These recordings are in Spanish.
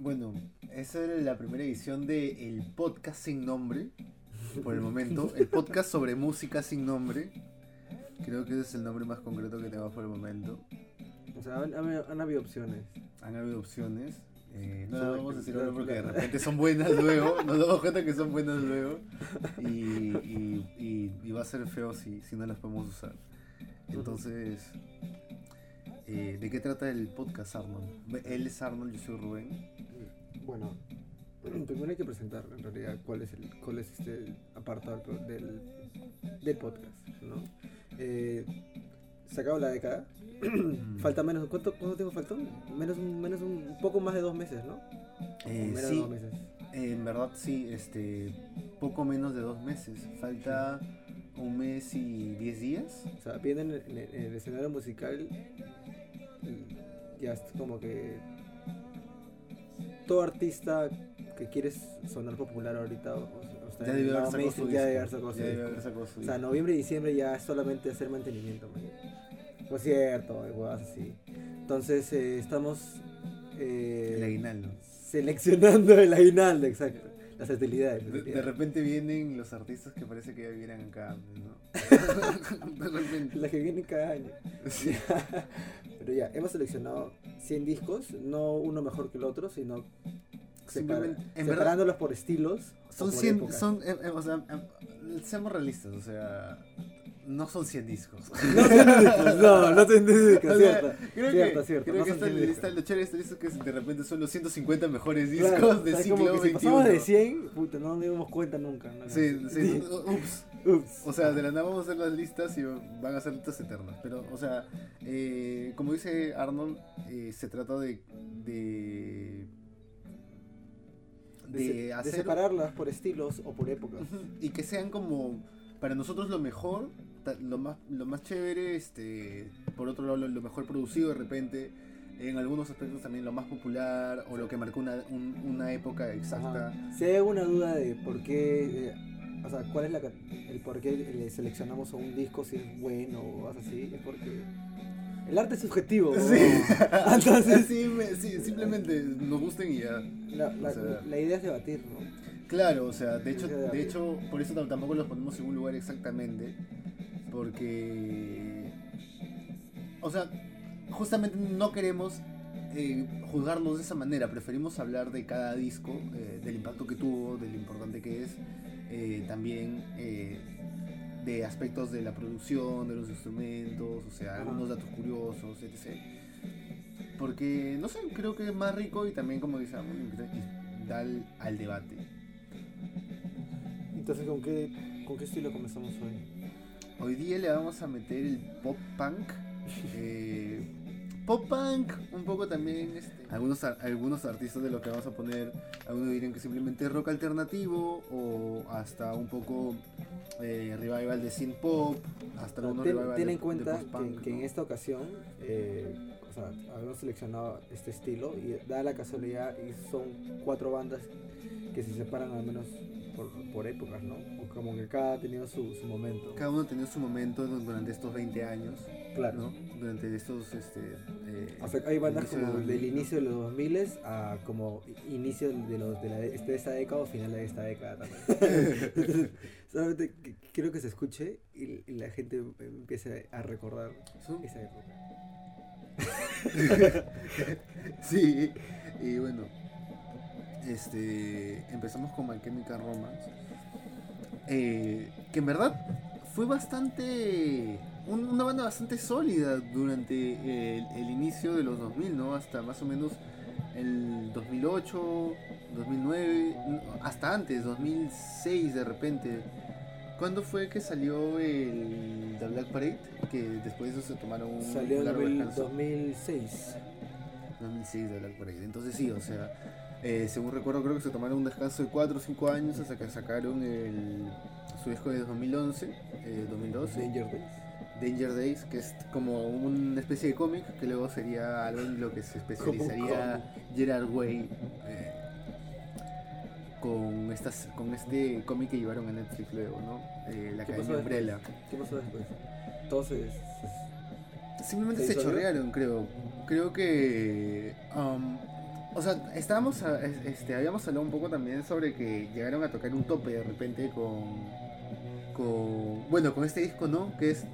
Bueno, esa era la primera edición de El Podcast Sin Nombre, por el momento. El podcast sobre música sin nombre. Creo que ese es el nombre más concreto que tenemos por el momento. O sea, han, han- han habido opciones. Han habido opciones. eh, no las vamos a decir ahora porque de repente son buenas luego. Nos damos cuenta que son buenas luego. Y, y- y- y va a ser feo si, si no las podemos usar. Entonces, eh, ¿de qué trata el podcast Arnold? Él es Arnold, yo soy Rubén. Bueno, primero hay que presentar en realidad cuál es el cuál es este apartado del, del, podcast, ¿no? Eh, se acaba la década. Falta menos, ¿cuánto, cuánto tiempo faltó? Menos un, menos un, poco más de dos meses, ¿no? Eh, menos de sí, dos meses. en verdad sí, este, poco menos de dos meses. Falta un mes y diez días. O sea, viene en, el- en el- en el escenario musical ya es como que todo artista que quiere sonar popular ahorita o, o está Ya el haber sacado su ya debe haber sacado su O sea, noviembre y diciembre ya es solamente hacer mantenimiento, man. Concierto, y huevadas así. Entonces eh, estamos eh, El aguinaldo. seleccionando el aguinaldo, exacto. Las fertilidades. De, de repente vienen los artistas que parece que ya vivieran acá, ¿no? de repente. Las que vienen cada año. Sí. Pero ya, hemos seleccionado 100 discos, no uno mejor que el otro, sino separa- Simplemente, en verdad, separándolos por estilos. o son por 100, épocas. son, eh, eh, o sea, eh, seamos realistas, o sea, no son 100 discos. No, 100 discos, no, no 100 discos, O sea, cierto. creo cierto, que, cierto, creo no que son esta 100 discos. lista, lo chévere de que de repente son los 150 mejores discos Claro, del o sea, como siglo que si pasamos XXI. de 100, puta, no nos dimos cuenta nunca. ¿no? Sí, sí, ups. Ups. O sea, de la nada vamos a hacer las listas y van a ser listas eternas. Pero, o sea, eh, como dice Arnold, eh, se trata de. de. de, de se- de hacer. separarlas por estilos o por épocas. Y que sean como. Para nosotros lo mejor, lo más, lo más chévere, este, por otro lado lo, lo mejor producido de repente, en algunos aspectos también lo más popular o lo que marcó una, un- una época exacta. Ajá. Si hay alguna duda de por qué, eh, o sea, cuál es la, el por qué le seleccionamos a un disco si es bueno o algo así, es porque el arte es subjetivo. ¿no? Sí. Entonces, Sí, me- sí, simplemente nos gusten y ya. la, la- O sea, la idea es debatir, ¿no? Claro, o sea, de hecho, de hecho, por eso tam- tampoco los ponemos en un lugar exactamente, porque, o sea, justamente no queremos eh, juzgarlos de esa manera, preferimos hablar de cada disco, eh, del impacto que tuvo, de lo importante que es, eh, también de aspectos de la producción, de los instrumentos, o sea, algunos datos curiosos, etc. Porque, no sé, creo que es más rico y también, como dice, da al- al debate. Entonces, ¿con qué, ¿con qué estilo comenzamos hoy? Hoy día le vamos a meter el pop punk. eh, pop punk, un poco también. este, algunos, algunos artistas de lo que vamos a poner, algunos dirían que simplemente rock alternativo o hasta un poco eh, revival de synth pop, hasta algunos ten, revival ten de- en cuenta de que, que en esta ocasión, eh, o sea, habíamos seleccionado este estilo y da la casualidad y son cuatro bandas que se separan al menos por, por épocas, ¿no? O como que cada ha tenido su, su momento. Cada uno tenía su momento du- durante estos 20 años, Claro. ¿no? Durante estos. Este, eh, O sea, hay bandas como 2000. del inicio de los 2000 a como inicio de, los, de, la, de esta década o final de esta década también. Entonces, solamente quiero que se escuche y, y la gente empiece a recordar Son- esa época. sí, y bueno, este, empezamos con My Chemical Romance, eh, que en verdad fue bastante, un- una banda bastante sólida durante el, el inicio de los 2000, ¿no? Hasta más o menos el 2008, 2009, no, hasta antes, 2006 de repente. ¿Cuándo fue que salió el The Black Parade? Que después de eso se tomaron un Salió en largo el descanso. 2006. 2006 de Black Parade. Entonces sí, o sea, eh, según recuerdo creo que se tomaron un descanso de 4 o 5 años hasta que sacaron el, su disco de 2011, eh, 2012, Danger Days. Danger Days, que es como una especie de cómic que luego sería algo en lo que se especializaría Gerard Way eh, con, estas, con este cómic que llevaron a Netflix luego, ¿no? Eh, la ¿Qué Academia Umbrella. ¿Qué pasó después? Entonces, Simplemente ¿Se chorrearon, creo. Creo que. um, o sea, estábamos, a- es- este, habíamos hablado un poco también sobre que llegaron a tocar un tope de repente con, con, bueno, con este disco, ¿no? Que es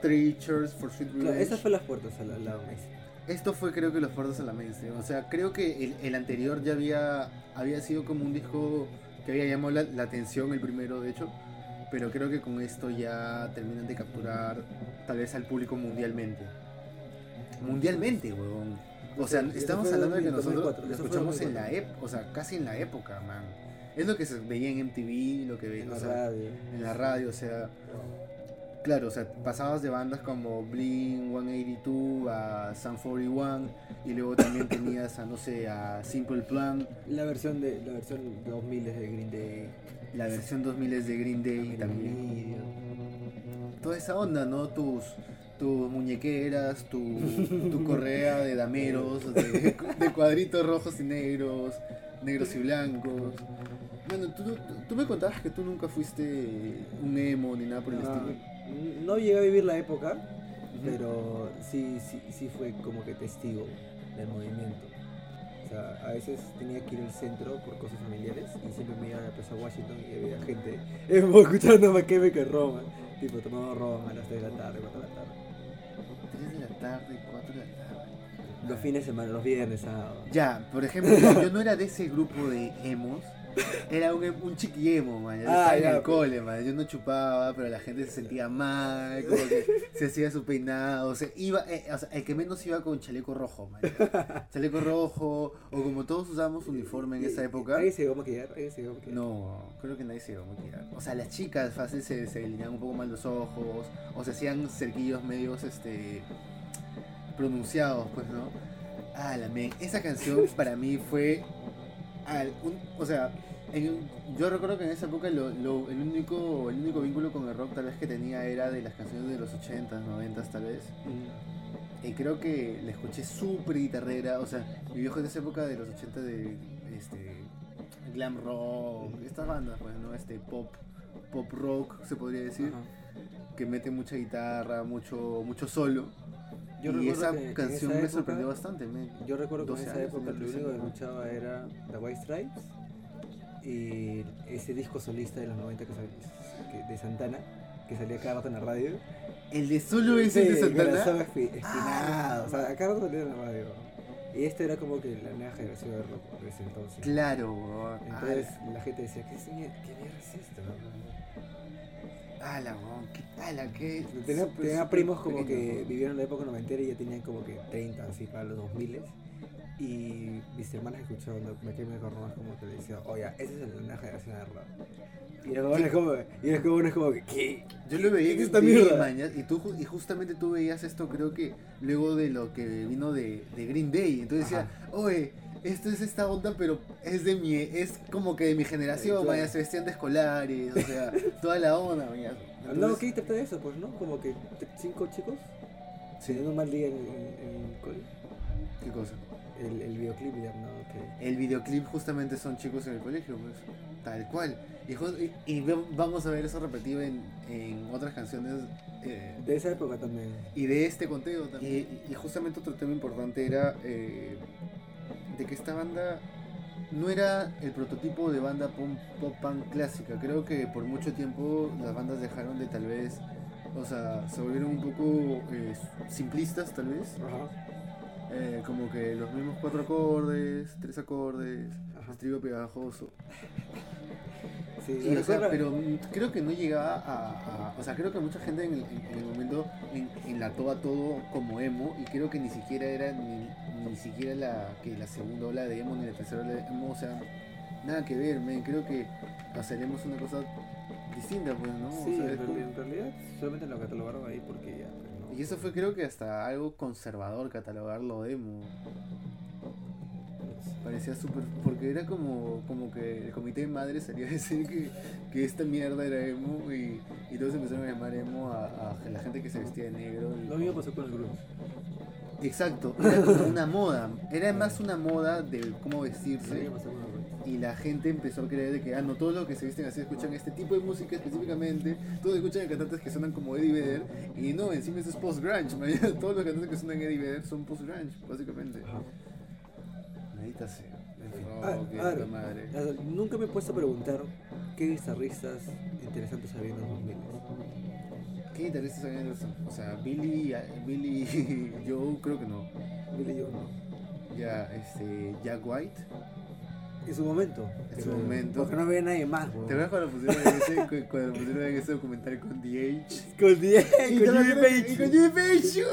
Three Cheers for Sweet Claro, Revenge. esas fue las puertas al al lado mainstream. Esto fue creo que los fuertes a la mainstream. O sea, creo que el, el anterior ya había, había sido como un disco que había llamado la, la atención, el primero de hecho. Pero creo que con esto ya terminan de capturar tal vez al público mundialmente. Mundialmente, huevón. O sea, estamos hablando de que 2004, nosotros lo escuchamos en 2004. la época, o sea, casi en la época, man. Es lo que se veía en MTV, lo que veía En o la sea, radio. en la radio, o sea, claro, o sea, pasabas de bandas como Blink 182 a Sun 41 y luego también tenías a no sé, a Simple Plan, La versión de la versión 2000 es de Green Day. la versión 2000 es de Green Day también. Toda esa onda, ¿no? Tus tus muñequeras, tu, tu correa de dameros, de, de cuadritos rojos y negros, negros y blancos. Bueno, tú, tú, tú me contabas que tú nunca fuiste un emo ni nada por el Ah, estilo. no llegué a vivir la época, pero sí, sí, sí fue como que testigo del movimiento. O sea, a veces tenía que ir al centro por cosas familiares y siempre me iba a la Plaza Washington y había gente emo escuchando My Chemical Roma, tipo tomando Roma a las 3 de la tarde, 4 de la tarde. 3 de la tarde, 4 de la tarde. Los fines de semana, los viernes, sábado. Ya, por ejemplo, yo no era de ese grupo de emos. Era un, un chiquiemo, man. Yo Ah, estaba en el pues. cole, man. Yo no chupaba, pero la gente se sentía mal, como que se hacía su peinado. O sea, iba, eh, o sea, el que menos iba con chaleco rojo, man. Chaleco rojo, o como todos usábamos uniforme en esa época. Ahí se llegó a maquillar, ahí se llegó a maquillar. No, creo que nadie se iba a maquillar. O sea, las chicas fácil se, se delineaban un poco más los ojos, o se hacían cerquillos medios este pronunciados, pues, ¿no? Ah, la men, esa canción para mí fue al- un- o sea, en- yo recuerdo que en esa época lo- lo- el único el único vínculo con el rock tal vez que tenía era de las canciones de los 80s, 90s tal vez. Mm. Y creo que la escuché súper guitarrera. O sea, mi viejo de esa época de los 80 de este glam rock, estas bandas, pues, ¿no? Este pop, pop rock, se podría decir, que mete mucha guitarra, mucho, mucho solo. Yo y esa que- canción esa me sorprendió bastante. me- Yo recuerdo que en 12 esa época lo 13 único que escuchaba era The White Stripes y ese disco solista de los 90 que sal- que- de Santana que salía cada rato en la radio. El de solo es el de Sí, Santana. Espinado. Ah, o sea, cada rato salía en la radio. Y este era como que la nueva generación de rock por ese entonces. Claro, weón. Entonces la gente decía, ¿qué, es- qué mierda es esto? Ala, weón, qué ala, qué. Tenía, primos como que pequeño, vivieron la época noventera y ya tenían como que 30, así para los 2000 y mis hermanas escuchaban Me quemé con Romas como que le decía, oye, esa es una generación de rock. Y los jóvenes como, y los jóvenes como que, ¿qué? Yo lo veía ¿Qué en es esta mierda? mañas, y, tú, y justamente tú veías esto creo que luego de lo que vino de, de Green Day. Entonces decía, oye, esto es esta onda, pero es de mi, es como que de mi generación, Claro. mañas, se vestían de escolares, o sea, toda la onda, no, ¿qué interpreta eso? Pues, ¿no? Como que cinco chicos Sí. teniendo un mal día en, en, el cole. ¿Qué cosa? El, el videoclip ya, ¿no? Que... El videoclip justamente son chicos en el colegio, pues, tal cual. Y, y- y vamos a ver eso repetido en, en otras canciones eh, De esa época también. y de este conteo también. Y, y justamente otro tema importante era eh, de que esta banda no era el prototipo de banda pop, pop punk clásica. Creo que por mucho tiempo las bandas dejaron de tal vez, o sea, se volvieron un poco eh, simplistas tal vez. Ajá. Eh, como que los mismos cuatro acordes, tres acordes, Ajá. estribo pegajoso. Sí, Y, o sea, recuerda- pero creo que no llegaba a, a- O sea, creo que mucha gente en el, en- en el momento en- enlató a todo como emo y creo que ni siquiera era ni, ni siquiera la, que la segunda ola de emo ni la tercera ola de emo, o sea, nada que ver, men. Creo que hacemos una cosa distinta, pues, ¿no? O Sí, sea, en, como- realidad, en realidad solamente lo catalogaron ahí porque ya. pues, ¿no? y eso fue creo que hasta algo conservador catalogarlo de emo. Parecía súper. Porque era como, como que el comité de madres salía a decir que, que esta mierda era emo y, y todos empezaron a llamar emo a, a la gente que se vestía de negro. y- Lo mismo pasó con el grupo. Exacto, era como una moda. Era más una moda de cómo vestirse. Y la gente empezó a creer de que, ah, no, todos los que se visten así escuchan este tipo de música específicamente. Todos escuchan a cantantes que suenan como Eddie Vedder. Y no, encima eso es post-grunge. Todos los cantantes que suenan Eddie Vedder son post-grunge, básicamente. Maldita sea. Oh, Ah, qué a ver, puta madre. o sea, nunca me he puesto a preguntar qué guitarristas interesantes había en los 2000. ¿Qué guitarristas habían en los- O sea, Billy, Billy Joe, creo que no. Billy Joe, no. Ya, este, Jack White. En su momento. En su momento. Porque no había nadie más. ¿Te acuerdas cuando pusieron en ese, cu- cuando pusieron en ese documental con Age? Con Y con Jimmy Page. Con Jimmy Page,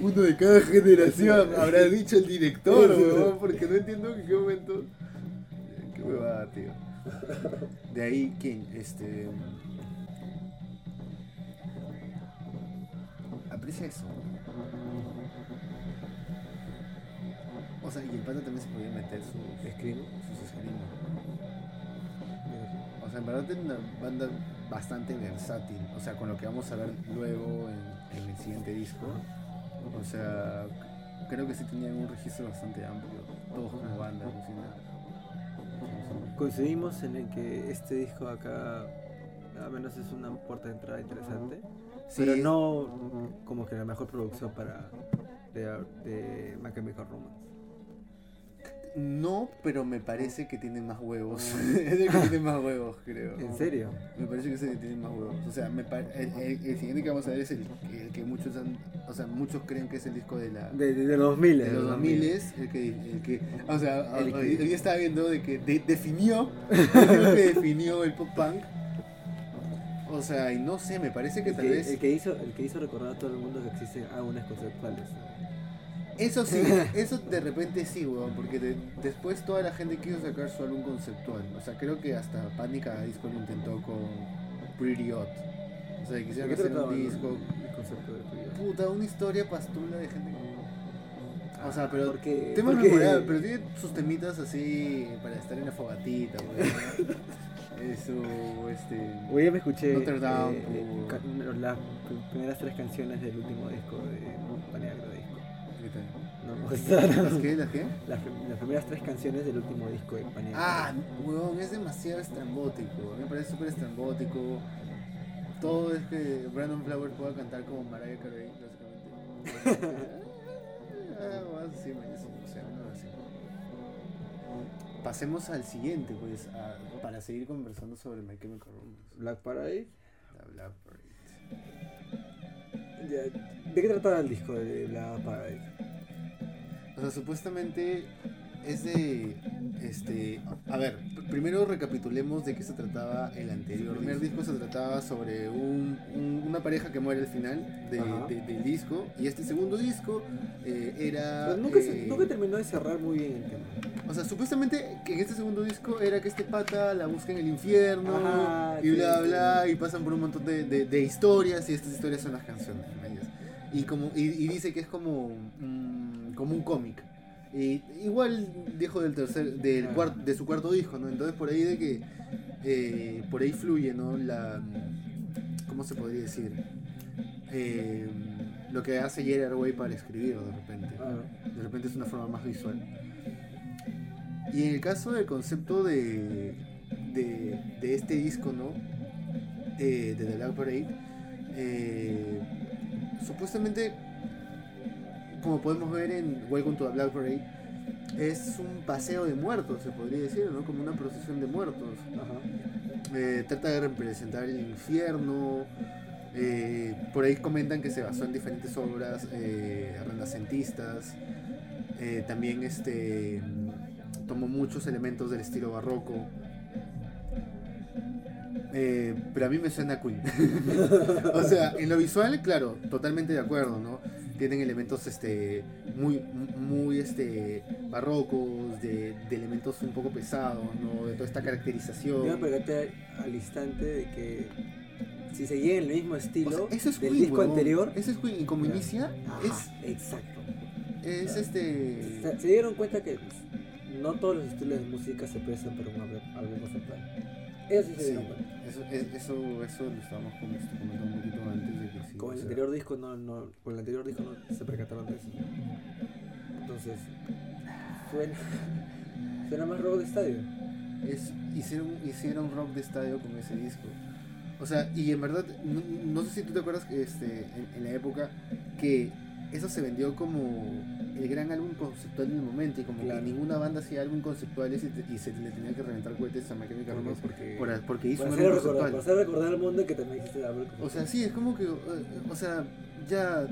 Uno de cada generación, habrá dicho el director, weón, porque no entiendo en qué momento. Qué huevada, tío. De ahí, ¿quién? Este. Aprecia eso. O sea, y el pata también se podía meter sus, Escribo. sus escrimas. O sea, en verdad es una banda bastante versátil. O sea, con lo que vamos a ver luego en, el siguiente disco. O sea, creo que sí tenían un registro bastante amplio. Todos como banda, alucina. Coincidimos en el que este disco acá, al menos es una puerta de entrada interesante. Sí, pero no como que la mejor producción para de, de My Chemical Romance. No, pero me parece que tiene más huevos. es el que tiene más huevos, creo. ¿En serio? Me parece que ese tiene más huevos. O sea, me el, el- el siguiente que vamos a ver es el, el que muchos han, o sea, muchos creen que es el disco de la De, de, de los 2000. de los 2000 el que, el que o sea, El hoy, que- hoy estaba viendo de que de- definió el que definió el pop punk. O sea, y no sé, me parece que El tal que, vez el que hizo, el que hizo recordar a todo el mundo que existen álbumes conceptuales. eso sí, eso de repente sí, weón, porque de- después toda la gente quiso sacar su álbum conceptual. O sea, creo que hasta Pánica Disco lo intentó con Pretty Odd. O sea, ¿De quisieron hacer un disco el concepto de Frida? Puta, una historia pastula de gente que... O sea, pero... Porque, memorables, pero tiene sus temitas así para estar en la fogatita, güey. Eso, este... Hoy ya me escuché Notre Dame, eh, eh, o- las primeras tres canciones del último disco de Paniagro Disco. ¿Qué tal? No me gustaron. ¿Las qué? ¿Las qué? Las, las primeras tres canciones del último disco de Paniagro. Ah, huevón, es demasiado estrambótico. Me parece súper estrambótico. Todo es que Brandon Flowers pueda cantar como Mariah Carey, básicamente. Ah, más así, man, Pasemos al siguiente, pues, a- para seguir conversando sobre My Chemical Romance. Black Parade. La Black Parade. Ya, ¿De qué trataba el disco de Black Parade? O sea, supuestamente es de. Este. A ver, pr- primero recapitulemos de qué se trataba el anterior. El primer disco se trataba sobre un, un- una pareja que muere al final de- Ajá. de- del disco. Y este segundo disco eh, era. Pero nunca, se- eh, nunca terminó de cerrar muy bien el tema. o sea, supuestamente que en este segundo disco era que este pata la busca en el infierno Ajá, y sí, bla sí. bla y pasan por un montón de, de- historias y estas historias son las canciones. Y como y, y dice que es como como un cómic. Y igual dijo del tercer del cuarto de su cuarto disco, ¿no? Entonces por ahí de que eh, por ahí fluye, ¿no? La ¿cómo se podría decir? Eh, lo que hace Jerry Arway para escribir de repente. Ah, De repente es una forma más visual. Y en el caso del concepto de, de, de este disco, ¿no? Eh, de The Black Parade, eh, supuestamente, como podemos ver en Welcome to the Black Parade, es un paseo de muertos, se podría decir, ¿no? Como una procesión de muertos. ajá. Eh, trata de representar el infierno. eh, por ahí comentan que se basó en diferentes obras eh, renacentistas. También este tomó muchos elementos del estilo barroco. Eh, pero a mí me suena Queen. o sea, en lo visual, claro, totalmente de acuerdo, ¿no? Tienen elementos este muy muy este barrocos, de, de elementos un poco pesados, ¿no? De toda esta caracterización. Yo me al instante de que si seguía en el mismo O estilo sea, eso es del Queen, disco huevón. anterior. Ese es Queen. Y como inicia, Ajá, exacto. es, es Se, este. se dieron cuenta que no todos los estilos de música se prestan para un álbum conceptual. Eso sí se Sí, dieron cuenta. eso, es- eso, eso lo estábamos este, comentando un poquito antes. Con el anterior disco no, no, con el anterior disco no se percataron de eso. Entonces, suena, suena más rock de estadio. es- hicieron, hicieron rock de estadio con ese disco. O sea, y en verdad, no, no sé si tú te acuerdas que este, en, en la época que eso se vendió como el gran álbum conceptual del momento y como Claro. que ninguna banda hacía álbum conceptuales y, te- y se le tenía que reventar cohetes a Porque- Romance porque, por- porque hizo un álbum conceptual. para hacer recordar al mundo que también existe la álbum O sea, sí, es como que, eh, o sea, ya,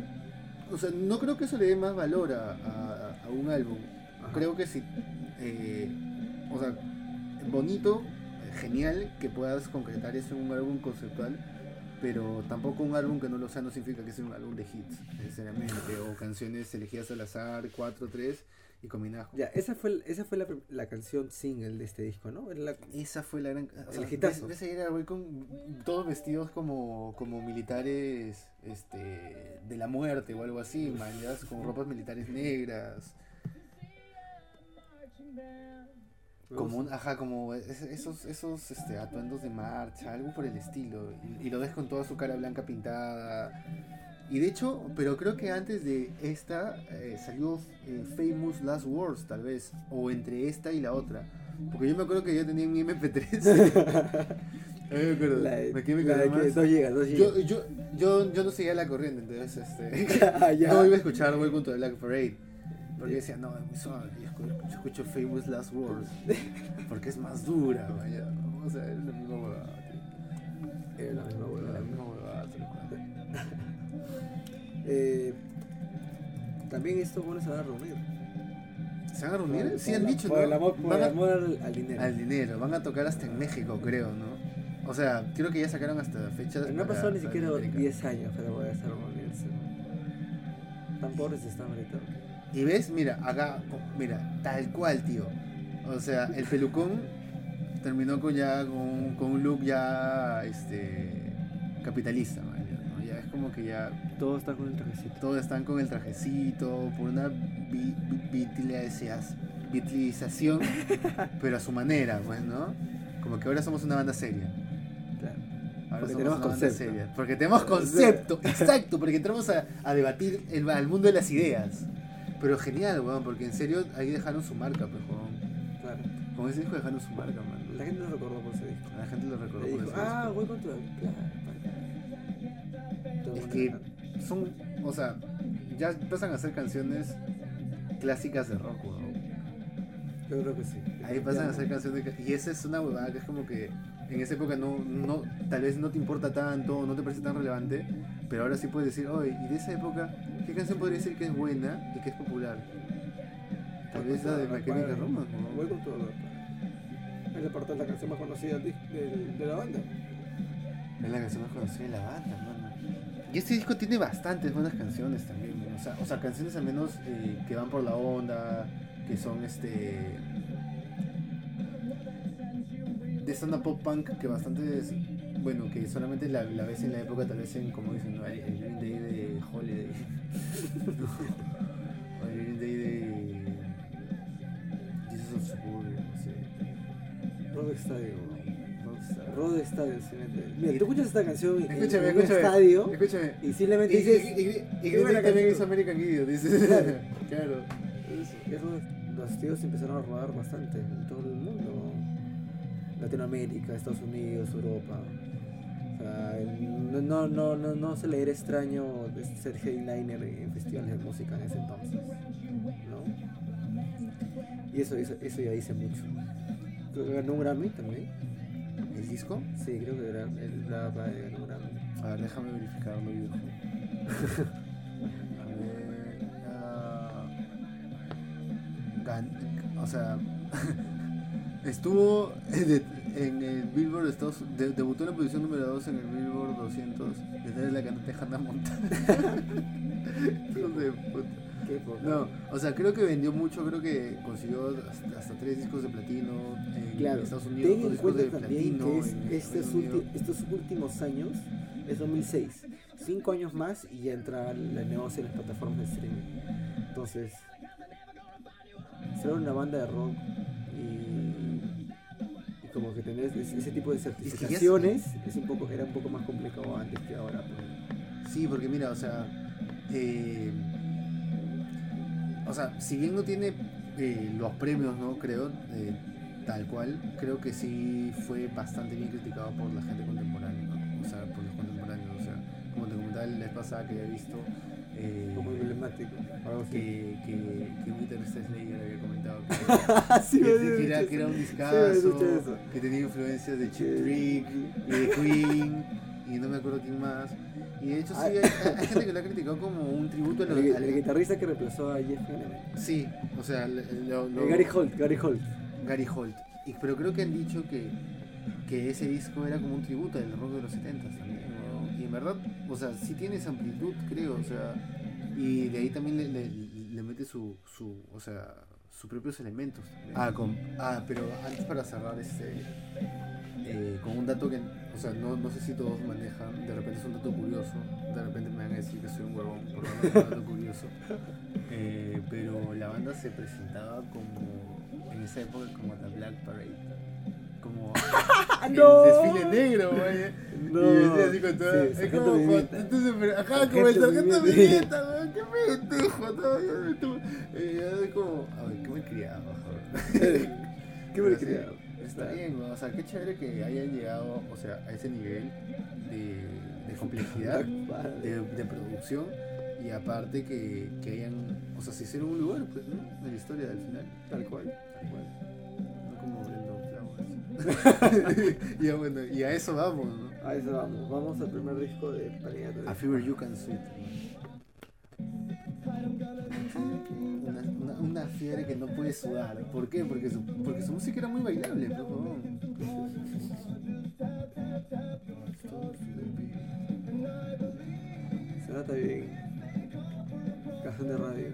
o sea, no creo que eso le dé más valor a, a- a un álbum. Ajá. Creo que sí, eh, o sea, bonito, eh, genial que puedas concretar eso en un álbum conceptual, pero tampoco un álbum que no lo sea no significa que sea un álbum de hits, necesariamente, o canciones elegidas al azar, 4, 3 y combinadas. con- Ya, esa fue, esa fue la, la canción single de este disco, ¿no? La- Esa fue la gran. O El hitazo. ves, ves con todos vestidos como, como militares este, de la muerte o algo así, mañas, con ropas militares negras. Como un, ajá, como es- esos, esos este, atuendos de marcha, algo por el estilo. Y, y lo ves con toda su cara blanca pintada. Y de hecho, pero creo que antes de esta eh, salió eh, Famous Last Words, tal vez. O entre esta y la otra. Porque yo me acuerdo que yo tenía mi MP3. A mí me acuerdo. La Me quedé que dos gigas, dos Yo, gigas. yo, yo, yo no seguía la corriente, entonces este, Ah, ya. no iba a escuchar Welcome to the Black Parade. Porque decía, no, es muy suave. Yo escucho, Famous Last Words. Porque es más dura, vaya. O sea, es la misma huevada. la misma Es huevada. la misma huevada. Eh, también estos buenos se van a reunir. ¿Se van a reunir? Por- Sí por han la- dicho, por ¿no? el amor, por Van el amor al, al dinero. al dinero. Van a tocar hasta en México, creo, ¿no? O sea, creo que ya sacaron hasta fechas. Pero no ha pasado ni siquiera América. 10 años para poder hacer reunirse. Tan pobres están ahorita. Y ves, mira, acá, co- mira, tal cual, tío. O sea, el pelucón terminó con ya con, con un look ya este capitalista, ¿no? Ya es como que ya Todos están con el trajecito. todos están con el trajecito por una vi- vi- vitilización- pero a su manera, pues, ¿no? Como que ahora somos una banda seria. Claro. Ahora Porque tenemos concepto. seria. Porque tenemos concepto, exacto, porque entramos a, a debatir el, al mundo de las ideas. Pero genial, weón, porque en serio ahí dejaron su marca, pues, weón. Claro. Con ese disco dejaron su marca, man. La gente lo recordó por ese disco. La gente lo recordó Le por dijo, ese ah, disco. voy con tu. El Es que son, o sea, ya empiezan a hacer canciones clásicas de rock, weón. Yo creo que sí. Ahí pasan a hacer canciones y esa es una huevada que es como que en esa época no, no, tal vez no te importa tanto, no te parece tan relevante, pero ahora sí puedes decir, oye, y de esa época, ¿qué canción podría decir que es buena y que es popular? Tal vez la de Romance, ¿no? Voy con tu. Es la parte de la canción más conocida dis- del- de la banda. Es la canción más conocida de la banda, mano. Y este disco tiene bastantes buenas canciones también, o, sea, o sea, canciones al menos eh, que van por la onda, que son este. De stand pop punk, que bastantes. bueno, que solamente la, la ves en la época, tal vez en, como dicen, ¿no? el Green Day de Holiday. o el Green Day de. Jesus of Suburbia, no sé. Estadio. Rockstar. Road Estadio, sí, Mira, tú escuchas esta canción en- Escúchame, en un escúchame. estadio Escúchame. y simplemente dices. y, y, y, "Qué Green buena también canción". hizo American Idiot, dices. Claro. claro. Es Los tíos empezaron a rodar bastante en todo el mundo. Latinoamérica, Estados Unidos, Europa. O sea, no, no, no, no, no se le era extraño ser headliner en festivales de música en ese entonces. ¿no? Y eso, eso, eso ya dice mucho. Creo que ganó un Grammy también. ¿El disco? Sí, creo que era el ganó un Grammy. A ver, déjame verificarlo, viejo. A ver. ah, gan- o sea. estuvo en el, Billboard de Estados de- debutó en la posición número 2 en el Billboard 200 desde la cantante Hannah Montana. De puta. No, o sea, creo que vendió mucho, creo que consiguió hasta, hasta tres discos de platino en Claro, Estados Unidos, ten en cuenta de también platino que es en estos, estos últimos años, es 2006, cinco años más y ya entra el negocio en las plataformas de streaming. Entonces, ser una banda de rock que tener ese, tipo de que certificaciones es un poco, era un poco más complicado antes que ahora. pues. Sí, porque mira, o sea, eh, o sea, si bien no tiene eh, los premios, ¿no? Creo, eh, tal cual, creo que sí fue bastante bien criticado por la gente contemporánea, ¿no? O sea, por los contemporáneos, o sea, como te comentaba la vez pasada que había visto, eh, Como emblemático. Que, que, que Slayer había comentado que, sí, que- me que había era, dicho que era un discazo, que tenía influencias de Chip Trick y de Queen y no me acuerdo quién más. Y de hecho sí, hay, hay gente que lo ha criticado como un tributo a lo, El, al- guitarrista que reemplazó a Jeff Hanneman. Sí, o sea, lo, lo- Gary Holt, Gary Holt. Gary Holt. Y, pero creo que han dicho que, que ese disco era como un tributo del rock de los 70 también. Verdad, o sea, sí tiene esa amplitud, creo. O sea, y de ahí también le, le, le mete su, su, o sea, sus propios elementos. Ah, con, ah, pero antes para cerrar, este, eh, con un dato que, o sea, no, no sé si todos manejan, de repente es un dato curioso, de repente me van a decir que soy un huevón por no un dato curioso, Eh, pero la banda se presentaba como, en esa época, como The Black Parade, como ¡No! el desfile negro, vaya. No. Y vestía así con todo. Sí, es como, entonces, pero, ajá, como el sargento pimienta, weón, qué pendejo, yo soy como, a ver, qué me criado. Qué mal criado. Está bien, ¿no? o sea, qué chévere que hayan llegado, o sea, a ese nivel de, de complejidad, de, de producción y aparte que, que hayan, o sea, se hicieron un lugar, pues, ¿no? En la historia del final. Tal cual. Tal cual. No como Y, a, bueno, y a eso vamos, ¿no? A eso vamos. Vamos al primer disco de Paniagua. A Fever You Can Sweet. Una, una, una fiebre que no puede sudar. ¿Por qué? Porque su, porque su música era muy bailable, pues, huevón. Se nota bien. Canción de radio.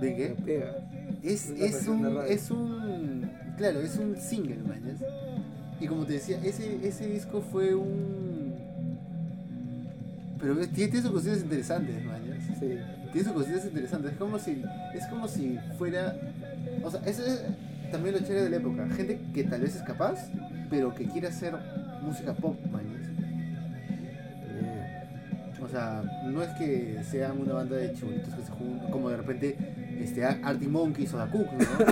¿De qué? pega. Es, Es un. Es un. Claro, es un single, mañas. Y como te decía, ese, ese disco fue un. Pero tiene, tiene sus cositas interesantes, mañas. Sí. Tiene sus cositas interesantes. Es como si. Es como si fuera. O sea, eso es también lo chévere de la época. Gente que tal vez es capaz, pero que quiere hacer música pop, mañas. O sea, no es que sean una banda de chulitos que se juntan, como de repente este, Artie Monkeys o Da Cook,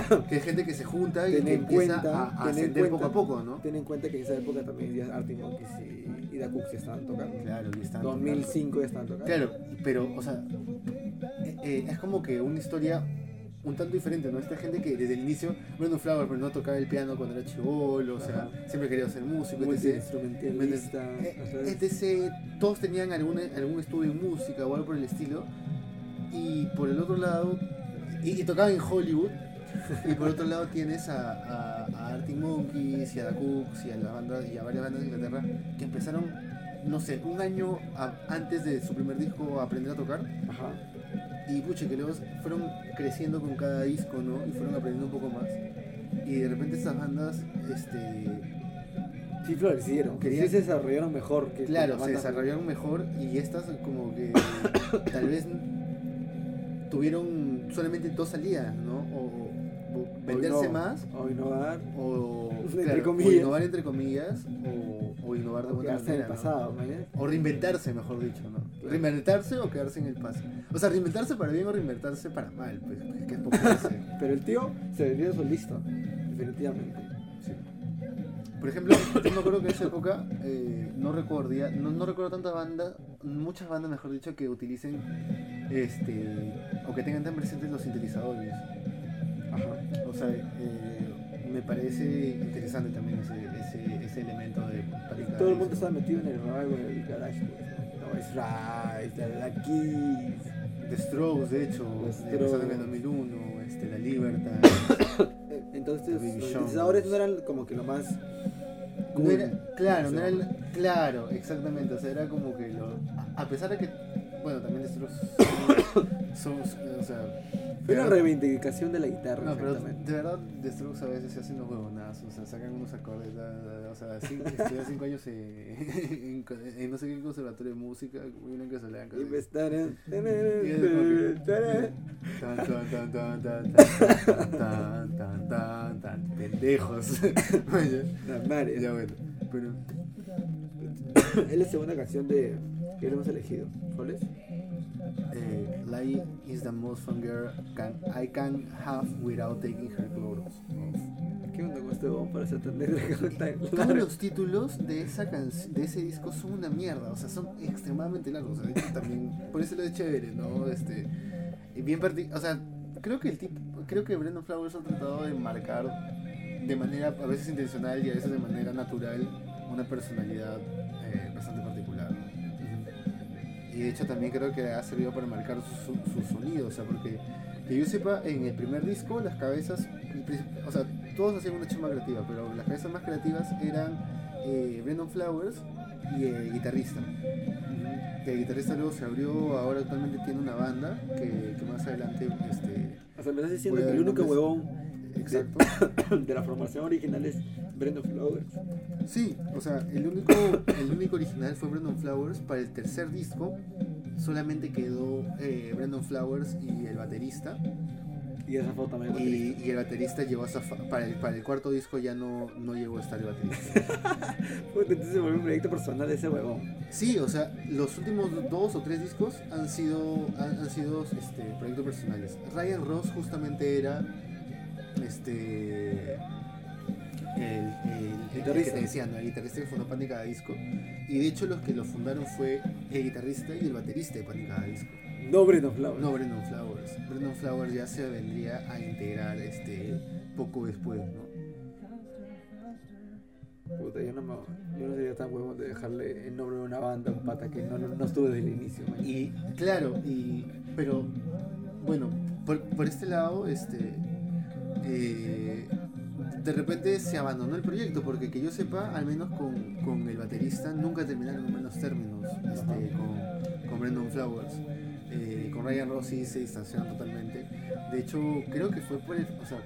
¿no? que es gente que se junta y Ten que empieza cuenta- a, ascender cuenta- poco a poco, ¿no? Ten en cuenta que en esa época también ya Arctic Monkeys y, y Da Cook se estaban tocando. Claro, y están 2005 ya estaban tocando. Claro, pero, o sea, eh, eh, es como que una historia un tanto diferente, ¿no? Esta gente que desde el inicio, Brandon Flower, pero no tocaba el piano cuando era chivolo, o sea, siempre quería ser músico, etc. Eh, ajá. etc. Todos tenían algún, algún estudio en música o algo por el estilo. Y por el otro lado, y, y tocaban en Hollywood. Y por otro lado tienes a, a, a Arctic Monkeys y a The Cooks y a, la banda, y a varias bandas de Inglaterra que empezaron, no sé, un año a- antes de su primer disco a aprender a tocar. Ajá. Y pucha, que luego fueron creciendo con cada disco, ¿no? Y fueron aprendiendo un poco más. Y de repente estas bandas, este, Sí, florecieron. Querían- Sí se desarrollaron mejor que Claro, se desarrollaron mejor y estas como que tal vez tuvieron solamente dos salidas, ¿no? O venderse más, O innovar. o, Entre claro, o comillas. innovar entre comillas, o, o innovar de O buena quedarse en el manera. ¿no? O reinventarse, mejor dicho, ¿no? Claro. Reinventarse o quedarse en el pasado. O sea, reinventarse para bien o reinventarse para mal, pues, que es poco. Pero el tío se vendió solista, definitivamente. Sí. Por ejemplo, yo me acuerdo que en esa época eh, no recordía, no, no recuerdo tantas bandas, muchas bandas mejor dicho, que utilicen este o que tengan tan presentes los sintetizadores. Ajá. O sea, eh, me parece interesante también ese, ese, ese elemento de Todo el mundo estaba metido en el del garage, pues, ¿no? Es Right, la la Keys. The Strokes, de hecho, empezaron en el Strokes. 2001, este, La Libertad. Eh, Entonces, los sintetizadores no eran como que lo más. No era, claro, en no era, el- claro, exactamente, o sea, era como que lo, a pesar de que, bueno, también es los o sea. Una reivindicación de la guitarra. No, pero de verdad, The a veces se hacen los huevonadas, o sea, sacan unos acordes. O sea, cinco, cinco años en, en, no sé qué conservatorio de música, una que se le Y tan, tan, tan, tan, pendejos. canción que hemos elegido. ¿Cuál es? eh, is the most fun girl can, I can have without taking her clothes. ¿Qué onda con este huevón para hacer tan Todos los títulos de esa de ese disco son una mierda, o sea, son extremadamente largos. O sea, de hecho, también, por eso lo es chévere, ¿no? Este, bien o sea, creo que el tipo, creo que Brendan Flowers ha tratado de marcar de manera a veces intencional y a veces de manera natural una personalidad eh, bastante particular. Y de hecho también creo que ha servido para marcar su, su sonido, o sea, porque que yo sepa, en el primer disco las cabezas, o sea, todos hacían una chamba creativa, pero las cabezas más creativas eran eh, Brendan Flowers y el guitarrista. Que el guitarrista luego se abrió, ahora actualmente tiene una banda que, que más adelante, este, O sea, me estás diciendo que el único huevón exacto. de la formación original es Brendan Flowers. Sí, o sea, el único, el único original fue Brandon Flowers. Para el tercer disco solamente quedó eh, Brandon Flowers y el baterista. Y esa foto también. Y, y el baterista llegó a para el, para el cuarto disco ya no, no llegó a estar el baterista. Entonces se volvió un proyecto personal de ese huevón. Sí, o sea, los últimos dos o tres discos han sido, han, han sido este, proyectos personales. Ryan Ross justamente era este el, el- el que Guitarrista. te decía, ¿no? el guitarrista que fundó Panic! Cada Disco. Y de hecho los que lo fundaron fue el guitarrista y el baterista de Panic! Cada Disco. No Brendan Flowers. No Brendan Flowers. Brendan Flowers ya se vendría a integrar este poco después, ¿no? Puta, yo no, me, yo no sería tan huevón de dejarle el nombre de una banda a un pata que no, no, no estuvo desde el inicio. man. Y claro, y pero bueno, por, por este lado, este eh, de repente se abandonó el proyecto, porque que yo sepa, al menos con, con el baterista, nunca terminaron en buenos términos este, con, con Brendan Flowers. Eh, con Ryan Rossi se distanciaron totalmente. De hecho, creo que fue por el. O sea,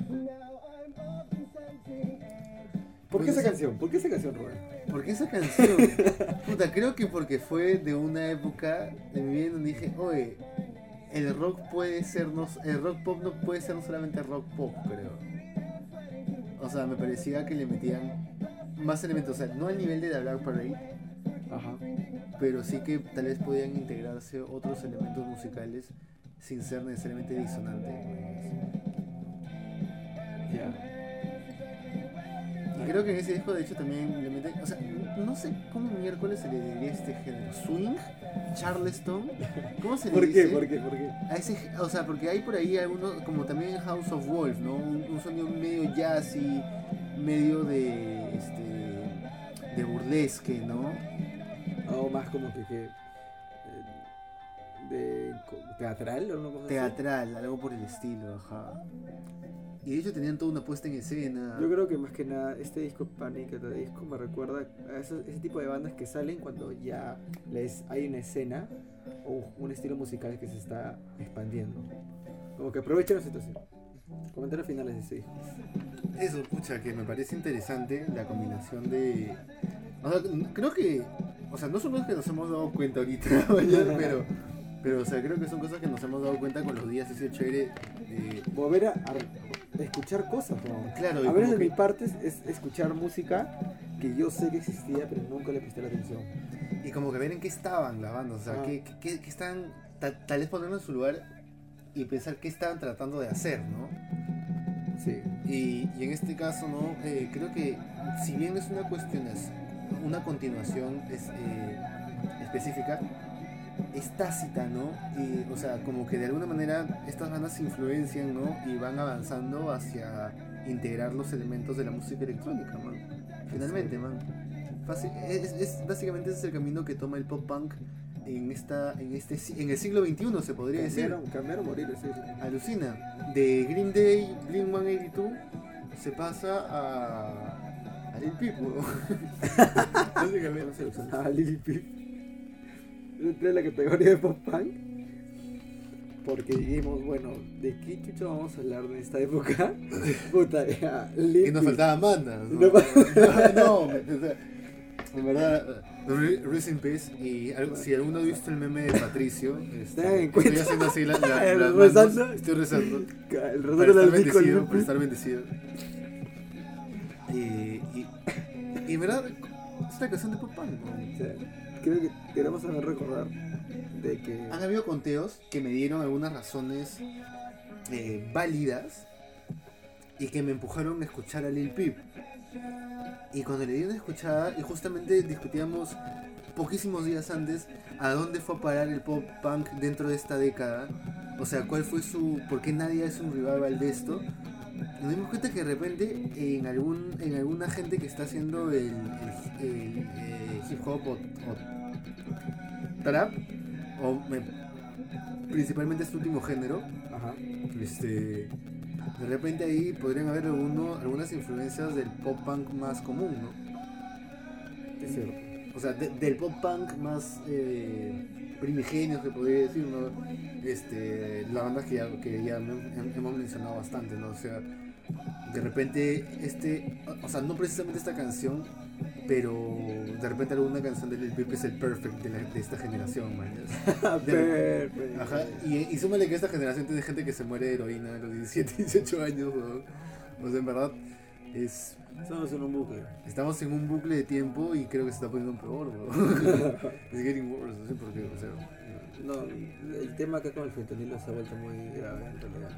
¿Por qué Pues esa canción? ¿Por qué esa canción, Rubén? Porque esa canción, puta, creo que porque fue de una época de mi vida en donde dije, oye, el rock puede ser, no, el rock pop no puede ser no solamente rock pop, creo. O sea, me parecía que le metían más elementos, o sea, no al nivel de The Black Parade, Ajá. pero sí que tal vez podían integrarse otros elementos musicales sin ser necesariamente disonantes. Ya. Y creo que en ese disco de hecho también le meten, o sea, no sé cómo miércoles se le diría este género, swing, charleston, ¿cómo se le ¿Por qué? ¿Por qué? ¿Por qué? A ese, o sea, porque hay por ahí algunos, como también House of Wolf, ¿no? Un, un sonido medio jazzy, medio de, este, de burlesque, ¿no? O más como que, que eh, de teatral o así. Teatral, algo por el estilo, ajá. Y de hecho tenían toda una puesta en escena. Yo creo que más que nada este disco Panic! Disco me recuerda a esos- ese tipo de bandas que salen cuando ya les hay una escena o un estilo musical que se está expandiendo. Como que aprovechan la situación. Comentarios finales de ese disco. Eso, pucha, que me parece interesante la combinación de. O sea, creo que. O sea, no son cosas que nos hemos dado cuenta ahorita, pero. Pero, o sea, creo que son cosas que nos hemos dado cuenta con los días ese chévere. de- Volver a, a escuchar cosas, ¿no? Claro, A ver, como de mi parte es, es escuchar música que yo sé que existía, pero nunca le presté la atención. y como que ver en qué estaban las bandas, o sea, Ah. qué, qué, están. ta- tal vez ponerlo en su lugar y pensar qué estaban tratando de hacer, ¿no? Sí. Y, y en este caso, ¿no? Eh, creo que si bien es una cuestión, es una continuación es, eh, específica, es tácita, ¿no? Y, o sea, como que de alguna manera estas bandas se influencian, ¿no? Y van avanzando hacia integrar los elementos de la música electrónica, man. Finalmente, man. Fácil- es, es- básicamente ese es el camino que toma el pop punk en esta en este en el siglo XXI se podría decir Cambiaron, cambiaron morir, sí, sí. alucina. De Green Day, Blink 182, se pasa a. a Lil Peep. Ah, Lil Peep. Entré en la categoría de pop punk. Porque dijimos, bueno, ¿de qué chucha vamos a hablar de esta época? Puta, ya, Y nos faltaban bandas. No No, no, en verdad. Re- Rest in Peace. Y si alguno ha visto el meme de Patricio, este, en estoy haciendo así la, la- las rezando. Estoy rezando. El Para redondo estar bendecido, para estar bendecido. Y, y, y en verdad, es una canción de pop punk. ¿no? Sí. Creo que queremos saber recordar de que... Han habido conteos que me dieron algunas razones eh, válidas y que me empujaron a escuchar a Lil Peep. Y cuando le di una escuchada, y justamente discutíamos poquísimos días antes a dónde fue a parar el pop punk dentro de esta década. O sea, cuál fue su. por qué nadie es un revival de esto. Nos dimos cuenta que de repente en algún en alguna gente que está haciendo el, eh, hip hop o, o trap, o me- principalmente este último género, Ajá. este, de repente ahí podrían haber alguno, algunas influencias del pop punk más común, ¿no? Es cierto. O sea, de- del pop punk más eh, primigenio, se podría decir, ¿no? Este, las bandas que ya, que ya hem- hemos mencionado bastante, ¿no? O sea, de repente, este, o sea, no precisamente esta canción, pero de repente alguna canción de Lil Peep es el perfect de, la- de esta generación, man. Perfecto. Ajá, y, y súmale que esta generación tiene gente que se muere de heroína a los 17, 18 años, weón. O sea, en verdad, es, Estamos en un bucle. estamos en un bucle de tiempo y creo que se está poniendo peor, weón. It's getting worse, no sé por qué, o sea. No, el tema acá con el fentanilo se ha vuelto muy grave en realidad.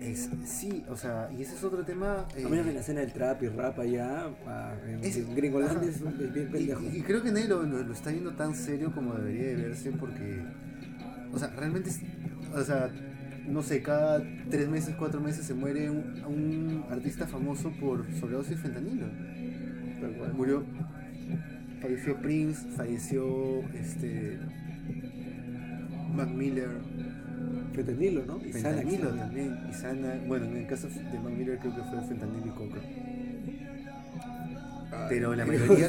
Es, sí, o sea, y ese es otro tema. eh, A menos que en la escena del trap y rap allá, en, Es- en Gringolandia ajá. es, bien pendejo. y creo que nadie lo, lo- lo está viendo tan serio como debería de verse porque, o sea, realmente, es- o sea, no sé, cada tres meses, cuatro meses se muere un, un artista famoso por sobredosis de fentanilo. Murió, falleció Prince, falleció este Mac Miller, Fentanilo, ¿no? Y fentanilo también. también, y Sana, bueno, en el caso de Mac Miller creo que fue fentanilo y coca. Pero la ¿qué- mayoría.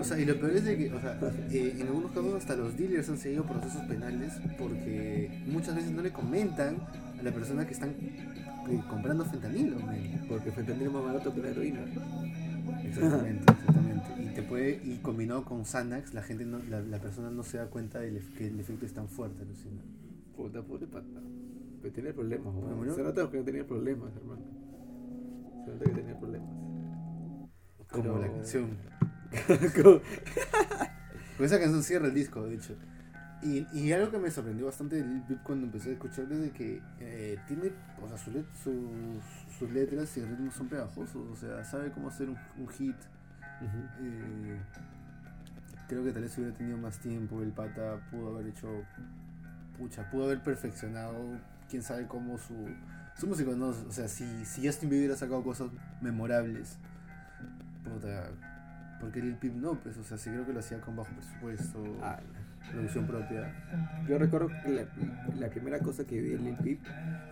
O sea, y lo peor es de que, o sea, eh, en algunos casos hasta los dealers han seguido procesos penales porque muchas veces no le comentan a la persona que están eh, comprando fentanilo, man. Porque fentanilo es más barato que la heroína. Exactamente, exactamente. Y te puede, y combinado con Xanax, la gente no, la, la persona no se da cuenta del ef- que el efecto es tan fuerte, alucina. Puta, pobre pata. Pero tiene problemas, weón. Se nota que no tenía problemas, hermano. Se nota que tenía problemas. Como Pero- la canción. Como- Pues esa canción cierra el disco, de hecho. Y, y algo que me sorprendió bastante cuando empecé a escucharlo es de que eh, tiene, o sea, su let- sus- sus letras y ritmos son pegajosos, o sea, sabe cómo hacer un, un hit. Eh, creo que tal vez hubiera tenido más tiempo, el pata pudo haber hecho, pucha, pudo haber perfeccionado, quién sabe cómo su, su música, ¿no? O sea, si, si Justin Bieber hubiera sacado cosas memorables, puta, porque Lil Peep no, pues, o sea, sí creo que lo hacía con bajo presupuesto, Ah, producción propia. Yo recuerdo que la, la primera cosa que vi en Lil Peep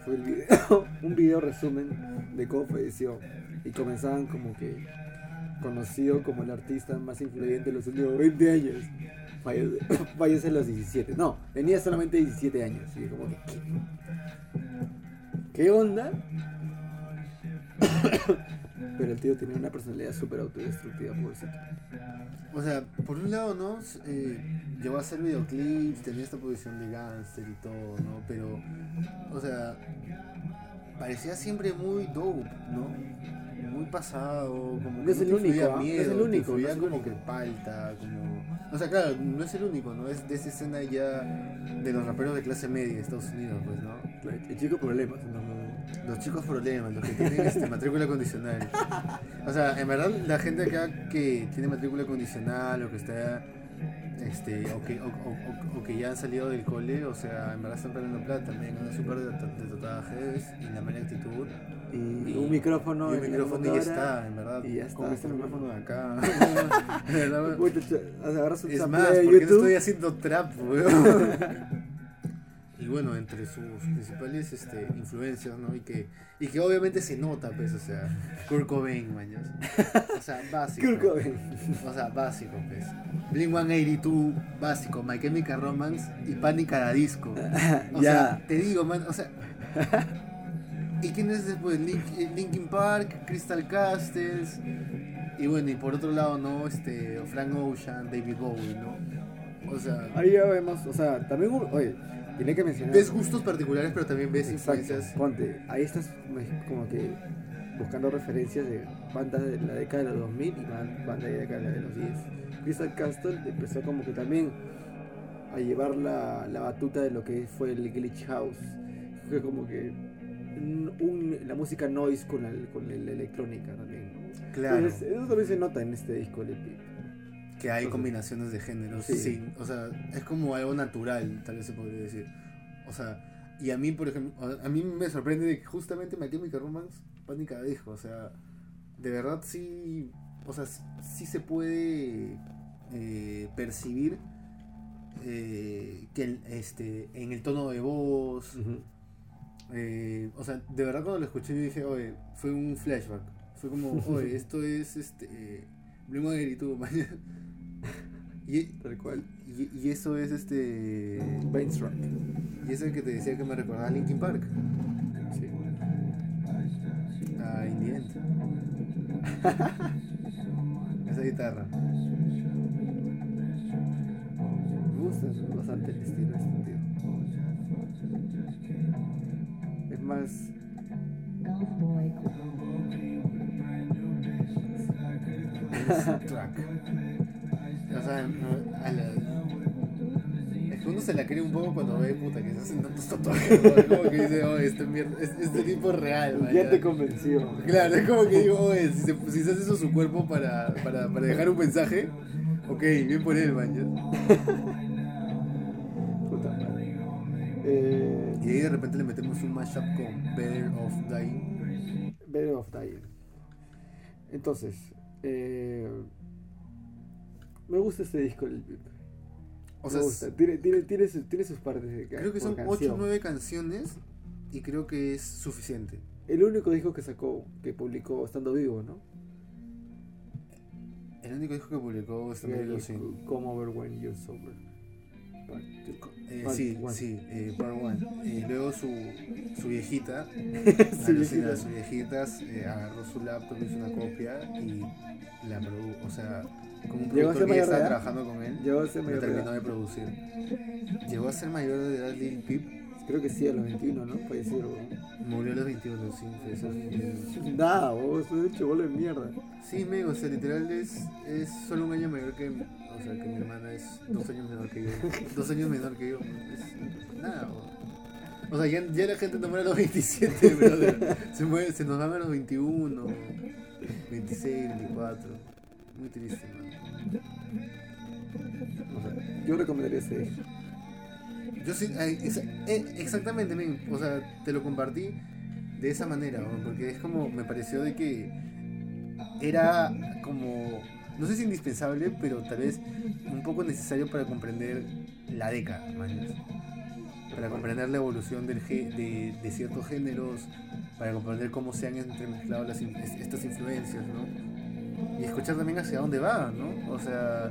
fue el video, un video resumen de cómo falleció. Y comenzaban como que conocido como el artista más influyente de los últimos 20 años. Fallece, fallece a los 17. No, tenía solamente 17 años. Y como que, ¿qué, ¿Qué onda? Pero el tío tenía una personalidad súper autodestructiva, pobrecito. O sea, por un lado, ¿no? Eh, llegó a hacer videoclips, tenía esta posición de gangster y todo, ¿no? Pero, o sea, parecía siempre muy dope, ¿no? Muy pasado, como No es el único, ¿ah? Es el único, influía no es el como único. que palta, como... O sea, claro, no es el único, ¿no? Es de esa escena ya de los raperos de clase media de Estados Unidos, pues, ¿no? El chico problemas. no. Los chicos problemas, los que tienen este, matrícula condicional. O sea, en verdad la gente acá que tiene matrícula condicional o que está este o que, o, o- o- o que ya han salido del cole, o sea, en verdad están perdiendo plata también, andan súper de, de tatuajes y la mala actitud. Y, Y- un micrófono. y un micrófono y ya está, en verdad. y ya está, Con este micrófono de acá. Agarras un es más, de porque no YouTube. estoy haciendo trap, weón? Y bueno, entre sus principales este, influencias, ¿no? Y que, y que obviamente se nota, pues, o sea, Kurt Cobain, mañas. O sea, básico. Kurt Cobain. O sea, básico, pues. Blink 182, básico. My Chemical Romance y Panic a la Disco. O Ya. sea, te digo, man, o sea. ¿Y quién es después? Link- eh, Linkin Park, Crystal Castles. Y bueno, y por otro lado, ¿no? Este, Frank Ocean, David Bowie, ¿no? O sea, Ahí ya vemos, o sea, también, oye, tiene que mencionar. ves gustos particulares, pero también ves Exacto, influencias. Ponte, ahí estás como que buscando referencias de bandas de la década de los 2000 y ban- bandas de la década de los 10. Crystal Castle empezó como que también a llevar la, la batuta de lo que fue el Glitch House. Fue como que un- la música noise con la, con la electrónica también. ¿no? Claro. Entonces, eso también se nota en este disco de Pip. que hay Entonces- combinaciones de géneros. Sí. Sí. O sea, es como algo natural, tal vez se podría decir. O sea, y a mí, por ejemplo, a mí me sorprende de que justamente My Chemical Romance cada disco. O sea, de verdad sí. O sea, sí se puede eh, percibir eh, que el- este, en el tono de voz. Eh, o sea, de verdad cuando lo escuché yo dije, oye, fue un flashback. Fue como, oye, esto es este. Eh, Blue Magnitud, mañana. Y, Tal cual. y, y eso es este. Bainstruck. Y eso es el que te decía que me recordaba a Linkin Park. Sí. A End. Esa guitarra. Me gusta bastante el estilo este más. track. O sea, no, a la- es que uno se la cree un poco cuando ve puta que se hacen tantos tatuajes. ¿no? Es como que dice, oh, este, mierda, es- este tipo es real, Ya ya". te convenció. Claro, es como que digo, oye, si se, si se hace eso su cuerpo para, para, para dejar un mensaje, ok, bien por él, man. ya. Puta madre. Eh, Y ahí de repente le metemos un mashup con Better of Dying. Better of Dying. Entonces, eh, me gusta este disco del Pip. O me sea, gusta. Tiene, tiene, tiene, sus, tiene sus partes de creo que son 8 canción. o 9 canciones y creo que es suficiente. El único disco que sacó, que publicó estando vivo, ¿no? El único disco que publicó El medio, sí. Come Over When You're Sober. Part. Eh, sí, one. sí, eh, Part One. Y luego su, su viejita, su viejita eh, agarró su laptop, hizo una copia y la produjo. O sea, como un ¿Llegó a productor que ya estaba trabajando con él, Llegó a ser mayor terminó de producir. Llegó a ser mayor de edad Lil Peep, Creo que sí, a los 21, ¿no? Falleció. ¿no? murió a los 21, sí, falleció a los 21. Nada, vos, es un chivolo de mierda. Sí, me, o sea, literal es, es solo un año mayor que, o sea, que mi años menor que yo. dos años menor que yo. Es nada, o, sea, ya, ya la gente no muere a los 27, brother. Se, muere, se nos van a los 21, 26, 24. Muy triste, man. O sea, yo recomendaría ese. Yo sí, es- eh, exactamente, men, o sea, te lo compartí de esa manera, porque es como, me pareció de que era como, no sé si indispensable, pero tal vez un poco necesario para comprender la década, man, para comprender la evolución del de, de ciertos géneros, para comprender cómo se han entremezclado las, estas influencias, ¿no? Y escuchar también hacia dónde va, ¿no? O sea,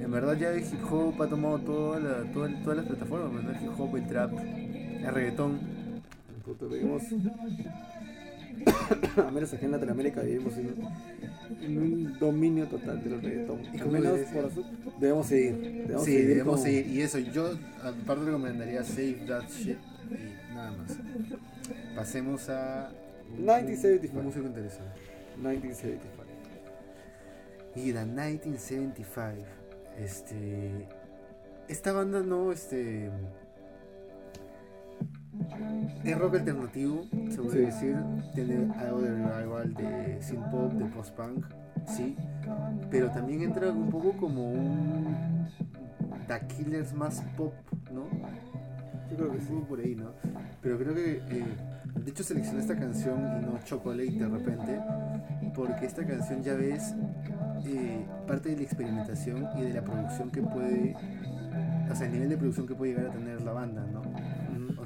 en verdad ya el hip hop ha tomado toda la- toda- todas las plataformas, ¿no? El hip hop, el trap, el reggaetón. Vivimos. a menos aquí en Latinoamérica vivimos en, en un dominio total del reggaetón. Y como menos por debemos seguir. Debemos sí, seguir debemos con- seguir. Y eso, yo aparte recomendaría Save That Shit y nada más. Pasemos a... 1975. Un músico interesante. 1975. Y The 1975. Este. Esta banda no, este. Es rock alternativo, se puede Sí. decir. Tiene algo de revival de synth pop, de post-punk, sí. Pero también entra un poco como un. The Killers más pop, ¿no? Yo creo que sí. Poco por ahí, ¿no? Pero creo que. eh, de hecho, seleccioné esta canción y no Chocolate de repente. Porque esta canción ya ves eh, parte de la experimentación y de la producción que puede, o sea, el nivel de producción que puede llegar a tener la banda, ¿no?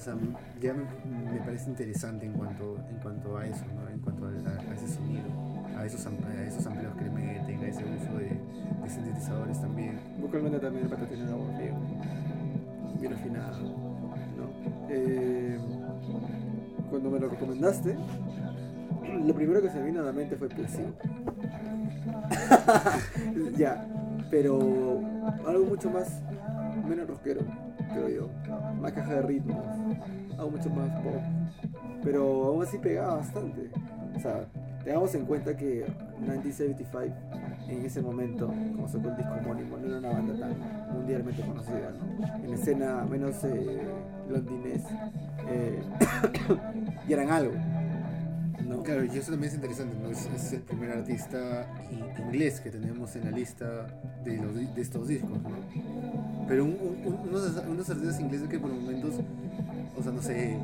O sea, ya me, parece interesante en cuanto, en cuanto a eso, ¿no? En cuanto a, ese sonido, a esos, a esos amplios que le meten, a ese uso de, sintetizadores también. Vocalmente también el pata tiene una voz bien, bien afinada. ¿no? Eh, cuando me lo recomendaste, lo primero que se me vino a la mente fue Placebo. ya, pero algo mucho más, menos rockero, creo yo. Más caja de ritmos, algo mucho más pop. Pero aún así pegaba bastante. O sea, Tengamos en cuenta que 1975, en ese momento, como sacó el disco homónimo, no era una banda tan mundialmente conocida, ¿no? En escena menos eh, londinés, eh, y eran algo. ¿No? Claro, y eso también es interesante, ¿no? Es, es el primer artista in- inglés que tenemos en la lista de, los, di- de estos discos, ¿no? Pero un- un- un- unos, unos artistas ingleses que por momentos, o sea, no sé,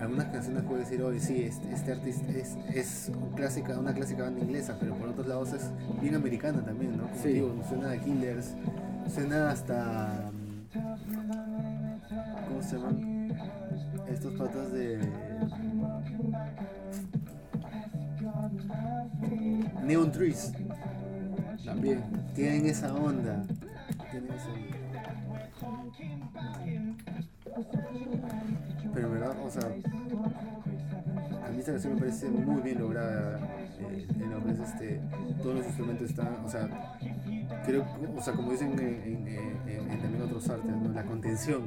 algunas canciones puede decir, oye, sí, este, este artista es, es un clásica, una clásica banda inglesa, pero por otros lados es bien americana también, ¿no? Como Sí. digo, suena a Killers, suena hasta... ¿Cómo se llaman? Estos patas de... Neon Trees. También. Tienen esa onda. Tienen esa onda. Pero en verdad, o sea, a mí esta canción me parece muy bien lograda. eh, en lo que es este, todos los instrumentos están, o sea, creo, o sea, como dicen en, en- en- en también otros artes, ¿no? la contención.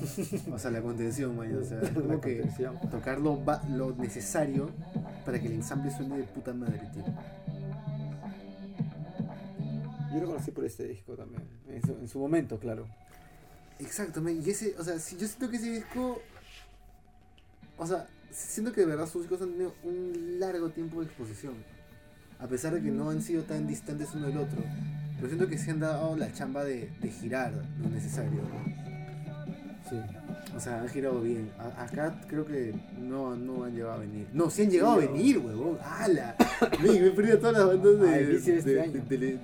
o sea, la contención, man, o sea, como que tocar lo, lo necesario para que el ensamble suene de puta madre, tío. Yo lo conocí por este disco también, en su, en su momento, claro. Exacto, y ese, o sea, si yo siento que ese disco, o sea, siento que de verdad sus discos han tenido un largo tiempo de exposición, a pesar de que no han sido tan distantes uno del otro, pero siento que se han dado la chamba de, de girar lo necesario, ¿no? Sí. O sea, han girado bien. A- acá creo que no, no han llegado a venir. No, sí han llegado a venir, huevón. ¡Hala! Me he perdido todas las bandas de, Ah, el de este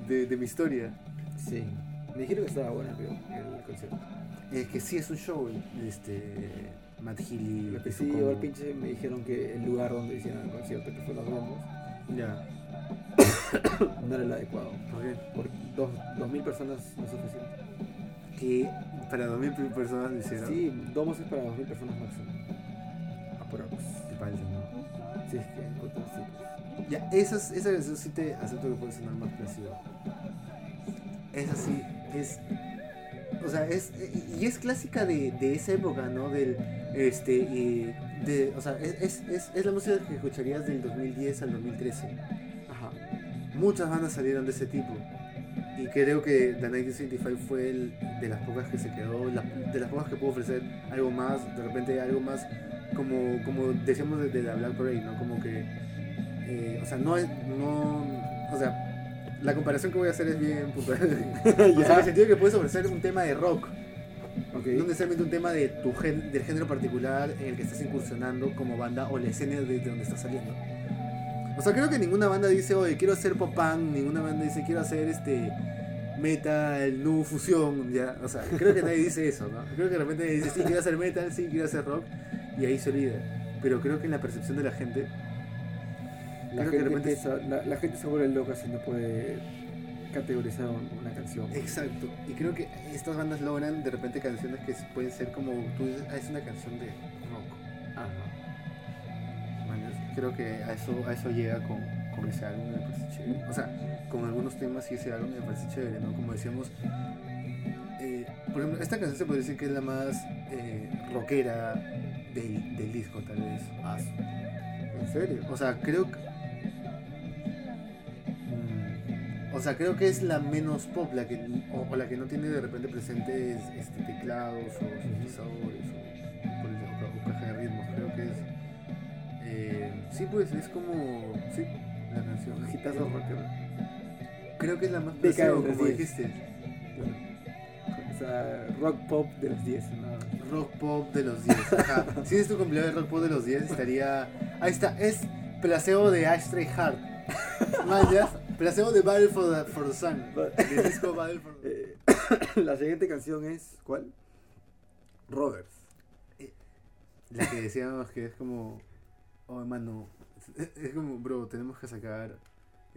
de- de- mi historia. Sí. Me dijeron que estaba bueno creo, el concierto. Es que sí es un show, este. Matt Healy. Lo que sí, como- yo al pinche me dijeron que el lugar donde hicieron el concierto, que fue Los Bombos, Ya. no era el adecuado. ¿Por qué? Por dos, dos mil personas no es suficiente. Que para 2000 personas lo hicieron. Sí, Domos es para dos mil personas máximo. Aprox. Te parece, ¿no? Sí, es que encuentro así. Ya, esas, esa canción sí te acepto que puede sonar más plasivo. Esa sí, es. O sea, es. Y es clásica de, de esa época, ¿no? Del. Este. y de, o sea, es, es, es, es la música que escucharías del 2010 al 2013. Ajá. Muchas bandas salieron de ese tipo. Y creo que The 1975 fue el, de las pocas que se quedó, la- de las pocas que pudo ofrecer algo más, de repente algo más, como, como decíamos de, de la Black Parade, ¿no? Como que, eh, o sea, no es, no, o sea, la comparación que voy a hacer es bien puntual. o sea, en el sentido que puedes ofrecer un tema de rock, Ok. no necesariamente un tema de tu gen- del género particular en el que estás incursionando como banda o la escena de, de donde estás saliendo. O sea, creo que ninguna banda dice, oye, quiero hacer pop punk, ninguna banda dice, quiero hacer este metal, nu, fusión, ya. O sea, creo que nadie dice eso, ¿no? Creo que de repente dice, sí, quiero hacer metal, sí, quiero hacer rock, y ahí se olvida. Pero creo que en la percepción de la gente, La creo que de gente, repente- la, la gente se vuelve loca si no puede categorizar un- una canción. exacto. Y creo que estas bandas logran de repente canciones que pueden ser como, tú dices, ah, es una canción de rock. Ajá. Mañas. Creo que a eso, a eso llega con, con ese álbum, chévere. O sea, con algunos temas y ese álbum me parece chévere, ¿no? Como decíamos, eh, por ejemplo, esta canción se puede decir que es la más eh, rockera del, del disco, tal vez. Ah, ¿En serio? O sea, creo que... Mm, O sea, creo que es la menos pop, la que, o, o la que no tiene de repente presentes este, teclados o sintetizadores o, ejemplo, o caja de ritmos. Creo que es... eh, sí, pues es como... Sí, la canción. Hitazo rocker. Creo que es la más los como 10. dijiste. O sea, rock pop de los 10. ¿no? Rock pop de los 10. Ajá. Si es tu cumpleaños de rock pop de los 10, estaría. Ahí está, es placebo de Ashtray Heart. Mayas, placebo de Battle for the, for the Sun. Del disco Battle for the Eh, la siguiente canción es. ¿Cuál? Roberts. La que decíamos que es como. Oh, hermano. Es como, bro, tenemos que sacar.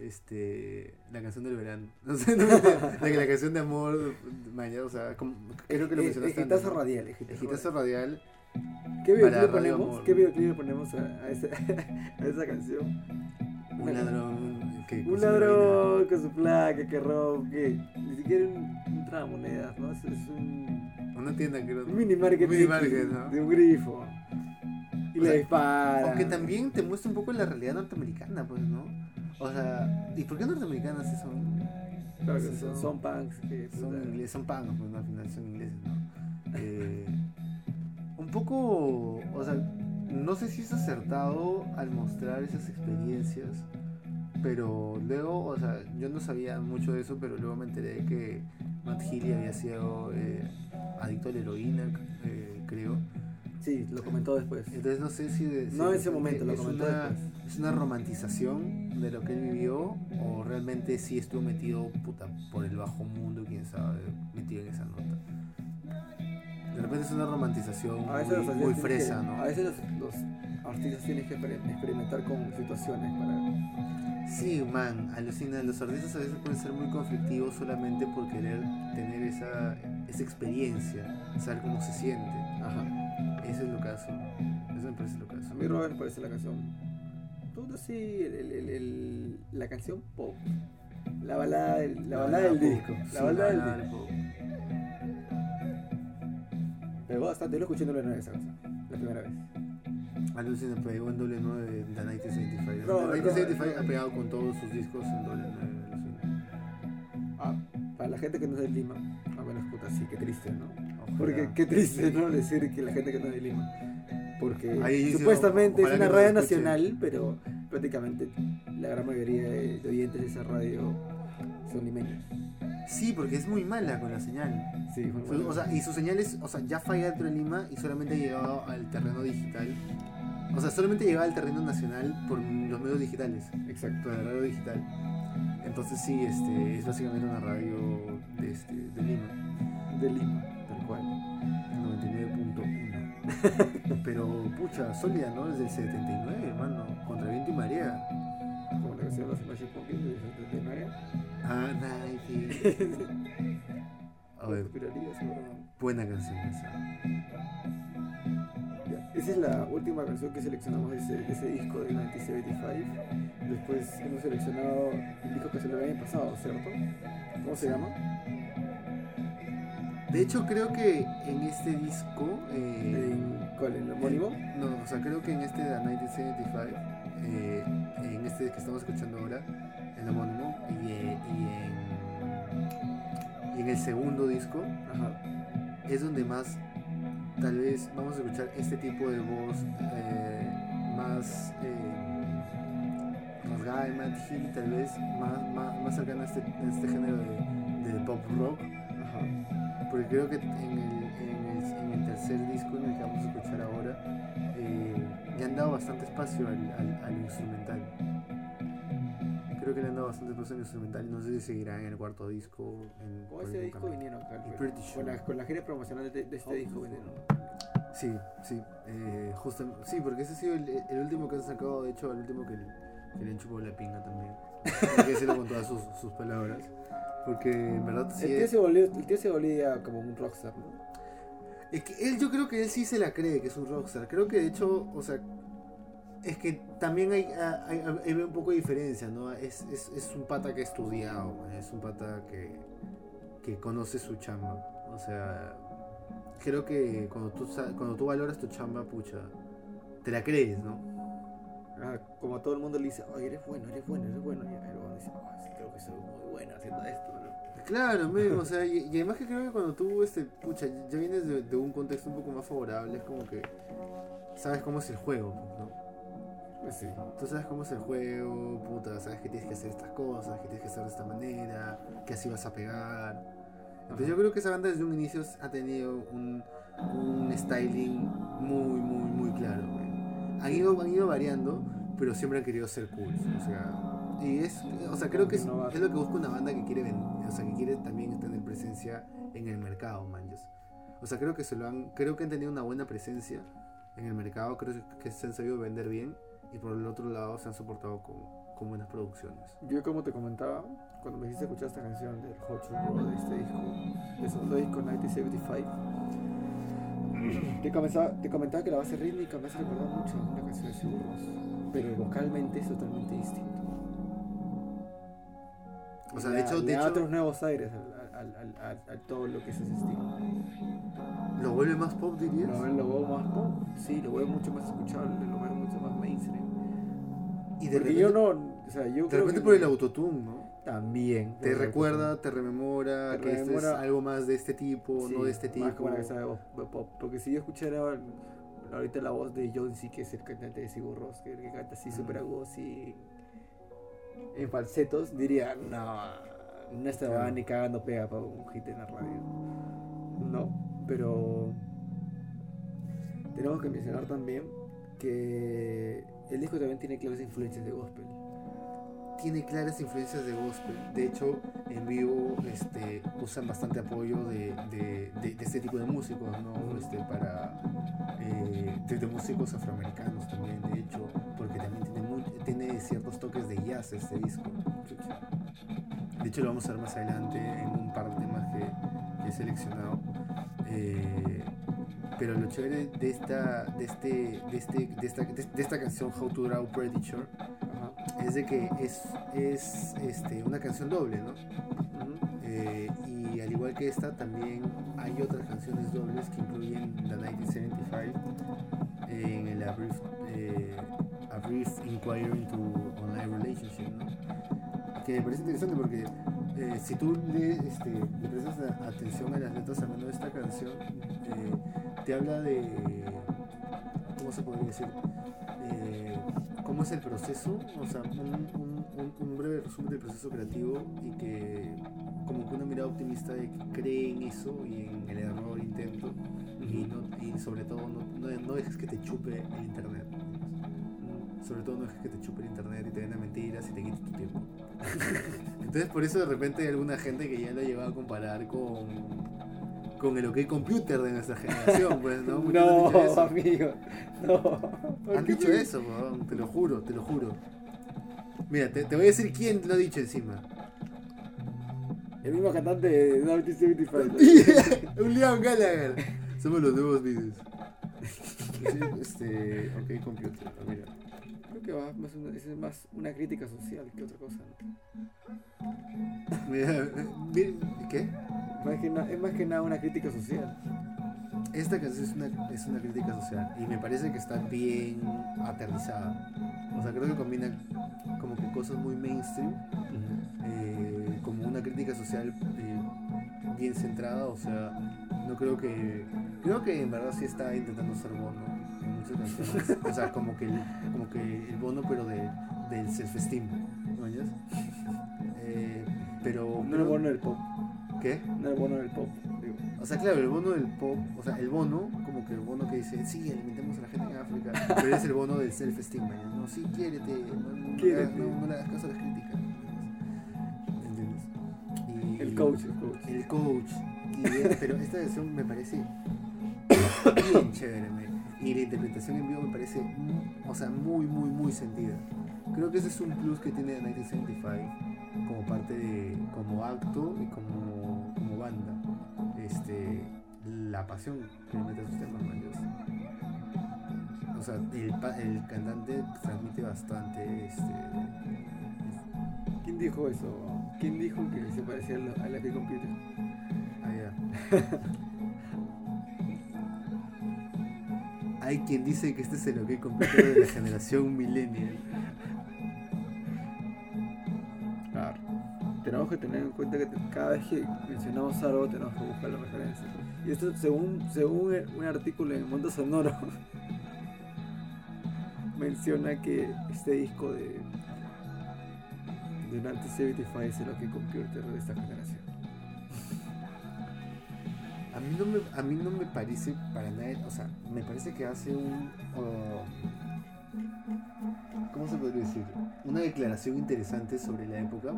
Este. La canción del verano. No sé, no la, canción de amor. Maya, o sea, como, creo que lo Eh, mencionaste. ¿no? radial. radial. ¿Qué videoclip Radio ponemos? ¿Qué videoclip le ponemos a, a esa, a esa canción? Un ladrón. Que Un ladrón con su placa que roba, que ni siquiera un, un tragamonedas, ¿no? Es, es un. Una tienda que un mini market, Un mini market, ¿no? de un grifo. Y O le sea, disparan. Aunque también te muestra un poco la realidad norteamericana, pues, ¿no? O sea, ¿y por qué norteamericanas si son, Claro que son, son- son punks. Que, son son pagos, pues, ¿no? al final son ingleses, ¿no? Eh, un poco, o sea, no sé si es acertado al mostrar esas experiencias, pero luego, o sea, yo no sabía mucho de eso, pero luego me enteré que Matt Healy había sido eh, adicto a la heroína, eh, creo. Sí, lo comentó después. Entonces no sé si... de- No en ese momento, lo es comentó una, después. es una romantización de lo que él vivió o realmente sí estuvo metido puta, por el bajo mundo, quién sabe, metido en esa nota. De repente es una romantización A veces muy, fresa, que- ¿no? A veces los, los artistas tienen que exper- experimentar con situaciones para. Sí, man, alucina. Los artistas a veces pueden ser muy conflictivos solamente por querer tener esa, esa experiencia, saber cómo se siente. Ajá. Ese es lo caso. Eso me parece lo caso. A mí Robert me parece la canción. Todo sí, el, el- el- el- la canción pop. La balada del, la balada del pop. disco. Sí, La balada del disco. Pegó bastante, yo lo escuché en doble nueve esa cosa. La primera vez. Alucina pegó en doble 9 de The 1975. No, The no, 1975 no. ha pegado con todos sus discos en doble 9. alucina. Ah, para la gente que no es de Lima, a menos puta, sí, qué triste, ¿no? Porque qué triste, ¿no? Decir que la gente que no es de Lima. Porque Ahí supuestamente es una radio nacional, pero prácticamente la gran mayoría de, oyentes de esa radio son limeños. Sí, porque es muy mala con la señal. Sí, fue Fue- O sea, y su señal es, o sea, ya falla dentro de Lima y solamente ha llegado al terreno digital. O sea, solamente llegaba al terreno nacional por los medios digitales, exacto. por la radio digital. Entonces sí, este, es básicamente una radio de, este, de Lima, De Lima. 99.1. Pero, pucha, sólida, ¿no? Desde el 79, hermano, contra viento y marea. Como la canción de los Smashing Pumpkins de 79. Ah, nice. A ver, buena canción esa. Esa es la última canción que seleccionamos de ese, de ese disco de 1975. Después hemos seleccionado el disco que se lo había pasado, ¿cierto? ¿Cómo se llama? De hecho, creo que en este disco. eh, ¿En ¿Cuál? ¿El homónimo? No, o sea, creo que en este de 1975, eh, en este que estamos escuchando ahora, el homónimo, y, eh, y en, y en el segundo disco, Ajá. es donde más, tal vez, vamos a escuchar este tipo de voz eh, más eh, rasgada Matt Healy, tal vez, más, más, más cercana a este, a este género de, de pop rock. Porque creo que en el, en el, en el tercer disco en el que vamos a escuchar ahora, eh, le han dado bastante espacio al, al, al instrumental. Creo que le han dado bastante espacio al instrumental. No sé si seguirá en el cuarto disco. En, Con el disco camino. vinieron Con la, con la gira promocional de, de este disco vinieron. Sí, sí. Eh, justo, sí, porque ese ha sido el, el último que han sacado. De hecho, el último que, que le han chupado la pinga también. Hay que decirlo con todas sus, sus palabras. Porque en verdad sí. El tío, es- se volvió, el tío se volvía como un rockstar, ¿no? Es que él, yo creo que él sí se la cree que es un rockstar. Creo que de hecho, o sea, es que también hay, hay, hay- un poco de diferencia, ¿no? Es, es, es un pata que ha estudiado, es un pata que, que conoce su chamba. O sea, creo que cuando tú, cuando tú valoras tu chamba, pucha, te la crees, ¿no? Ah, como a todo el mundo le dice, oye, eres bueno, eres bueno, eres bueno. Y el huevón dice, oh, sí, creo que soy muy bueno haciendo esto, ¿no? Claro, men, o sea, y, y además que creo que cuando tú, este, pucha, ya vienes de, de un contexto un poco más favorable, es como que sabes cómo es el juego, ¿no? Pues sí. Tú sabes cómo es el juego, puta, sabes que tienes que hacer estas cosas, que tienes que hacer de esta manera, que así vas a pegar. Entonces Ajá. yo creo que esa banda desde un inicio ha tenido un, un styling muy, muy, muy claro. Han ido, han ido variando, pero siempre han querido ser cool. O sea, y es, o sea, creo que es, es lo que busca una banda que quiere vender, o sea, que quiere también tener presencia en el mercado, manches. O sea, creo que se lo han, creo que han tenido una buena presencia en el mercado, creo que se han sabido vender bien y por el otro lado se han soportado con, con buenas producciones. Yo como te comentaba, cuando me hiciste escuchar esta canción del Hot Roll de este disco, de segundo disco 1975, te, comenzaba- te comentaba que la base rítmica me hace recordar mucho a una canción de Suburros, pero vocalmente es totalmente distinto. O sea, de hecho, le de da hecho, otros nuevos aires a, al, al, al- a todo lo que es ese estilo. ¿Lo vuelve más pop, dirías? Lo, lo veo más pop, sí, lo veo mucho más escuchable, lo veo mucho más mainstream. y de Porque repente, yo no, o sea, yo de creo repente que por el autotune, ¿no? También. Te recuerda, te rememora Te que este es algo más de este tipo, Sí, no de este tipo. Más como pop. Porque si yo escuchara ahorita la voz de John C, que es el cantante de Sigur Rós, que, que canta así súper agudo, así en falsetos, diría, no, no estaba Claro. ni cagando pega para un hit en la radio. No, pero tenemos que mencionar también que el disco también tiene claves influencias de gospel. Tiene claras influencias de gospel. De hecho, en vivo este, usan bastante apoyo de, de- este tipo de músicos, ¿no? Este, para, eh, de, músicos afroamericanos también, de hecho, porque también tiene, muy- tiene ciertos toques de jazz este disco. De hecho, lo vamos a ver más adelante en un par de temas que, que he seleccionado. Eh, pero lo chévere de esta, de este, de este, de esta, de, de esta canción How to Draw Predator Ajá. es de que es, es este, una canción doble, ¿no? Eh, y al igual que esta, también hay otras canciones dobles que incluyen The 1975 en el A Brief, eh, A Brief Inquiry into Online Relationship, ¿no? Que me parece interesante porque eh, si tú le, este, le prestas atención a las letras, al menos de esta canción, eh, te habla de. ¿Cómo se podría decir? Eh, ¿Cómo es el proceso? O sea, un, un- un- un breve resumen del proceso creativo y que, como que una mirada optimista de que cree en eso y en el error, intento, y, no, y sobre todo no, no, no dejes que te chupe el internet. Sobre todo no dejes que te chupe el internet y te den a mentiras y te quite tu tiempo. Entonces por eso de repente hay alguna gente que ya lo lleva a comparar con, con el OK Computer de nuestra generación, pues, ¿no? Muchos han dicho No, eso. amigo, no. ¿Por Han dicho eso, te lo juro, te lo juro. Mira, te, te voy a decir quién lo ha dicho encima. El mismo cantante de 1975. Un Liam Gallagher. Somos los nuevos vídeos. Este, OK Computer, mira. Creo que va más una, es más una crítica social que otra cosa. ¿Qué? Más que na- es más que nada una crítica social. Esta canción es una, es una crítica social y me parece que está bien aterrizada. O sea, creo que combina como que cosas muy mainstream, eh, como una crítica social eh, bien centrada. O sea, no creo que. Creo que en verdad sí está intentando ser bono en muchas canciones. O sea, como que que el bono, pero de, del self-esteem. ¿no? Eh, pero. No el bono del pop. ¿Qué? No el bono del pop. digo. O sea, claro, el bono del pop, o sea, el bono, como que el bono que dice, sí, alimentemos a la gente en África, pero es el bono del self-esteem, no, sí, quiérete, no, no, Quiérete. no, no le hagas caso a las críticas, ¿entiendes? Y- El coach, el coach. El coach, y, pero esta versión me parece bien chévere, y la interpretación en vivo me parece, o sea, muy, muy, muy sentida. Creo que ese es un plus que tiene 1975 como parte de, como acto y como, como banda. Este, la pasión que le mete a sus temas. O sea, el, el cantante transmite bastante, este, ¿Quién dijo eso? ¿Quién dijo que se parecía a la, a la que computer? allá. Hay quien dice que este es el OK Computer de la generación millennial. Claro. Tenemos que tener en cuenta que cada vez que mencionamos algo tenemos que buscar la referencia. Y esto según, según un artículo en Mundo Sonoro menciona que este disco de de 1975 es el OK Computer de esta generación. A mí no me, a mí no me parece para nada, o sea, me parece que hace un, uh, ¿cómo se podría decir? Una declaración interesante sobre la época,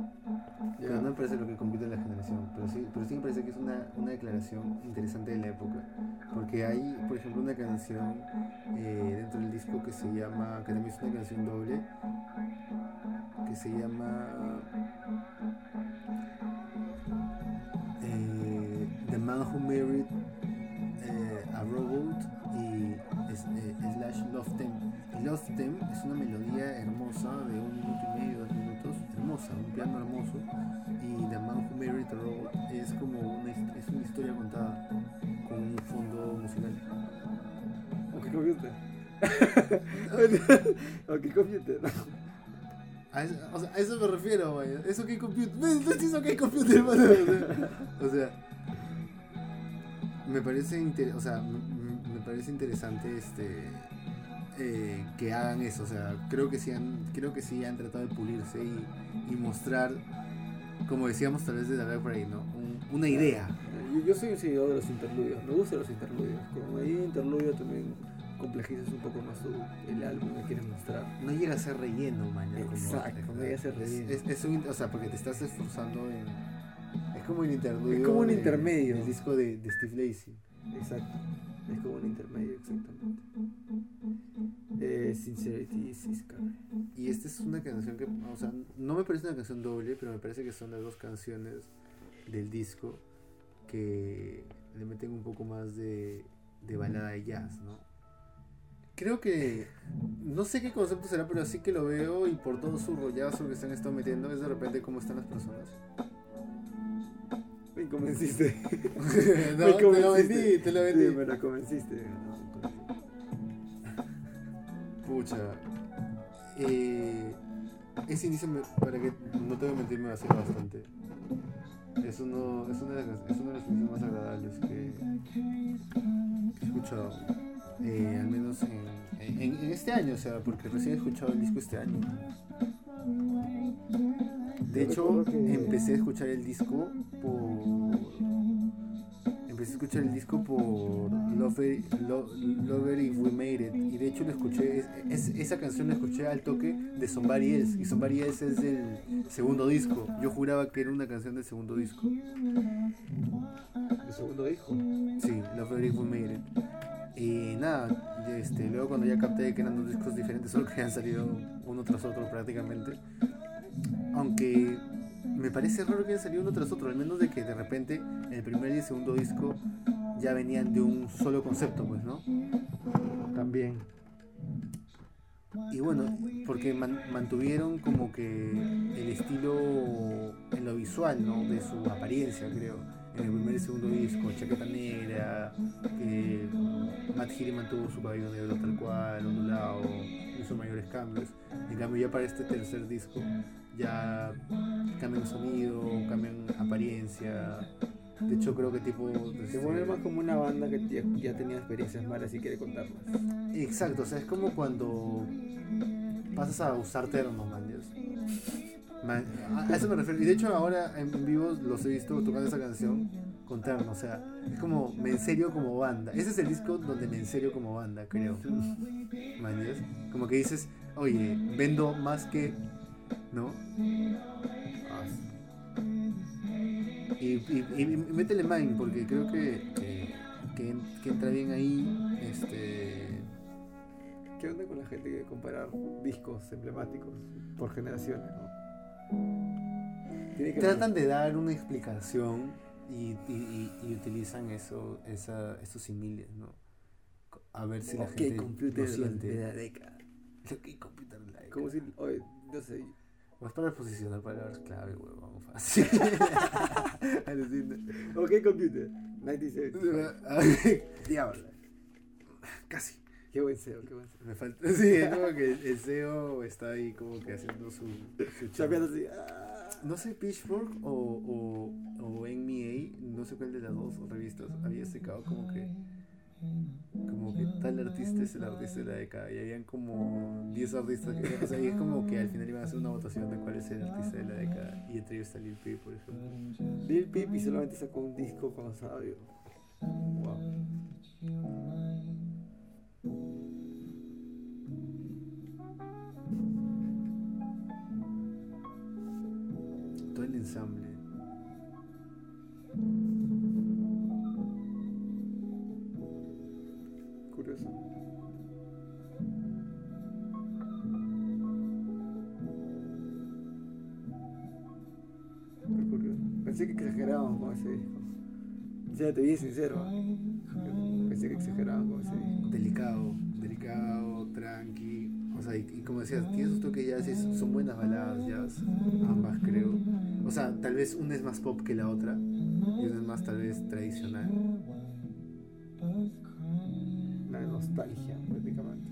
pero no me parece lo que compite la generación, pero sí, pero sí me parece que es una, una declaración interesante de la época, porque hay, por ejemplo, una canción eh, dentro del disco que se llama, que también es una canción doble, que se llama Man Who Married eh, a Robot y es- eh, Slash Love Them. Y Love Them es una melodía hermosa de un minuto y medio, dos minutos, hermosa, un piano hermoso. Y The Man Who Married a Robot es como una, es una historia contada con un fondo musical. Ok, computer. computer. A eso, o sea, a eso me refiero, vaya. Eso que computer. ¿Ves? ¿Ves eso que computer, mano? O sea, o sea, me parece inter- o sea, me parece interesante este eh, que hagan eso, o sea, creo que sí han creo que sí han tratado de pulirse y, y mostrar como decíamos tal vez de hablar por ahí, ¿no? Un- una idea. Yo, yo soy un seguidor de los interludios, me gustan los interludios. Como ahí interludio también complejizas un poco más tu- el álbum que quieres mostrar. No llega a ser relleno, man. ya, como- Exacto, no llega a ser es- relleno. Es, es un, o sea, porque te estás esforzando en. Es como un interludio. Es como un de- intermedio. del disco de, de Steve Lacy. Exacto. Es como un intermedio, exactamente. Eh, Sincerity is. Y esta es una canción que, o sea, no me parece una canción doble, pero me parece que son las dos canciones del disco que le meten un poco más de, de balada de jazz, ¿no? Creo que, no sé qué concepto será, pero sí que lo veo y por todo su rollazo que se han estado metiendo es de repente cómo están las personas. Me convenciste. no, Me te lo convenciste. vendí, te lo vendí. Sí, me lo convenciste. no, Pucha. Eh, ese inicio, me- para que no te voy a mentir, me vacila bastante. Es uno, es, una de las, es uno de los inicios más agradables que, que he escuchado. Eh, al menos en, en- en este año, o sea, porque recién he escuchado el disco este año. De hecho, empecé a escuchar el disco por. Empecé a escuchar el disco por Lover, Lo- Lover If We Made It. Y de hecho lo escuché, es, es- esa canción la escuché al toque de Somebody Else. Y Somebody Else es del segundo disco. Yo juraba que era una canción del segundo disco. El segundo hijo. Sí, Lover If We Made It. Y nada, este, luego cuando ya capté que eran dos discos diferentes, solo que han salido uno tras otro prácticamente. Aunque me parece raro que hayan salido uno tras otro, al menos de que de repente el primer y el segundo disco ya venían de un solo concepto, pues, ¿no? También. Y bueno, porque man- mantuvieron como que el estilo en lo visual, ¿no? De su apariencia, creo. En el primer y segundo disco, chaqueta negra, que Matt Healy mantuvo su cabello negro tal cual, ondulado, hizo mayores cambios. En cambio ya para este tercer disco ya cambian sonido, cambian apariencia. De hecho creo que tipo... Se este, vuelve más como una banda que ya, ya tenía experiencias malas y quiere contarlas. Exacto, o sea, es como cuando pasas a usar termos, man. A eso me refiero. Y de hecho ahora en en vivo los he visto tocando esa canción con terno. O sea, es como me en serio como banda. Ese es el disco donde me en serio como banda, creo. Man. Como que dices, oye, vendo más que... ¿No? Y, y, y- métele mind, porque creo que, que entra bien ahí. Este... ¿Qué onda con la gente que comparar discos emblemáticos por generaciones? ¿no? Tiene que Tratan de dar una explicación y, y- y- y utilizan eso, esa, esos similes, ¿no? A ver si la gente computer lo de siente. la década. Ok, computer de la década. Como si, oye, no sé, Vas para posicionar palabras clave, huevón, fácil. Ok, computer. 96. Diablo. Casi. Qué buen SEO, qué buen SEO. Me falta. Sí, es como que el CEO está ahí como que haciendo su, su así. ah. No sé, Pitchfork o, o, o NMA, no sé cuál de las dos revistas, había sacado como que como que tal artista es el artista de la década y habían como 10 artistas que o sea, y es como que al final iban a hacer una votación de cuál es el artista de la década y entre ellos está Lil Peep por ejemplo Lil Peep y solamente sacó un disco estaba vivo. Wow. Todo el ensamble Curioso. Pensé que exageraban con ese disco. Ya te vi sincero. Pensé que exageraban con ese delicado delicado tranqui o sea y, y como decías tiene sus toques jazz y son buenas baladas jazz ambas creo o sea, tal vez una es más pop que la otra y una es más tal vez tradicional. La nostalgia, prácticamente.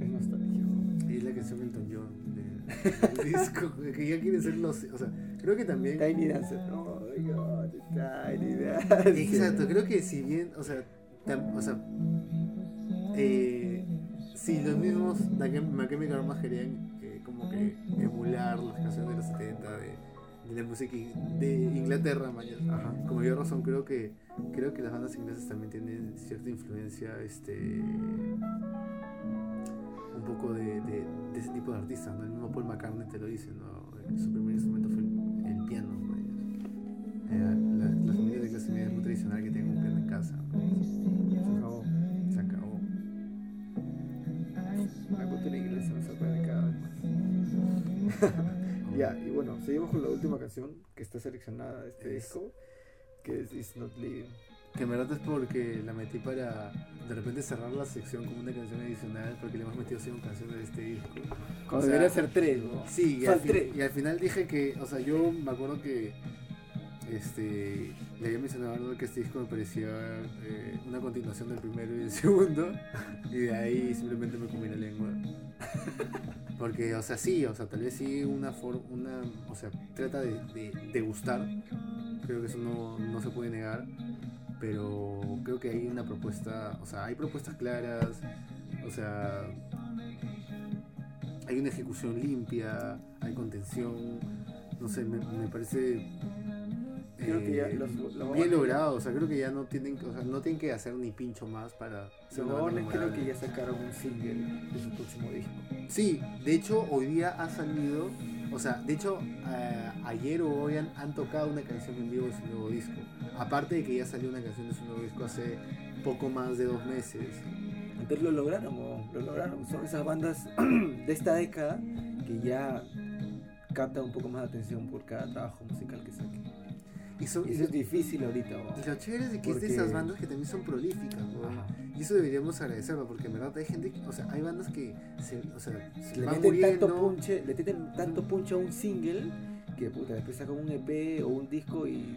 Es nostalgia. Y es la canción Elton John de- del disco, que ya quiere ser los. O sea, creo que también. Tiny Dancer. Oh my god, Tiny Dancer. Exacto, creo que si bien, o sea, tam- o sea, eh, si los mismos My Chemical Romance querían eh, como que emular las canciones de los 70 de, de la música de Inglaterra, mañana, Ajá. como yo razón creo que creo que las bandas inglesas también tienen cierta influencia, este, un poco de, de, de ese tipo de artistas, ¿no? El mismo Paul McCartney te lo dice, ¿no? Su primer instrumento fue el, el piano. Eh, las, las familias de clase media muy tradicional que tengan un piano en casa. ¿no? La cultura inglesa me sorprende cada vez más. Ya, y bueno, seguimos con la última canción que está seleccionada de este Es- disco, que es It's Not Living. Que en verdad es porque la metí para de repente cerrar la sección como una canción adicional porque le hemos metido cinco canciones de este disco. O sea, debería ser tres, ¿no? Sí, y al, fin- y al final dije que, o sea, yo me acuerdo que este le había mencionado que este disco me parecía eh, una continuación del primero y del segundo y de ahí simplemente me comí la lengua. Porque, o sea, sí, o sea, tal vez sí una forma, una, o sea, trata de, gustar, creo que eso no, no se puede negar, pero creo que hay una propuesta, o sea, hay propuestas claras, o sea, hay una ejecución limpia, hay contención, no sé, me parece Creo que ya eh, los- los bien logrado, o sea, creo que ya no tienen, o sea, no tienen que hacer ni pincho más para Los creo que ya sacaron un single de su próximo disco. Sí, de hecho hoy día ha salido, o sea, de hecho eh, ayer o hoy han, han tocado una canción en vivo de su nuevo disco. Aparte de que ya salió una canción de su nuevo disco hace poco más de dos meses. Entonces lo lograron, weón, lo lograron. Son esas bandas de esta década que ya captan un poco más de atención por cada trabajo musical que saquen. Y, son, Y eso es difícil ahorita, y lo chévere es de que es de Porque- esas bandas que también son prolíficas, ¿no? Ajá. Y eso deberíamos agradecerlo, porque en verdad hay gente, que- o sea, hay bandas que se, o sea, se Le meten, tanto punche, le meten tanto punche a un single que puta, después sacan un EP o un disco y,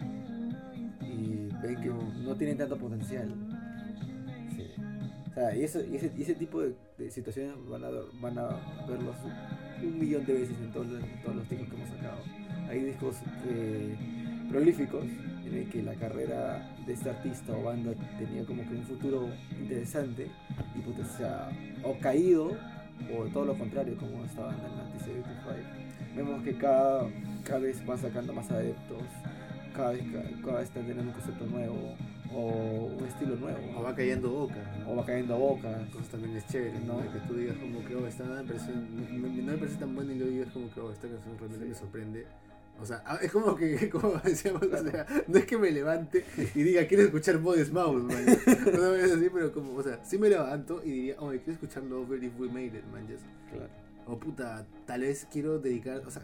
y ven que no tienen tanto potencial. Sí. O sea, y, eso, y, ese, tipo de, de situaciones van a, ver- van a verlos un, un millón de veces en todos, los, en todos los discos que hemos sacado. Hay discos eh, prolíficos en el que la carrera de este artista o banda tenía como que un futuro interesante y puta, o sea, o caído o todo lo contrario como esta banda en 1975. Vemos que cada, cada vez van sacando más adeptos, cada vez, cada vez están teniendo un concepto nuevo o un estilo nuevo. O va cayendo boca. ¿no? o va cayendo a bocas. Cosas también es chévere, ¿no? Que tú digas como que, oh, esta no me parece, tan buena y luego digas como que, oh, esta canción realmente Sí. me sorprende. O sea, ah, es como que, como decíamos, o sea, no es que me levante y diga, quiero escuchar Modest Mouse, man. Una vez así, pero como, o sea, sí me levanto y diría, oh, quiero escuchar Lover If We Made It, man. just. Claro. O puta, tal vez quiero dedicar, o sea,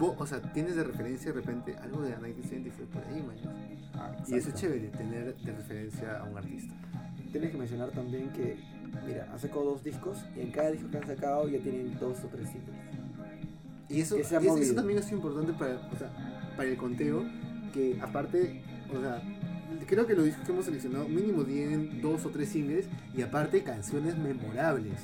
vos, o sea, tienes de referencia de repente algo de la 1975 por ahí, man. just. Ah, Y eso es chévere, tener de referencia a un artista. Tienes que mencionar también que, mira, han sacado dos discos y en cada disco que han sacado ya tienen dos o tres singles. Y eso, es- eso también es importante para, o sea, para el conteo, que aparte, o sea, creo que los discos que hemos seleccionado mínimo tienen dos o tres singles y aparte canciones memorables,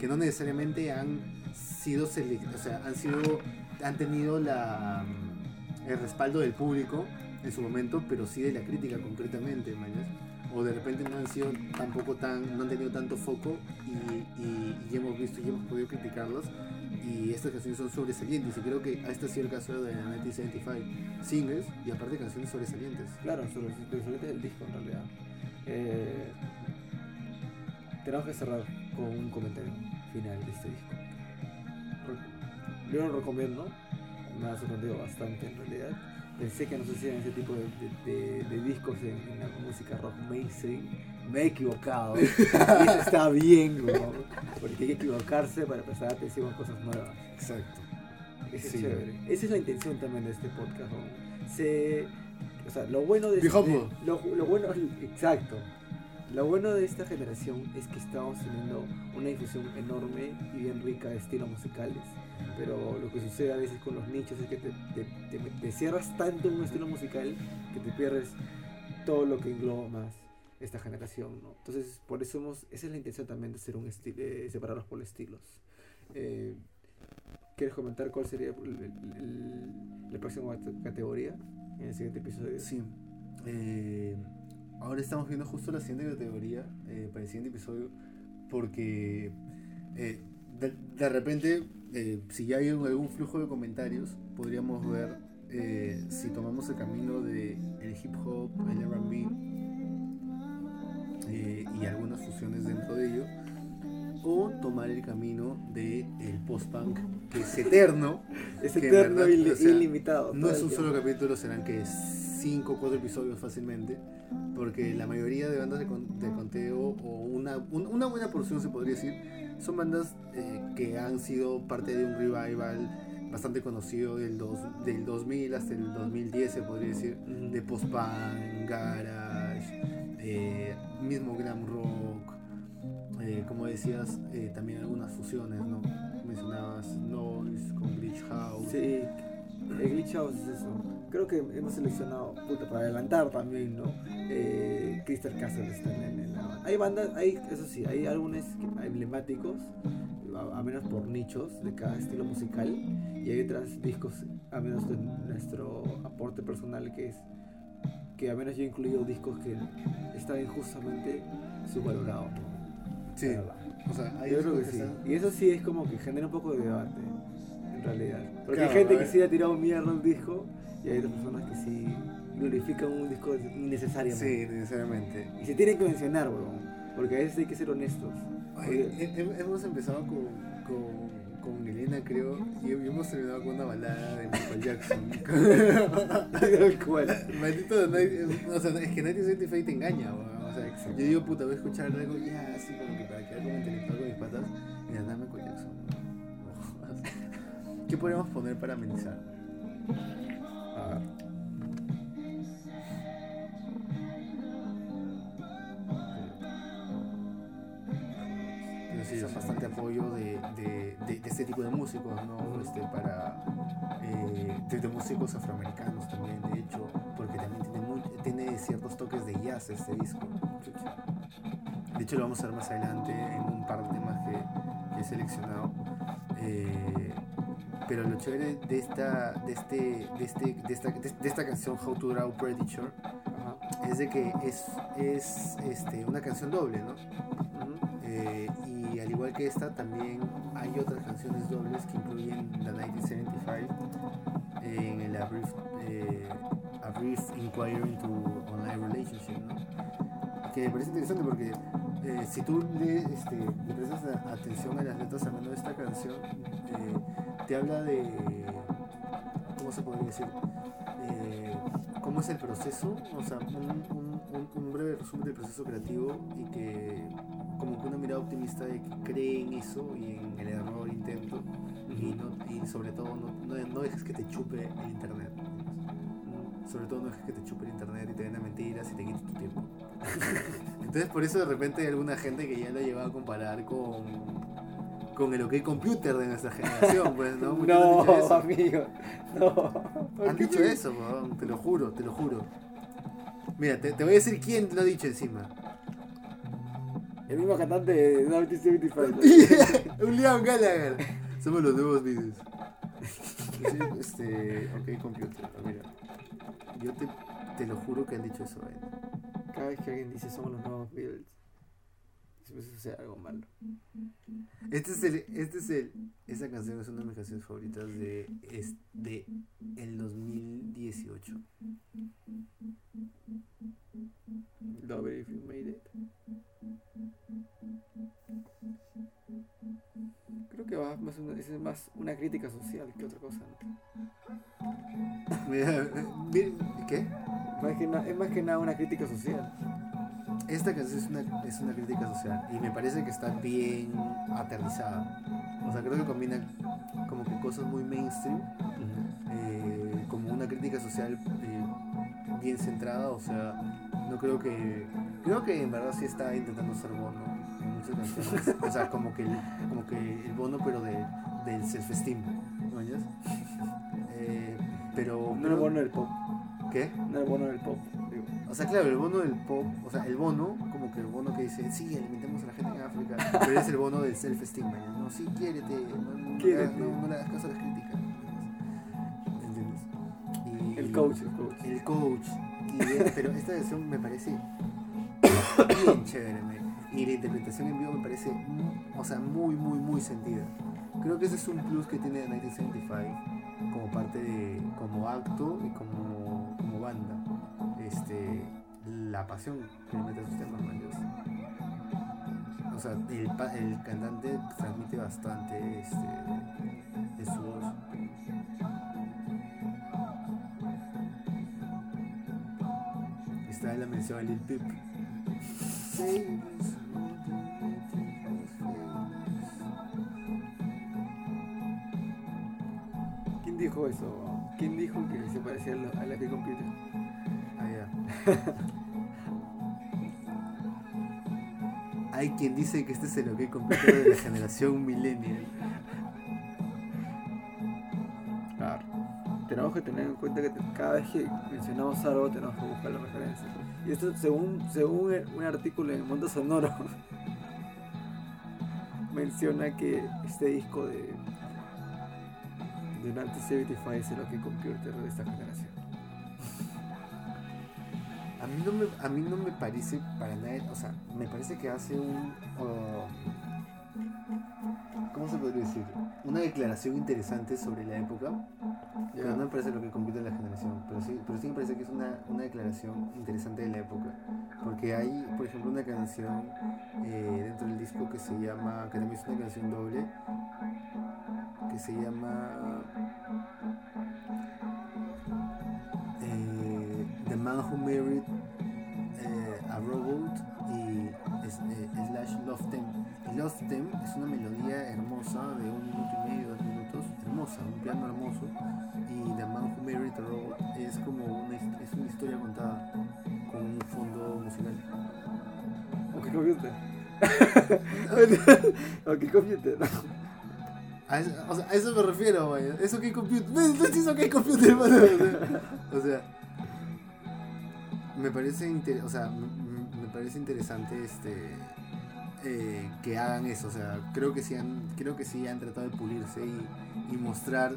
que no necesariamente han sido, o sea, han sido, han tenido la, mm, el respaldo del público en su momento, pero sí de la crítica concretamente, mañas. O de repente no han sido tampoco tan, no han tenido tanto foco y, y- y hemos visto y hemos podido criticarlas y estas canciones son sobresalientes y creo que este ha sido el caso de la 1975 singles y aparte canciones sobresalientes Claro, sobre sobre del disco en realidad. Eh, tenemos que cerrar con un comentario final de este disco. Yo lo recomiendo, me ha sorprendido bastante en realidad. Pensé que no se hacían ese tipo de, de- de- de discos en, en la música rock mainstream. Me he equivocado. y eso está bien, bro, porque hay que equivocarse para prestar atención a cosas nuevas. exacto Eso es Sí. chévere. Esa es la intención también de este podcast. ¿no? Se, o sea, lo bueno de, lo, lo bueno, exacto. Lo bueno de esta generación es que estamos teniendo una difusión enorme y bien rica de estilos musicales. pero lo que sucede a veces con los nichos es que te, te, te- te cierras tanto en un estilo musical que te pierdes todo lo que engloba más esta generación, ¿no? Entonces, por eso hemos, esa es la intención también de hacer un estilo, separarlos por estilos. Eh, ¿Quieres comentar cuál sería el- el- el- la próxima cate- categoría en el siguiente episodio? Sí. Eh, ahora estamos viendo justo la siguiente categoría eh, para el siguiente episodio. Porque eh, de, de repente, eh, si ya hay algún flujo de comentarios, podríamos ver eh, si tomamos el camino de el hip hop, el RB eh, y algunas fusiones dentro de ello. O tomar el camino de el post-punk, que es eterno. Es que eterno y o sea, ilimitado. No es un solo capítulo, serán que 5 o 4 episodios fácilmente. Porque la mayoría de bandas de, con- de conteo, o una, un- una buena porción se podría decir, son bandas eh, que han sido parte de un revival bastante conocido del, dos, del 2000 hasta el 2010, se podría decir, de post-punk, garage, eh, mismo glam rock. eh, como decías, eh, también algunas fusiones, ¿no? Mencionabas Noise con Glitch House. Sí, Glitch House es eso. Creo que hemos seleccionado, puta, para adelantar también, ¿no? Crystal Castle está en, en la Hay bandas, hay, eso sí, hay álbumes emblemáticos, a, a menos por nichos de cada estilo musical, y hay otros discos, a menos de nuestro aporte personal, que es que a menos yo he incluido discos que están injustamente subvalorados. Sí, o sea, hay Yo creo que sí. están- Y eso sí es como que genera un poco de debate, en realidad. Porque Claro, hay gente que sí ha tirado mierda un disco y hay otras personas que sí glorifican un disco innecesariamente. Sí, necesariamente. Y se tiene que mencionar, weón. Porque a veces hay que ser honestos. Oye, Porque- hemos empezado con, con, con Elena, creo, y hemos terminado con una balada de Michael Jackson. Tal cual. Maldito, no- o sea, es que 1975 te engaña, weón. O sea, yo digo, puta, voy a escuchar algo ya así como que para quedar como intelectual con mis patas, y nada, Michael Jackson. ¿Qué podríamos poner para amenizar? Necesitan bastante apoyo de, de, de- de este tipo de músicos, ¿no? Este, para, eh, de, músicos afroamericanos también, de hecho, porque también tiene, muy- tiene ciertos toques de jazz este disco. De hecho, lo vamos a ver más adelante en un par de temas que, que he seleccionado. Eh, pero lo chévere de esta, de este, de este, de esta, de, de esta canción How to Draw Predator es de que es, es este, una canción doble, ¿no? Eh, y al igual que esta, también hay otras canciones dobles que incluyen la 1975 en el A Brief, eh, Brief Inquiry into Online Relationship, ¿no? Que me parece interesante porque eh, si tú le, este, prestas atención a las letras al menos de esta canción, eh, te habla de, ¿cómo se podría decir? Eh, ¿Cómo es el proceso? O sea, un breve resumen del proceso creativo y que como que una mirada optimista de que cree en eso y en el error intento y, no, y sobre todo no, no, no dejes que te chupe el internet. Sobre todo no dejes que te chupe el internet y te den mentiras y te quite tu tiempo. Entonces por eso de repente hay alguna gente que ya lo lleva a comparar con, con el OK Computer de nuestra generación, pues, ¿no? No, eso. amigo. No. Han dicho eso, te lo juro, te lo juro. Mira, te, te voy a decir quién lo ha dicho encima. El mismo cantante de 1975. Un Liam Gallagher. Somos los nuevos Beatles. Este, ok, computer. Mira, yo te, te lo juro que han dicho eso. eh. Cada vez que alguien dice somos los nuevos Beatles, siempre sucede algo malo. Este es el, este es el, esa canción es una de mis canciones favoritas de, es de el 2018. Love it if you made it. Creo que va más una, es más una crítica social que otra cosa. ¿no? Mira, ¿qué? Más que na- es más que nada una crítica social. Esta canción es una, es una crítica social y me parece que está bien aterrizada. O sea, creo que combina como que cosas muy mainstream eh, como una crítica social eh, bien centrada, o sea, no creo que creo que en verdad sí está intentando ser o sea, como que el, como que el bono pero de, del self esteem, Eh, pero. No el bono del pop. ¿Qué? No el bono del pop. digo. O sea, claro, el bono del pop, o sea, el bono, como que el bono que dice, sí, alimentemos a la gente en África, pero es el bono del self-esteem, ¿no? No, sí, quiérete, no, no, le Quiérete. hagas- no, no le hagas caso a las críticas. ¿Entiendes? Y- El coach, el coach. El coach. Y, pero esta versión me parece bien chévere, me- y la interpretación en vivo me parece, o sea, muy, muy, muy sentida. Creo que ese es un plus que tiene 1975 como parte de, como acto y como, como banda. Este, la pasión que le mete a sus temas. O sea, el, el cantante transmite bastante este, de su voz. Está la mención a Lil Peep. Dijo eso? ¿Quién dijo que se parecía a la, a la que Computer? Ah, ya. Hay quien dice que este es el OK Computer de la generación millennial. Claro. Tenemos que tener en cuenta que te- cada vez que mencionamos algo tenemos que buscar la referencia. Y esto según, según un artículo en el Mundo Sonoro menciona que este disco de de un anti-75 es el OK Computer de esta generación. A mí no me, a mí no me parece para nada, o sea, me parece que hace un... uh, ¿Cómo se podría decir? Una declaración interesante sobre la época. Pero no me parece lo que compite en la generación, pero sí, pero sí me parece que es una, una declaración interesante de la época. Porque hay, por ejemplo, una canción eh, dentro del disco que se llama, que también es una canción doble, que se llama Man Who Married eh, a Robot y es- eh, Slash Love Them. Love Them es una melodía hermosa de un minuto y medio, dos minutos, hermosa, un piano hermoso. Y The Man Who Married a Robot es como una, es una historia contada con un fondo musical. OK Computer. OK Computer. A eso, o sea, a eso me refiero, vaya. Eso que computer. Eso que computer, mano. O sea, o sea, me parece inter- o sea, me parece interesante este eh, que hagan eso. O sea, creo que sí han, creo que sí han tratado de pulirse y, y mostrar,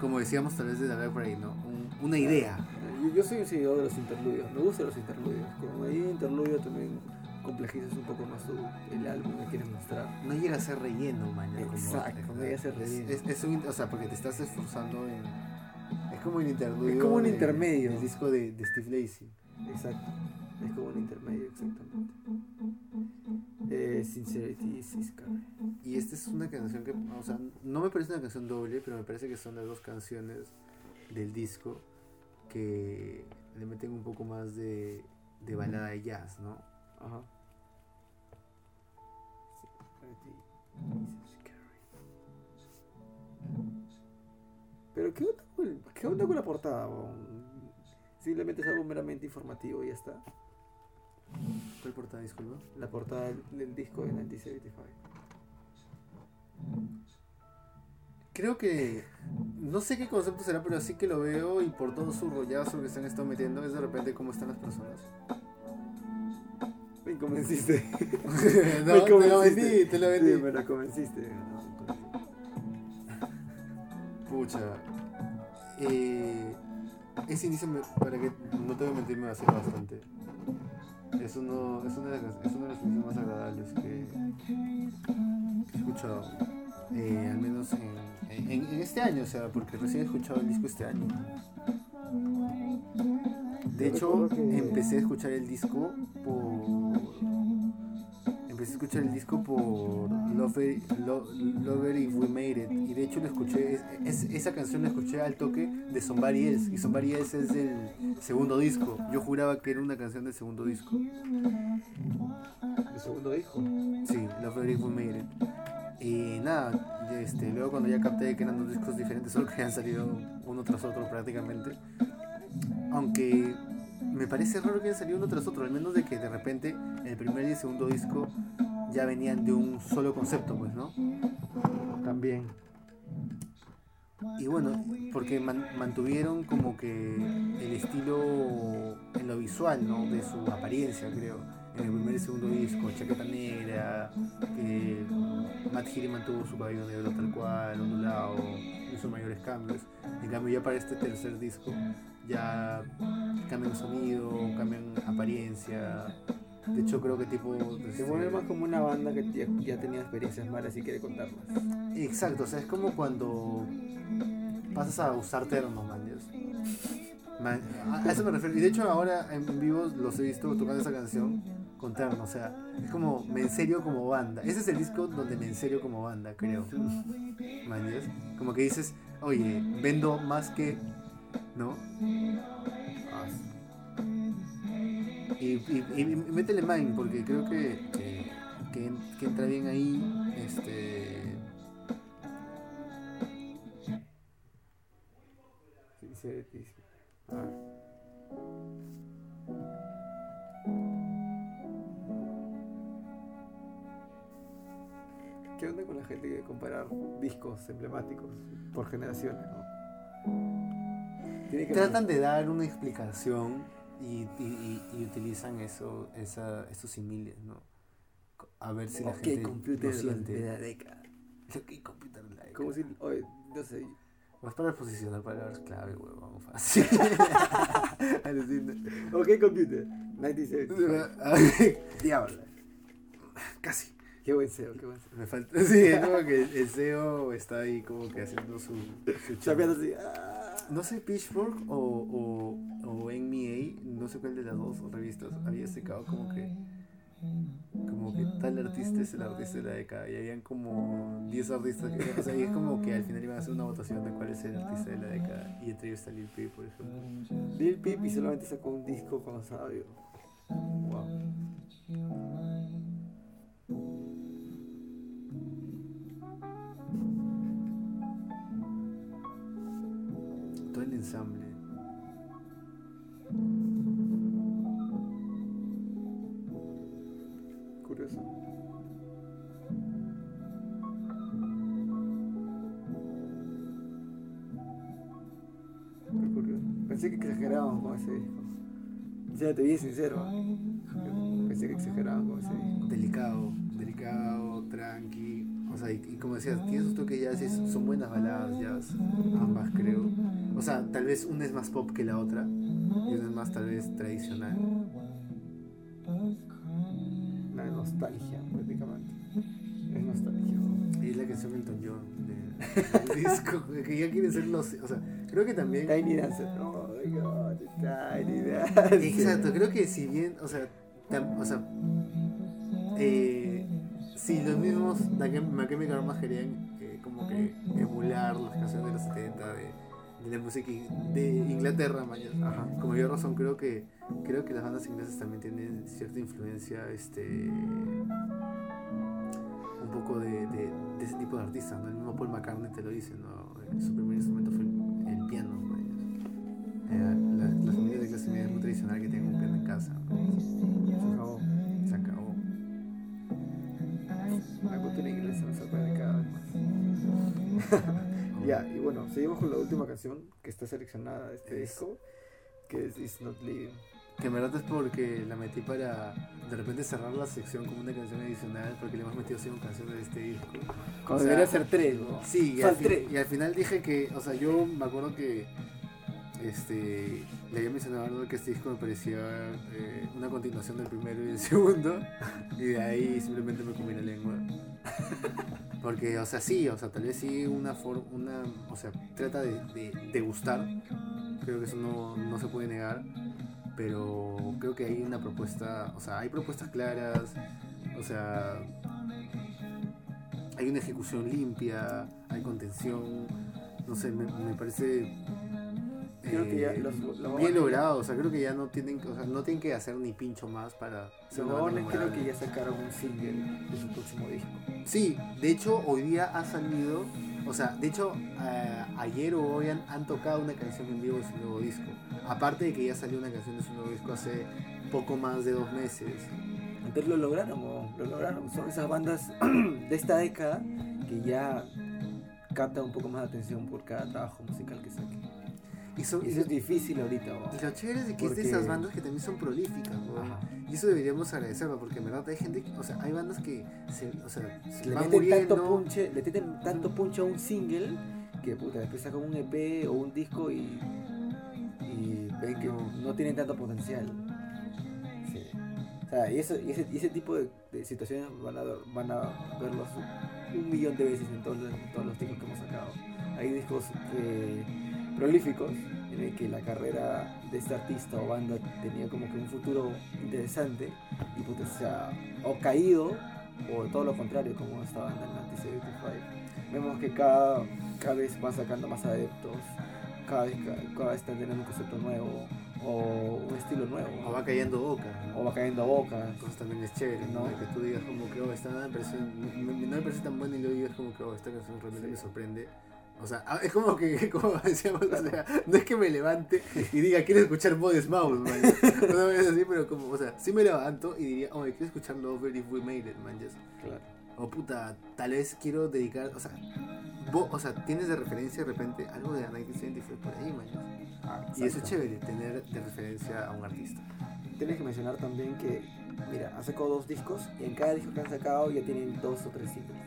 como decíamos tal vez de por ahí, ¿no? Un- una idea. Yo, yo soy un seguidor de los interludios, me gustan los interludios. Como ahí interludio también complejizas un poco más tu- el álbum que quieres mostrar. No llega a ser relleno, mañana. Exacto, no llega a ser relleno. Es, es un, o sea, porque te estás esforzando en. Es como un interludio. Es como un de- intermedio. del disco de, de Steve Lacy. Exacto. Es como un intermedio, exactamente. Eh, Sincerity is Scary. Y esta es una canción que, o sea, no me parece una canción doble, pero me parece que son las dos canciones del disco que le meten un poco más de, de balada de jazz, ¿no? Ajá. Pero ¿qué onda con, qué onda con la portada? Simplemente es algo meramente informativo y ya está. ¿Cuál portada, disculpa? La portada del, disco de 1975. Creo que, no sé qué concepto será, pero sí que lo veo y por todo su rollazo que se han estado metiendo, es de repente cómo están las personas. Me convenciste. no, Me te lo vendí, te lo vendí. Sí, me lo convenciste. Pucha. Eh, ese inicio, me- para que no te voy a mentir, me vacila bastante. Es uno, es, una de las, es uno de los inicios más agradables que, he escuchado. Eh, al menos en, en- en este año, o sea, porque recién he escuchado el disco este año. De hecho, empecé a escuchar el disco por. Empecé a escuchar el disco por Lover, Lo- Lover If We Made It. Y de hecho lo escuché, es- es- esa canción la escuché al toque de Somebody Else. Y Somebody Else es del segundo disco. Yo juraba que era una canción del segundo disco. El segundo disco. Sí, Lover If We Made It. Y nada, este, luego cuando ya capté que eran dos discos diferentes, solo que habían salido uno tras otro prácticamente. Aunque me parece raro que hayan salido uno tras otro, al menos de que de repente el primer y el segundo disco ya venían de un solo concepto, pues, ¿no? También. y bueno, porque man- mantuvieron como que el estilo en lo visual, ¿no? De su apariencia, creo. En el primer y segundo disco, chaqueta negra, que Matt Healy mantuvo su cabello negro tal cual, ondulado, hizo mayores cambios. En cambio, ya para este tercer disco, ya cambian sonido, cambian apariencia. De hecho, creo que tipo. Se este, mueve más como una banda que ya, ya tenía experiencias malas y quiere contarlas. Exacto, o sea, es como cuando pasas a usar ternos, man. Man, a a eso me refiero. Y de hecho ahora en vivo los he visto tocando esa canción con terno. O sea, es como me en serio como banda. Ese es el disco donde me en serio como banda, creo. Como que dices, oye, vendo más que... ¿No? Y, y, y métele mind, porque creo que, que, entra bien ahí. Este... Ah. ¿Qué onda con la gente que comparar discos emblemáticos por generaciones? ¿no? Tiene que Tratan de dar una explicación y, y, y- y utilizan eso, esa, esos similes, ¿no? A ver si la Ok, gente computer lo siente. de la década. Ok, computer de la Como década. si, oye, no sé, Vas para posicionar palabras clave, huevón, fácil. Ok, computer, 96. Diablo. Casi. Qué buen SEO, qué buen SEO. Me falta. Sí, es como que el CEO está ahí como que haciendo su. su. Chapeando así. ah. No sé, Pitchfork o, o, o NMA, no sé cuál de las dos revistas, había sacado como que como que tal artista es el artista de la década y habían como 10 artistas que, o sea, y es como que al final iban a hacer una votación de cuál es el artista de la década y entre ellos está Lil Peep, por ejemplo. Lil Peep y solamente sacó un disco estaba vivo. Wow. Ensamble. Curioso. Muy curioso. Pensé que exageraban con ese disco. O sea, te vi sincero. Pensé que exageraban con ese disco. Delicado, delicado, tranqui. O sea, y, y como decías, tiene sus toques jazz y son buenas baladas jazz, ambas creo. O sea, tal vez una es más pop que la otra y una es más tal vez tradicional. La nostalgia, prácticamente. Es nostalgia. Es la canción de Elton John de- del disco, que ya quieren ser los... O sea, creo que también... Tiny Dancer. Oh my god, Tiny Dancer. Exacto, creo que si bien, o sea, tam- o sea, eh, si los mismos Chemical Romance querían eh, como que emular las canciones de los 70 de, de la música in- de Inglaterra, mañana, Ajá. como yo razón creo que creo que las bandas inglesas también tienen cierta influencia, este, un poco de, de, de ese tipo de artistas, ¿no? El mismo Paul McCartney te lo dice, ¿no? Su primer instrumento fue el, el piano, ¿no? Eh, la, la familia de clase media es muy tradicional que tenga un piano en casa. ¿no? Se acabó. Se acabó. La cultura inglesa me sorprende cada vez más. Ya, y bueno, seguimos con la última canción que está seleccionada de este Es- disco, que es It's Not Living. Que en verdad es porque la metí para de repente cerrar la sección como una canción adicional porque le hemos metido cinco canciones de este disco. Cuando O sea, debería ser tres, ¿no? Sí, y al, fin- y al final dije que, o sea, yo me acuerdo que este, le había mencionado a que este disco me parecía eh, una continuación del primero y del segundo, y de ahí simplemente me comí la lengua. Porque, o sea, sí, o sea, tal vez sí una forma, una, o sea, trata de, de, gustar, creo que eso no, no se puede negar, pero creo que hay una propuesta, o sea, hay propuestas claras, o sea, hay una ejecución limpia, hay contención, no sé, me parece Creo que ya eh, los- los- bien logrado, o sea, creo que ya no tienen, o sea, no tienen que hacer ni pincho más para ser Ramones creo que ya sacaron un single de su próximo disco. Sí, de hecho hoy día ha salido, o sea, de hecho eh, ayer o hoy han, han tocado una canción en vivo de su nuevo disco. Aparte de que ya salió una canción de su nuevo disco hace poco más de dos meses. Entonces lo lograron, lo lograron. Son esas bandas de esta década que ya capta un poco más de atención por cada trabajo musical que saque. Y, son- Y eso es difícil ahorita, y lo chévere es de que es de Porque- esas bandas que también son prolíficas. Y eso deberíamos agradecerlo, porque en verdad hay gente, que- o sea, hay bandas que se, o sea, se le meten muriendo. tanto punche, le meten tanto punche a un single que puta, después sacan un EP o un disco y, y ven que no tienen tanto potencial. Sí. O sea, y, eso, y ese, y ese tipo de, de situaciones van a, van a verlos un millón de veces en todos, los- en todos los discos que hemos sacado. Hay discos eh, prolíficos en el que la carrera de este artista o banda tenía como que un futuro interesante y puta, o sea, o caído o todo lo contrario como esta banda en 1975 vemos que cada, cada vez va sacando más adeptos cada vez, cada vez están teniendo un concepto nuevo o un estilo nuevo O va cayendo boca, ¿no? o va cayendo a bocas Entonces también es chévere, ¿no? Que tú digas como que, oh, esta no me parece, no me parece tan buena y luego digas como que, oh, esta canción realmente Sí. me sorprende. O sea, ah, es como que, como decíamos, o sea, no es que me levante y diga, quiero escuchar Modest Mouse, man. No es así, pero como, o sea, sí me levanto y diría, oh, quiero escuchar Lover If We Made It, man. just. claro O puta, tal vez quiero dedicar, o sea, vos, o sea, tienes de referencia de repente algo de 1975 por ahí, man. just. Y eso es chévere, tener de referencia a un artista. tienes que mencionar también que mira han sacado dos discos y en cada disco que han sacado ya tienen dos o tres singles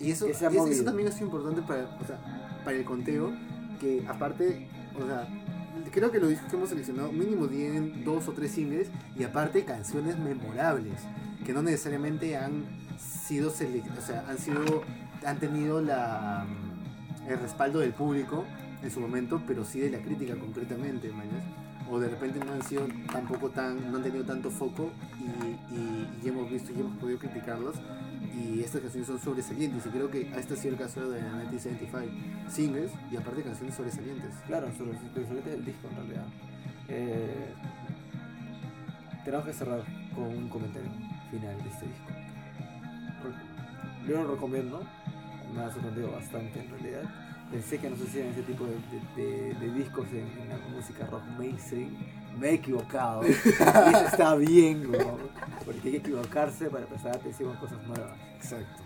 Y eso, Que y eso- también es importante para, o sea, para el conteo, que aparte, o sea, creo que los discos que hemos seleccionado mínimo tienen dos o tres singles y aparte canciones memorables, que no necesariamente han sido, o sea, han sido, han tenido la, mm, el respaldo del público en su momento, pero sí de la crítica concretamente, mañas. O de repente no han sido tampoco tan, no han tenido tanto foco y, y- y hemos visto y hemos podido criticarlas y estas canciones son sobresalientes y creo que este ha sido el caso de 1975 singles y aparte canciones sobresalientes Claro, sobresaliente del disco en realidad. Eh, tenemos que cerrar con un comentario final de este disco. Yo lo recomiendo, me ha sorprendido bastante en realidad. Pensé que no se hacían ese tipo de, de- de- de discos en, en la música rock mainstream. Me he equivocado. y eso está bien, porque hay que equivocarse para atención a cosas nuevas. exacto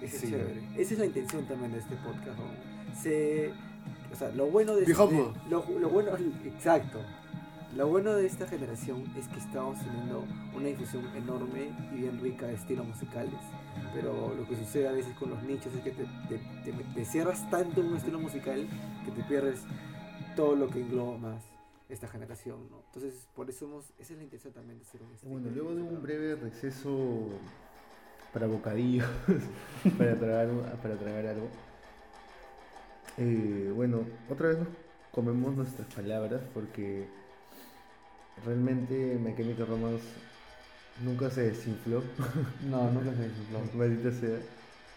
Sí. es chévere. Esa es la intención también de este podcast. ¿no? Se, o sea, lo bueno de, Be este- lo, lo bueno, exacto. Lo bueno de esta generación es que estamos teniendo una difusión enorme y bien rica de estilos musicales. Pero lo que sucede a veces con los nichos es que te, te, te- te cierras tanto en un estilo musical que te pierdes todo lo que engloba más esta generación. ¿no? Entonces, por eso hemos, esa es la intención también de hacer un estilo Bueno, luego de un breve receso para bocadillos, para tragar, para tragar algo, eh, bueno, otra vez nos comemos nuestras palabras porque realmente My Chemical Romance nunca se desinfló, No, nunca se desinfló. maldita sea.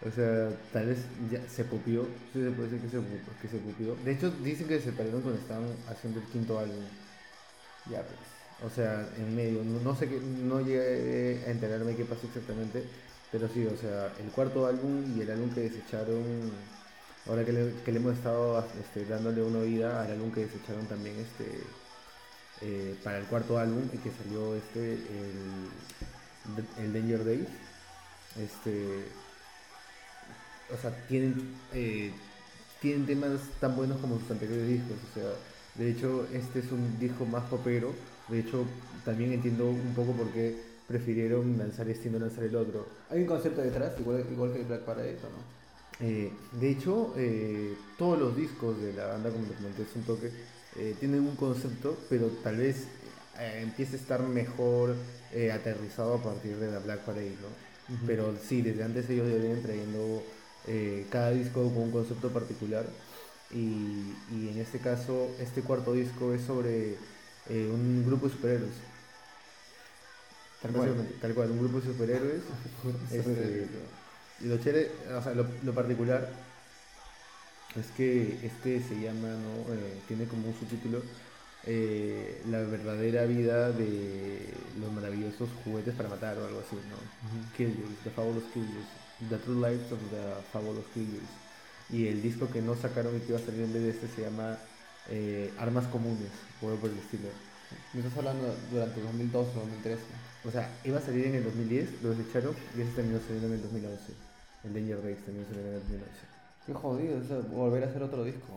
O sea, tal vez ya se pupió, sí se puede decir que se, que se pupió. De hecho, dicen que se separaron cuando estaban haciendo el quinto álbum. Ya, pues. O sea, en medio, no, no sé qué, no llegué a enterarme qué pasó exactamente, pero sí, o sea, el cuarto álbum y el álbum que desecharon, ahora que le, que le hemos estado este, dándole una oída al álbum que desecharon también este eh, para el cuarto álbum y que salió este, el, el Danger Days, este, o sea, tienen, eh, tienen temas tan buenos como sus anteriores discos, o sea, de hecho, este es un disco más popero. De hecho, también entiendo un poco por qué prefirieron lanzar este y no lanzar el otro. Hay un concepto detrás, igual, igual que Black Parade, ¿o no? Eh, de hecho, eh, todos los discos de la banda, como te comenté, es un toque, tienen un concepto, pero tal vez empiece a estar mejor eh, aterrizado a partir de la Black Parade, ¿no? Pero sí, desde antes ellos ya vienen trayendo eh, cada disco con un concepto particular. Y, y en este caso, este cuarto disco es sobre eh, un grupo de superhéroes. Tal cual. Básicamente, tal cual, un grupo de superhéroes. Este, lo chévere, o sea, lo, lo particular es que este se llama, ¿no? Eh, tiene como un subtítulo eh, La verdadera vida de los maravillosos juguetes para matar o algo así, ¿no? Killers, The Fabulous The True Lives of the Fabulous Killers. Y el disco que no sacaron y que iba a salir en vez de este se llama eh, Armas Comunes, o por el estilo. Me estás hablando durante 2012 o 2013. O sea, iba a salir en el 2010, lo desecharon y ese terminó saliendo en el 2011. El Danger Race también salió en el 2011. Qué jodido eso, volver a hacer otro disco.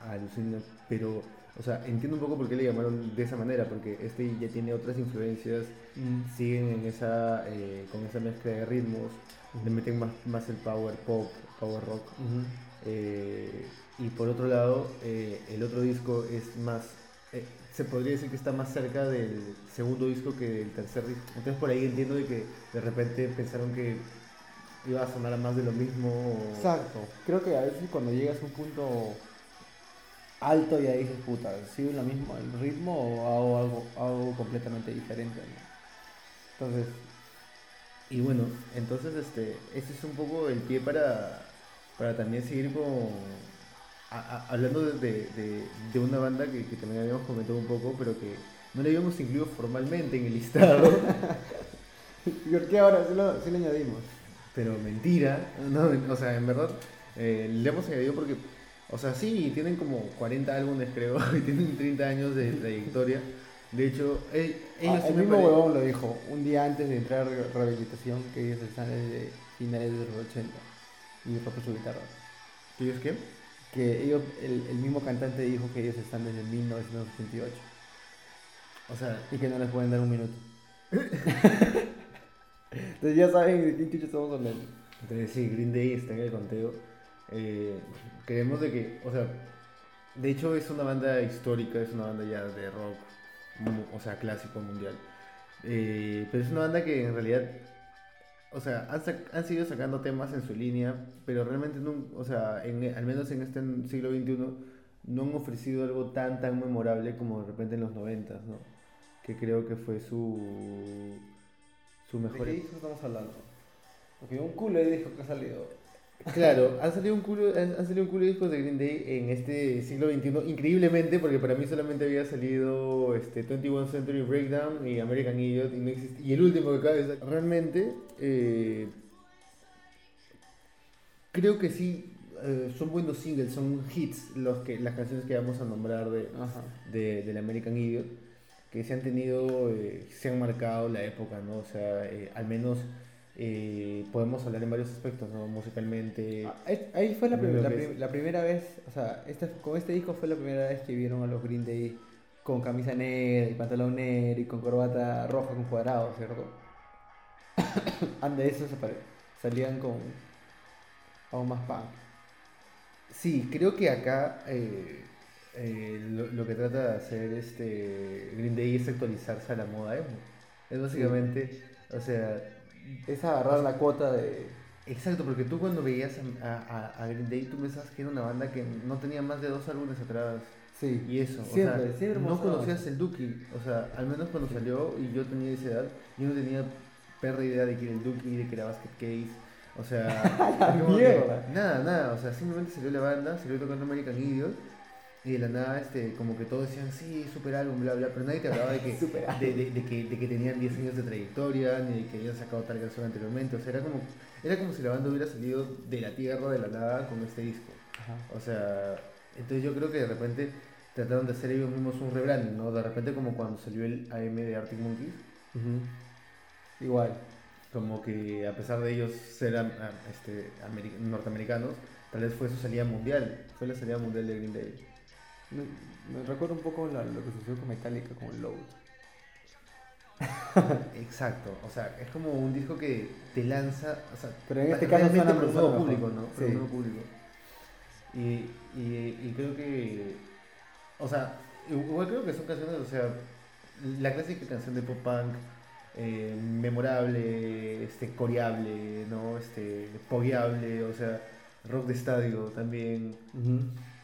Alucina, pero, o sea, entiendo un poco por qué le llamaron de esa manera, porque este ya tiene otras influencias, siguen en esa, eh, con esa mezcla de ritmos, le meten más, más el power pop, power rock. Eh, y por otro lado, eh, el otro disco es más, eh, se podría decir que está más cerca del segundo disco que del tercer disco. Entonces por ahí entiendo de que de repente pensaron que iba a sonar más de lo mismo. o- Exacto. Creo que a veces cuando llegas a un punto alto ya dices, puta, ¿sigo lo mismo el ritmo o hago algo, algo completamente diferente? ¿no? Entonces, Y bueno, entonces este, ese es un poco el pie para, para también seguir con... a- a- hablando de, de- una banda que, que también habíamos comentado un poco, pero que no le habíamos incluido formalmente en el listado. ¿por qué ahora sí lo, sí lo añadimos? Pero mentira, no, o sea, en verdad eh, le hemos añadido porque, o sea, sí, tienen como 40 álbumes creo, y tienen 30 años de trayectoria. De hecho, eh, ellos Ah, el mismo huevón lo dijo un día antes de entrar a rehabilitación que ellos están desde finales de los 80 y rompe su guitarra. ¿Ellos qué? Que ellos, el, el mismo cantante dijo que ellos están desde 1988 O sea, y que no les pueden dar un minuto. Entonces ya saben de quién chucha estamos hablando. entonces sí, Green Day está en el conteo. Eh, creemos de que, o sea, de hecho es una banda histórica, es una banda ya de rock, o sea, clásico mundial. Eh, pero es una banda que en realidad, o sea, han, han seguido sacando temas en su línea, pero realmente, no, o sea, en- al menos en este siglo XXI, no han ofrecido algo tan, tan memorable como de repente en los 90, ¿no? Que creo que fue su, su mejor... ¿De qué disco estamos hablando? Porque un culo de disco que ha salido. Claro, han salido un culo, han, salido un culo de discos de Green Day en este siglo XXI, increíblemente, porque para mí solamente había salido este 21 Century Breakdown y American Idiot y, no existe- y el último que cabe es realmente eh, creo que sí eh, son buenos singles, son hits los que las canciones que vamos a nombrar de, de, del American Idiot, que se han tenido, eh, se han marcado la época, ¿no? O sea, al menos eh, podemos hablar en varios aspectos, ¿no? Musicalmente. Ah, Ahí fue la, prim- la, prim- primera vez, o sea, este, con este disco fue la primera vez que vieron a los Green Day con camisa negra y pantalón negro y con corbata roja con cuadrados, ¿cierto? Ande eso salían con algo más punk. Sí, creo que acá eh, eh, lo, lo que trata de hacer este Green Day es actualizarse a la moda emo. Es básicamente, o sea, Es agarrar la cuota de... exacto, porque tú cuando veías a, a- a Green Day, tú pensabas que era una banda que no tenía más de dos álbumes atrás. Sí, Y eso, Siempre, o sea, siempre no conocías el Duki, o sea, al menos cuando salió y yo tenía esa edad, yo no tenía perra idea de que era el Duki, de que era Basket Case, o sea, La que mierda. nada, nada, o sea, simplemente salió la banda, salió tocando American Idiot y de la nada, este, como que todos decían, sí, super álbum, bla, bla, pero nadie te hablaba de que, de, de- de que, de que tenían 10 años de trayectoria, ni de que habían sacado tal canción anteriormente, o sea, era como, era como si la banda hubiera salido de la tierra, de la nada, con este disco. Ajá. O sea, entonces yo creo que de repente trataron de hacer ellos mismos un rebranding, ¿no? De repente como cuando salió el AM de Arctic Monkeys, Igual. como que a pesar de ellos ser este, ameri- norteamericanos, tal vez fue su salida mundial, fue la salida mundial de Green Day. Me, me recuerda un poco la- lo que sucedió con Metallica con Load. Exacto, o sea, es como un disco que te lanza, o sea, Pero en este caso suena- para un nuevo público, ¿no? Para Sí. un nuevo público. Y, y, y creo que, o sea, igual creo que son canciones, o sea, la clásica canción de pop punk, eh, memorable, este, coreable, ¿no? Este, pogueable, o sea, rock de estadio también.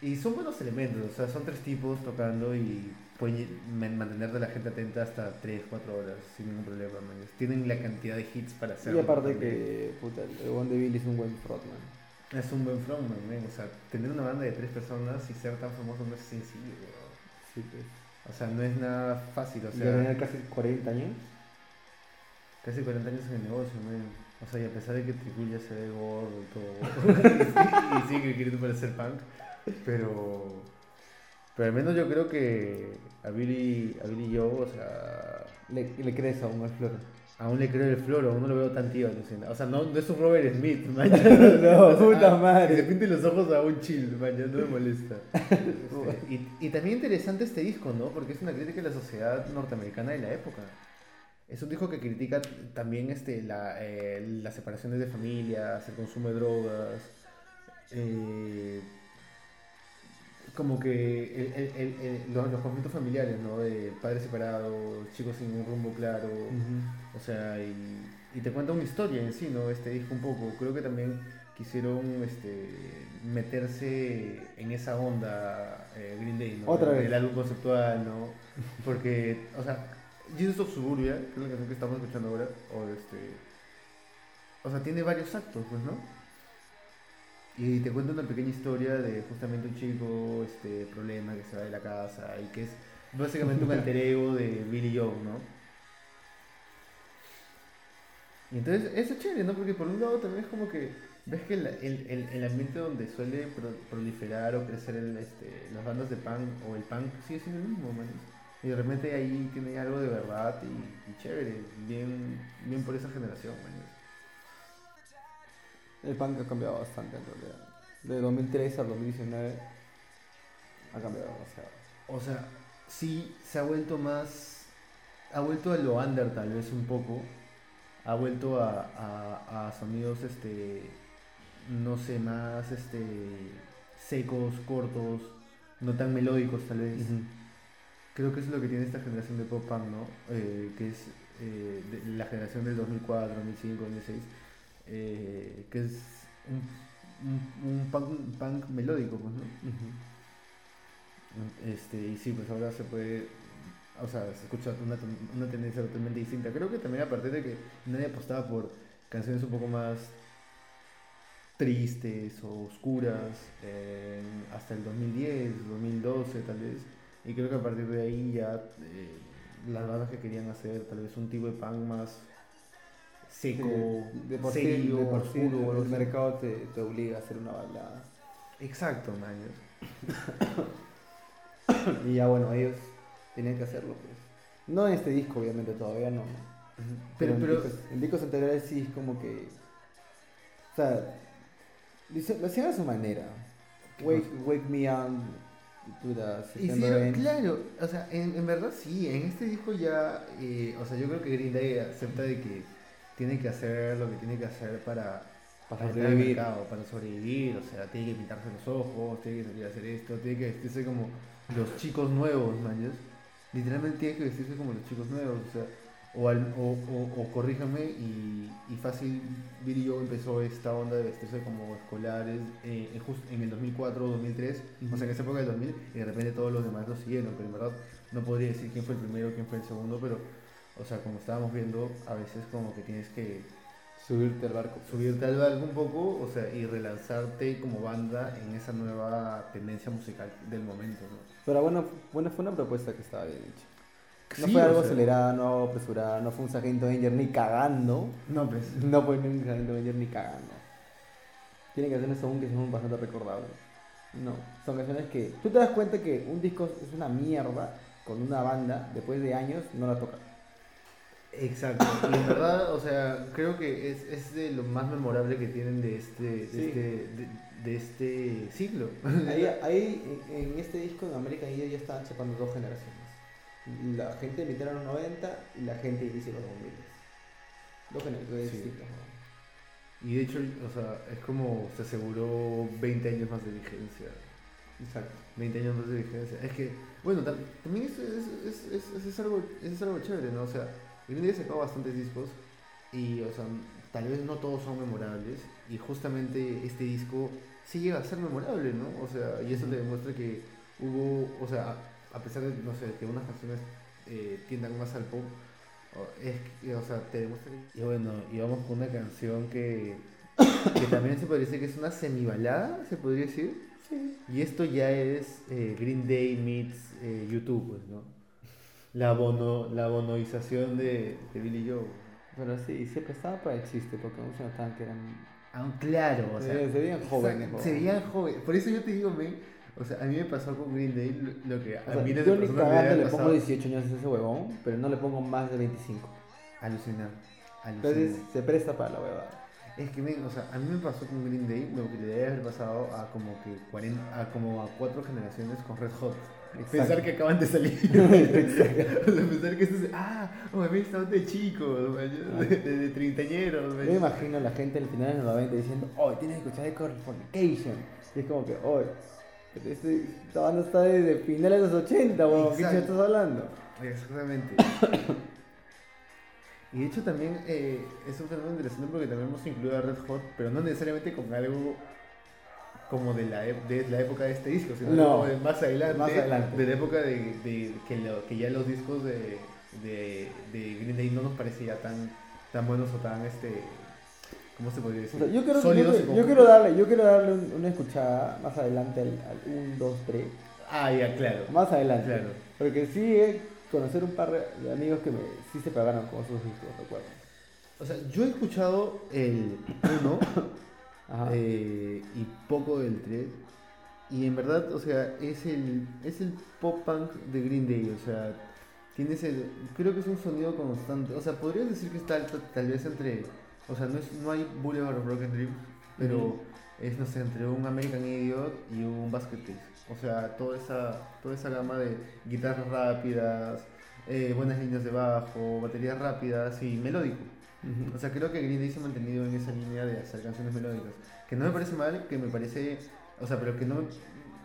Y son buenos elementos, o sea, son tres tipos tocando y pueden man- mantener a la gente atenta hasta 3, 4 horas sin ningún problema. man. Tienen la cantidad de hits para Y hacerlo. aparte también. que, puta, el Bon de Billy es un buen frontman. Es un buen frontman, man. o sea, tener una banda de tres personas y ser tan famoso no es sencillo. weón. Sí, pues. O sea, no es nada fácil, o Y sea, casi 40 años. casi 40 años en el negocio, man. O sea, y a pesar de que Tricul ya se ve gordo y todo, y, y sigue queriendo parecer punk, pero, pero al menos yo creo que a Billy, a Billy Joe, o sea, Le, le crees a un flor. Aún le creo el floro, aún no lo veo tan tío. O sea, no, no es un Robert Smith, man. No, puta madre. Se pinte los ojos a un chill, man, no me molesta. Este, y, y también interesante este disco, ¿no? Porque es una crítica a la sociedad norteamericana de la época. Es un disco que critica también este, la, eh, las separaciones de familias, el consumo de drogas, eh, como que el- el- el- los, los conflictos familiares, ¿no? De padres separados, chicos sin un rumbo claro, o sea, y, y te cuenta una historia en sí, ¿no? Este disco un poco. Creo que también quisieron este, meterse en esa onda eh, Green Day, ¿no? Otra vez. El álbum conceptual, ¿no? Porque, o sea, Jesus of Suburbia, que es la canción que estamos escuchando ahora, o este... O sea, tiene varios actos, pues, ¿no? Y te cuenta una pequeña historia de justamente un chico, este, problema, que se va de la casa y que es básicamente un alter ego de Billy Joe, ¿no? Y entonces eso es chévere, ¿no? Porque por un lado también es como que ves que el, el, el- el ambiente donde suele pro- proliferar o crecer el, este, las bandas de punk o el punk sigue siendo el mismo, man. Y de repente ahí tiene algo de verdad y, y chévere, bien, bien por esa generación, man. El punk ha cambiado bastante en realidad. De 2003 al 2019 ha cambiado demasiado. O sea, sí se ha vuelto más. Ha vuelto a lo under tal vez un poco. Ha vuelto a, a, a sonidos este. No sé, más este. secos, cortos, no tan melódicos tal vez. Creo que eso es lo que tiene esta generación de pop punk, ¿no? Eh, que es eh, de- la generación del 2004, 2005, 2006. Eh, que es un, un, un punk, punk melódico, pues, ¿no? Este, y sí, pues ahora se puede, o sea, se escucha una, una tendencia totalmente distinta. Creo que también a partir de que nadie apostaba por canciones un poco más tristes o oscuras, eh, hasta el 2010, 2012 tal vez. Y creo que a partir de ahí ya eh, las bandas que querían hacer tal vez un tipo de punk más seco, de por sí, serio, de por sí oscuro, o algo el mercado te, te obliga a hacer una balada. Exacto, man. Y ya bueno, ellos tenían que hacerlo pues. No en este disco, obviamente, todavía no. Pero, en, pero, discos, en discos anteriores sí es como que. O sea, lo hacían a su manera. Wake, wake me up Hicieron, claro, o sea, en, en verdad sí, en este disco ya, eh, o sea, yo creo que Green Day acepta de que tiene que hacer lo que tiene que hacer para, Para sobrevivir. mercado, para sobrevivir, o sea, tiene que pintarse los ojos, tiene que salir a hacer esto, tiene que vestirse como los chicos nuevos, man, literalmente tiene que vestirse como los chicos nuevos, o sea, o, al- o, o, o corríjame y, y fácil, Joe empezó esta onda de vestirse como escolares eh, en, just- en el 2004 o 2003, o sea, en esa época del 2000, y de repente todos los demás lo siguieron, pero en verdad no podría decir quién fue el primero, quién fue el segundo, pero, o sea, como estábamos viendo, a veces como que tienes que Subirte al barco. subirte al barco un poco, o sea, y relanzarte como banda en esa nueva tendencia musical del momento, ¿no? Pero bueno, bueno, fue una propuesta que estaba bien hecha. No Sí, fue algo acelerada, no apresurada, no fue un Sargento Danger ni cagando. No, pues. No fue un Sargento Danger ni cagando. Tienen canciones aún que son bastante recordables. No, son canciones que... Tú te das cuenta que un disco es una mierda con una banda, después de años, no la toca. Exacto. Y en verdad, o sea, creo que es, es de lo más memorable que tienen de este, de Sí. este, de, de este siglo. Ahí, ahí en este disco en América ya, ya estaban chapando dos generaciones. La gente de mitad de los 90 y la gente de inicio de los 2000. Dos generaciones Sí. distintas. ¿no? Y de hecho, o sea, es como se aseguró 20 años más de vigencia. Exacto. 20 años más de vigencia. Es que, bueno, tam- también es, es, es, es- algo, es algo chévere, ¿no? O sea, Green Day ha sacado bastantes discos y, o sea, tal vez no todos son memorables y justamente este disco sí llega a ser memorable, ¿no? O sea, y eso te demuestra que hubo, o sea, a pesar de, no sé, que unas canciones eh, tiendan más al pop, es que, o sea, te demuestra que... Y bueno, y vamos con una canción que, que también se podría decir que es una semibalada, se podría decir. Sí. Y esto ya es eh, Green Day meets eh, YouTube, pues, ¿no? La, bono, la bonoización de, de Billy Joe. Pero sí, se prestaba para el chiste porque muchos notaban que eran. Ah, claro, o Se sea. veían- se veían jóvenes, Se joven. veían jóvenes. Por eso yo te digo, men, o sea, a mí me pasó con Green Day lo, lo que a O sea, yo ni cagando le pongo pasado. 18 años a ese huevón, pero no le pongo más de 25. Alucinar. Entonces se presta para la huevada. Es que, men, o sea, a mí me pasó con Green Day lo que le debe haber pasado a como que 40, a como a cuatro generaciones con Red Hot. Pensar que acaban de salir. o sea, pensar que esto es. Ah, oh, me está de chicos, man, de, de, de treintañeros. Yo me imagino a la gente al final de los 90 diciendo, oh, tienes que escuchar de Californication. Y es como que, oh, este, esta banda está desde finales de los 80, weón, ¿qué estás hablando? Exactamente. Y de hecho también eh, es un fenómeno interesante porque también hemos incluido a Red Hot, pero no necesariamente con algo como de la, ep- de la época de este disco, sino No. como de más adelante, Más adelante. de la época de, de que, lo- que ya los discos de, de, de Green Day no nos parecían tan, tan buenos o tan, este, ¿cómo se podría O decir? sea, yo, quiero, yo, Sólidos yo quiero darle, yo quiero darle un- una escuchada más adelante al, 1, 2, 3. Ah, ya, claro. Más adelante. Claro. Porque sí, eh, conocer un par de- amigos que me, sí se pagaron con sus discos, recuerdo. O sea, yo he escuchado el 1 Ajá. Eh, y poco del 3. Y en verdad, o sea, es el, es el pop punk de Green Day. O sea, tiene ese. Creo que es un sonido constante. O sea, podrías decir que está tal, tal vez entre. O sea, no, es, no hay Boulevard of Broken Dreams, pero es, no sé, entre un American Idiot y un Basket Case. O sea, toda esa, toda esa gama de guitarras rápidas, eh, buenas líneas de bajo, baterías rápidas y melódico. O sea, creo que Green Day se ha mantenido en esa línea de hacer canciones melódicas. Que no me parece mal, que me parece. O sea, pero que no.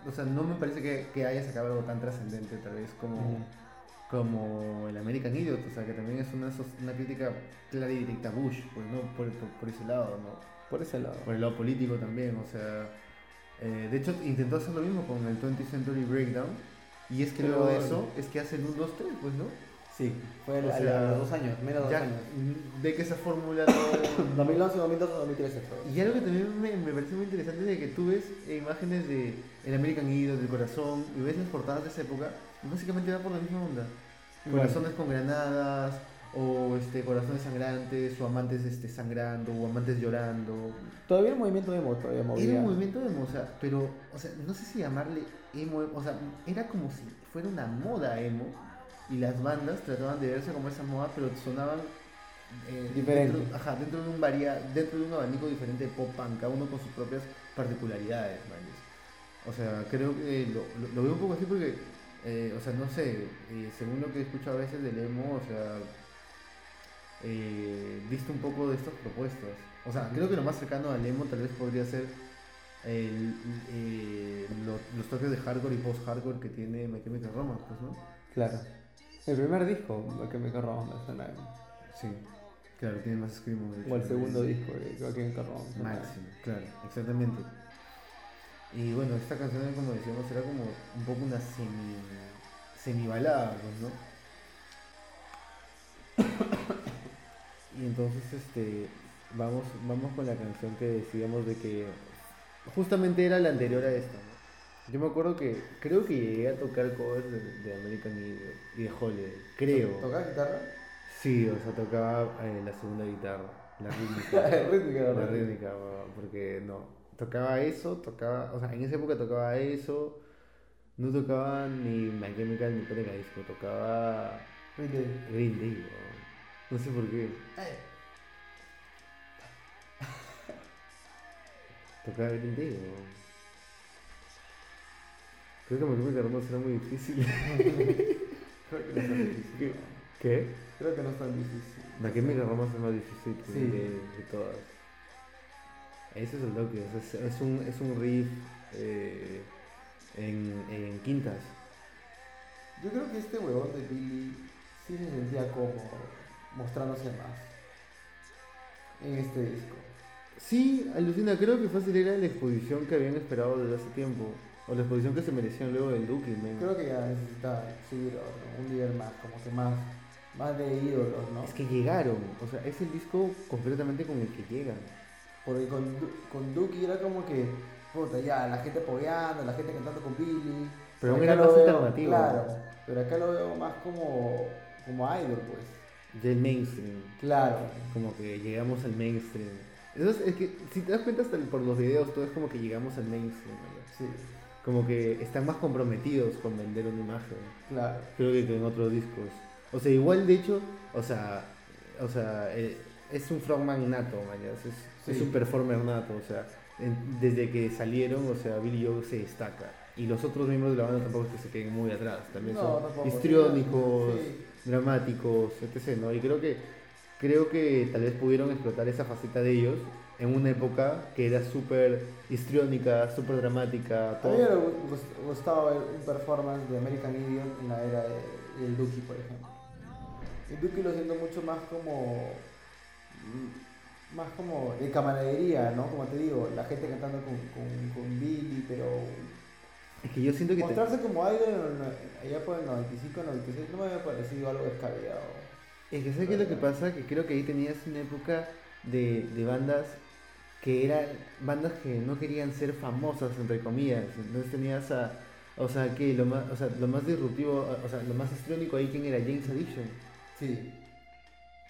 O sea, no me parece que, que haya sacado algo tan trascendente, tal vez, como, como el American Idiot. O sea, que también es una, una crítica clara y directa a Bush, pues, ¿no? Por, por, por ese lado, ¿no? Por ese lado. Por el lado político también, o sea. eh, de hecho, intentó hacer lo mismo con el 20th Century Breakdown. Y es que Pero- luego de eso, es que hace el 1, 2, 3, pues, ¿no? Sí, fue O a sea, los dos años, menos de dos Ya años. ve que esa fórmula no. 2011, 2012, 2013 fue. Y algo que también me, me parece muy interesante es de que tú ves eh, imágenes de el American Idiot, del corazón, y ves las portadas de esa época, y básicamente va por la misma onda. Corazones con granadas, o este, corazones sangrantes, o amantes este, sangrando, o amantes llorando. Todavía el movimiento emo todavía movía. Era un movimiento emo, o sea, pero, o sea, no sé si llamarle emo, o sea, era como si fuera una moda emo, y las bandas trataban de verse como esa moda, pero sonaban eh, Diferente. Dentro, ajá, dentro de un varia, dentro de un abanico diferente de pop punk, cada uno con sus propias particularidades. O sea, creo que lo, lo- lo veo un poco así porque, eh, o sea, no sé, eh, según lo que he escuchado a veces del emo, o sea, eh, diste un poco de estas propuestas. O sea, creo que lo más cercano al emo tal vez podría ser el- eh, lo- los toques de hardcore y post-hardcore que tiene My Chemical Romance, pues, ¿no? Claro. El primer disco que me cargó me suena. Sí, claro, tiene más screamo. O el segundo de- disco que me cargó. Máximo, claro, exactamente. Y bueno, esta canción, como decíamos, era como un poco una semi, semi balada, pues, ¿no? y entonces, este, vamos, vamos con la canción que decíamos de que justamente era la anterior a esta, ¿no? Yo me acuerdo que creo que llegué a tocar covers de, de American Idiot y de Holiday, creo. ¿Tocaba guitarra? Sí, o sea, tocaba eh, la segunda guitarra, la rítmica. Rítmica, la rítmica, porque no. Tocaba eso, tocaba, o sea, en esa época tocaba eso, no tocaba ni My Chemical ni Pere Disco, tocaba Green Day, weón. No sé por qué. Tocaba Green Day. Creo que My Chemical Romance era muy difícil. Creo que no es tan difícil. ¿Qué? Creo que no es tan difícil. Chemical Romance es más difícil que Sí. de, de todas. Ese es el toque, es, es un, es un riff eh, en, en quintas. Yo creo que este huevón de Billy sí se sentía cómodo mostrándose más en este disco. Sí, alucina, creo que fácil era la exposición que habían esperado desde hace tiempo. O la exposición que se merecían luego del Duque, men. Creo que ya necesitaba otro, un nivel más, como que más, más de ídolos, ¿no? Es que llegaron, o sea, es el disco completamente con el que llegan. Porque con, con Duki era como que, puta, ya, la gente apoyando, la gente cantando con Billy. Pero aún era más veo- alternativo. Claro, pero acá lo veo más como, como idol, pues. Del mainstream. Claro. Como que llegamos al mainstream. Entonces, es que si te das cuenta hasta por los videos, todo es como que llegamos al mainstream. ¿verdad? Sí, Como que están más comprometidos con vender una imagen. claro. creo que en otros discos. O sea, igual de hecho, o sea, o sea, eh, es un frontman nato, mañas, es, un performer nato, o sea, en- desde que salieron, o sea, Billy Joe se destaca. Y los otros miembros de la banda tampoco es que se queden muy atrás, también No, son tampoco. histriónicos, Sí. dramáticos, etc. ¿no? Y creo que, creo que tal vez pudieron explotar esa faceta de ellos en una época que era súper histriónica, súper dramática. A todo- mí me hubiera gust- gustado ver un performance de American Idiot en la era de- del Duki, por ejemplo. El Duki lo siento mucho más como. mm, más como de camaradería, ¿no? Como te digo, la gente cantando con, con, con Billy, pero. Es que yo siento que... te- Mostrarse como idol allá por el 95, 96, no me había parecido algo descabellado. Es que ¿sabes qué es lo que pasa? Que creo que ahí tenías una época de, de bandas que eran bandas que no querían ser famosas, entre comillas. Entonces tenías a... O sea, que lo más, o sea, lo más disruptivo, o sea, lo más histriónico ahí, ¿quién era? James Addiction. Sí.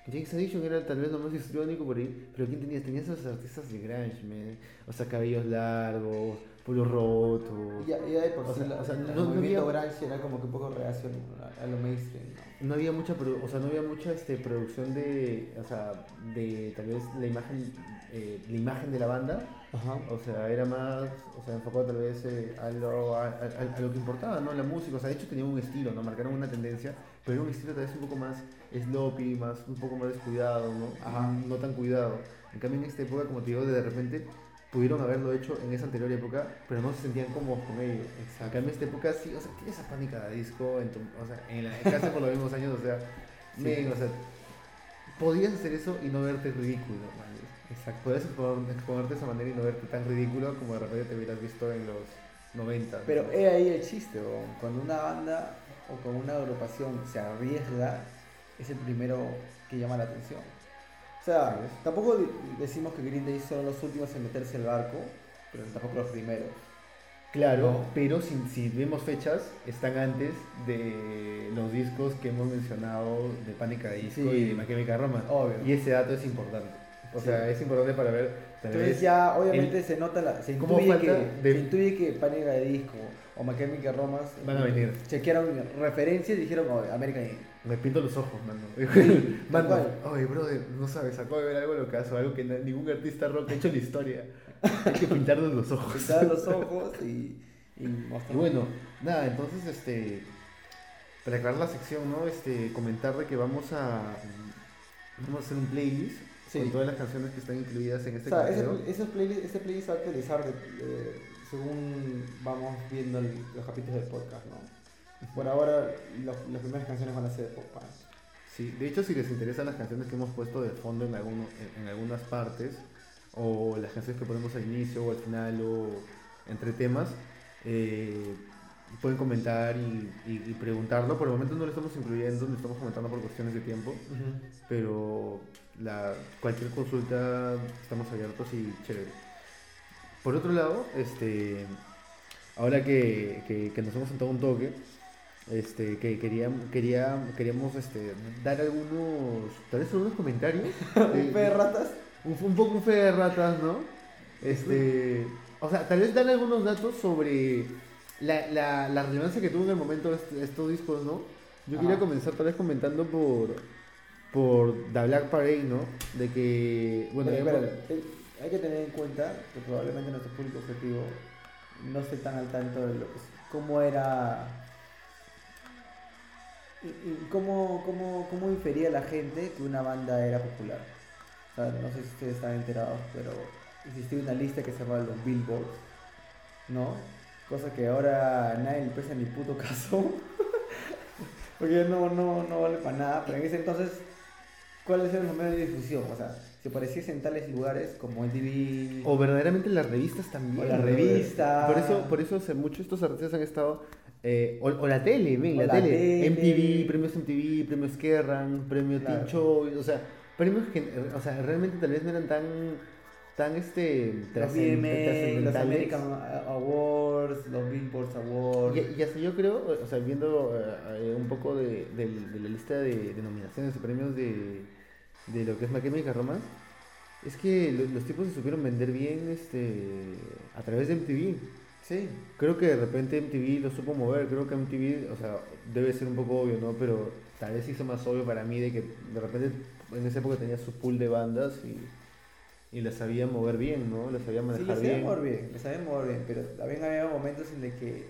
James Addiction era tal vez lo más histriónico por ahí, pero ¿quién tenías? Tenías a los artistas de grunge, man. O sea, cabellos largos, pelo roto. Y ya, ya de por O sí, sea, la- o sea, el no- había- grunge era como que un poco reacción a, a lo mainstream, ¿no? no había mucha o sea no había mucha este producción de o sea de tal vez la imagen eh, la imagen de la banda Ajá. o sea era más o sea enfocado tal vez eh, a, lo, a, a- a lo que importaba no la música o sea de hecho tenían un estilo no marcaron una tendencia pero era un estilo tal vez un poco más sloppy más un poco más descuidado no Ajá. no tan cuidado en cambio en esta época como te digo de repente pudieron haberlo hecho en esa anterior época, pero no se sentían cómodos con ello. En cambio, en esta época sí, o sea, tienes esa pánica de disco, en tu, o sea, en la casi por los mismos años, o sea, Sí. men, o sea, podías hacer eso y no verte ridículo, man. Exacto. Exponer- exponerte de esa manera y no verte tan ridículo como de repente te hubieras visto en los 90. Pero ¿no? he ahí el chiste, cuando una banda o con una agrupación se arriesga, es el primero que llama la atención. O sea, tampoco decimos que Green Day son los últimos en meterse al barco, pero tampoco los primeros. Claro, No. pero si, si vemos fechas, están antes de los discos que hemos mencionado de Pánica de Disco Sí. y de My Chemical Romance. Obvio. Y ese dato es importante. O Sí. sea, es importante para ver. Entonces vez- ya obviamente se nota la, se ¿Cómo intuye, que, de- se intuye que Pánica de Disco o My Chemical Romance Van a venir. chequearon referencias y dijeron oh, American. Me pinto los ojos, mano. tal mano, oye, brother, no sabes, acabo de ver algo locazo, algo que ningún artista rock ha hecho en la historia. Hay que pintarnos los ojos. Pintaban los ojos y, y bueno, nada, entonces, este, para acabar la sección, ¿no? Este, comentar de que vamos a, vamos a hacer un playlist Sí. con todas las canciones que están incluidas en O este sea, ese, esos playlist, ese playlist va a actualizar de- según vamos viendo el- los capítulos del podcast, ¿no? Por ahora, los- las primeras canciones van a ser de pop punk. Sí, de hecho, si les interesan las canciones que hemos puesto de fondo en, alguno, en, en algunas partes, o las canciones que ponemos al inicio o al final, o entre temas, eh, pueden comentar y, y- y preguntarlo. Por el momento no lo estamos incluyendo, lo estamos comentando por cuestiones de tiempo, pero la, cualquier consulta estamos abiertos y chévere. Por otro lado, este, ahora que, que- que nos hemos sentado un toque, este, que queríamos, quería, queríamos este, dar algunos, tal vez algunos comentarios. Un de- fe de ratas. un, un poco un fe de ratas, ¿no? Este, o sea, tal vez dar algunos datos sobre la, la, la relevancia que tuvo en el momento estos discos, ¿no? Yo Ajá. quería comenzar tal vez comentando por, por The Black Parade, ¿no? De que, bueno, Pero, ya- espérate, eh, hay que tener en cuenta que probablemente nuestro público objetivo no esté tan al tanto de lo que, cómo era y, y cómo, cómo, cómo infería la gente que una banda era popular. O sea, no sé si ustedes están enterados, pero existía una lista que se llamaba los Billboards, ¿no? Cosa que ahora nadie le presta ni puto caso. Porque no, no, no vale para nada. Pero en ese entonces, ¿cuáles eran los medios de difusión? O sea, si apareciese en tales lugares como MTV, O verdaderamente las revistas también. O la ¿no? revista. Por eso, por eso hace mucho estos artistas han estado. eh, o, o la tele, ven, la, la tele. tele. MTV, premios MTV, premios Kerrang, premios Claro. Teen Choice, o sea, premios que, o sea, realmente tal vez no eran tan, tan este, los los trascendentales. American Awards, los Billboards Awards. Y, y hasta yo creo, o sea, viendo eh, eh, un poco de, de la lista de, de nominaciones y premios de, de lo que es My Chemical Romance, es que lo- los tipos se supieron vender bien este, a través de MTV. Sí. Creo que de repente MTV lo supo mover, creo que MTV, o sea, debe ser un poco obvio, ¿no? Pero tal vez hizo más obvio para mí de que de repente en esa época tenía su pool de bandas y, y las sabía mover bien, ¿no? Las sabía Sí, manejar les sabía bien. mover bien, les sabía mover bien, pero también había momentos en los que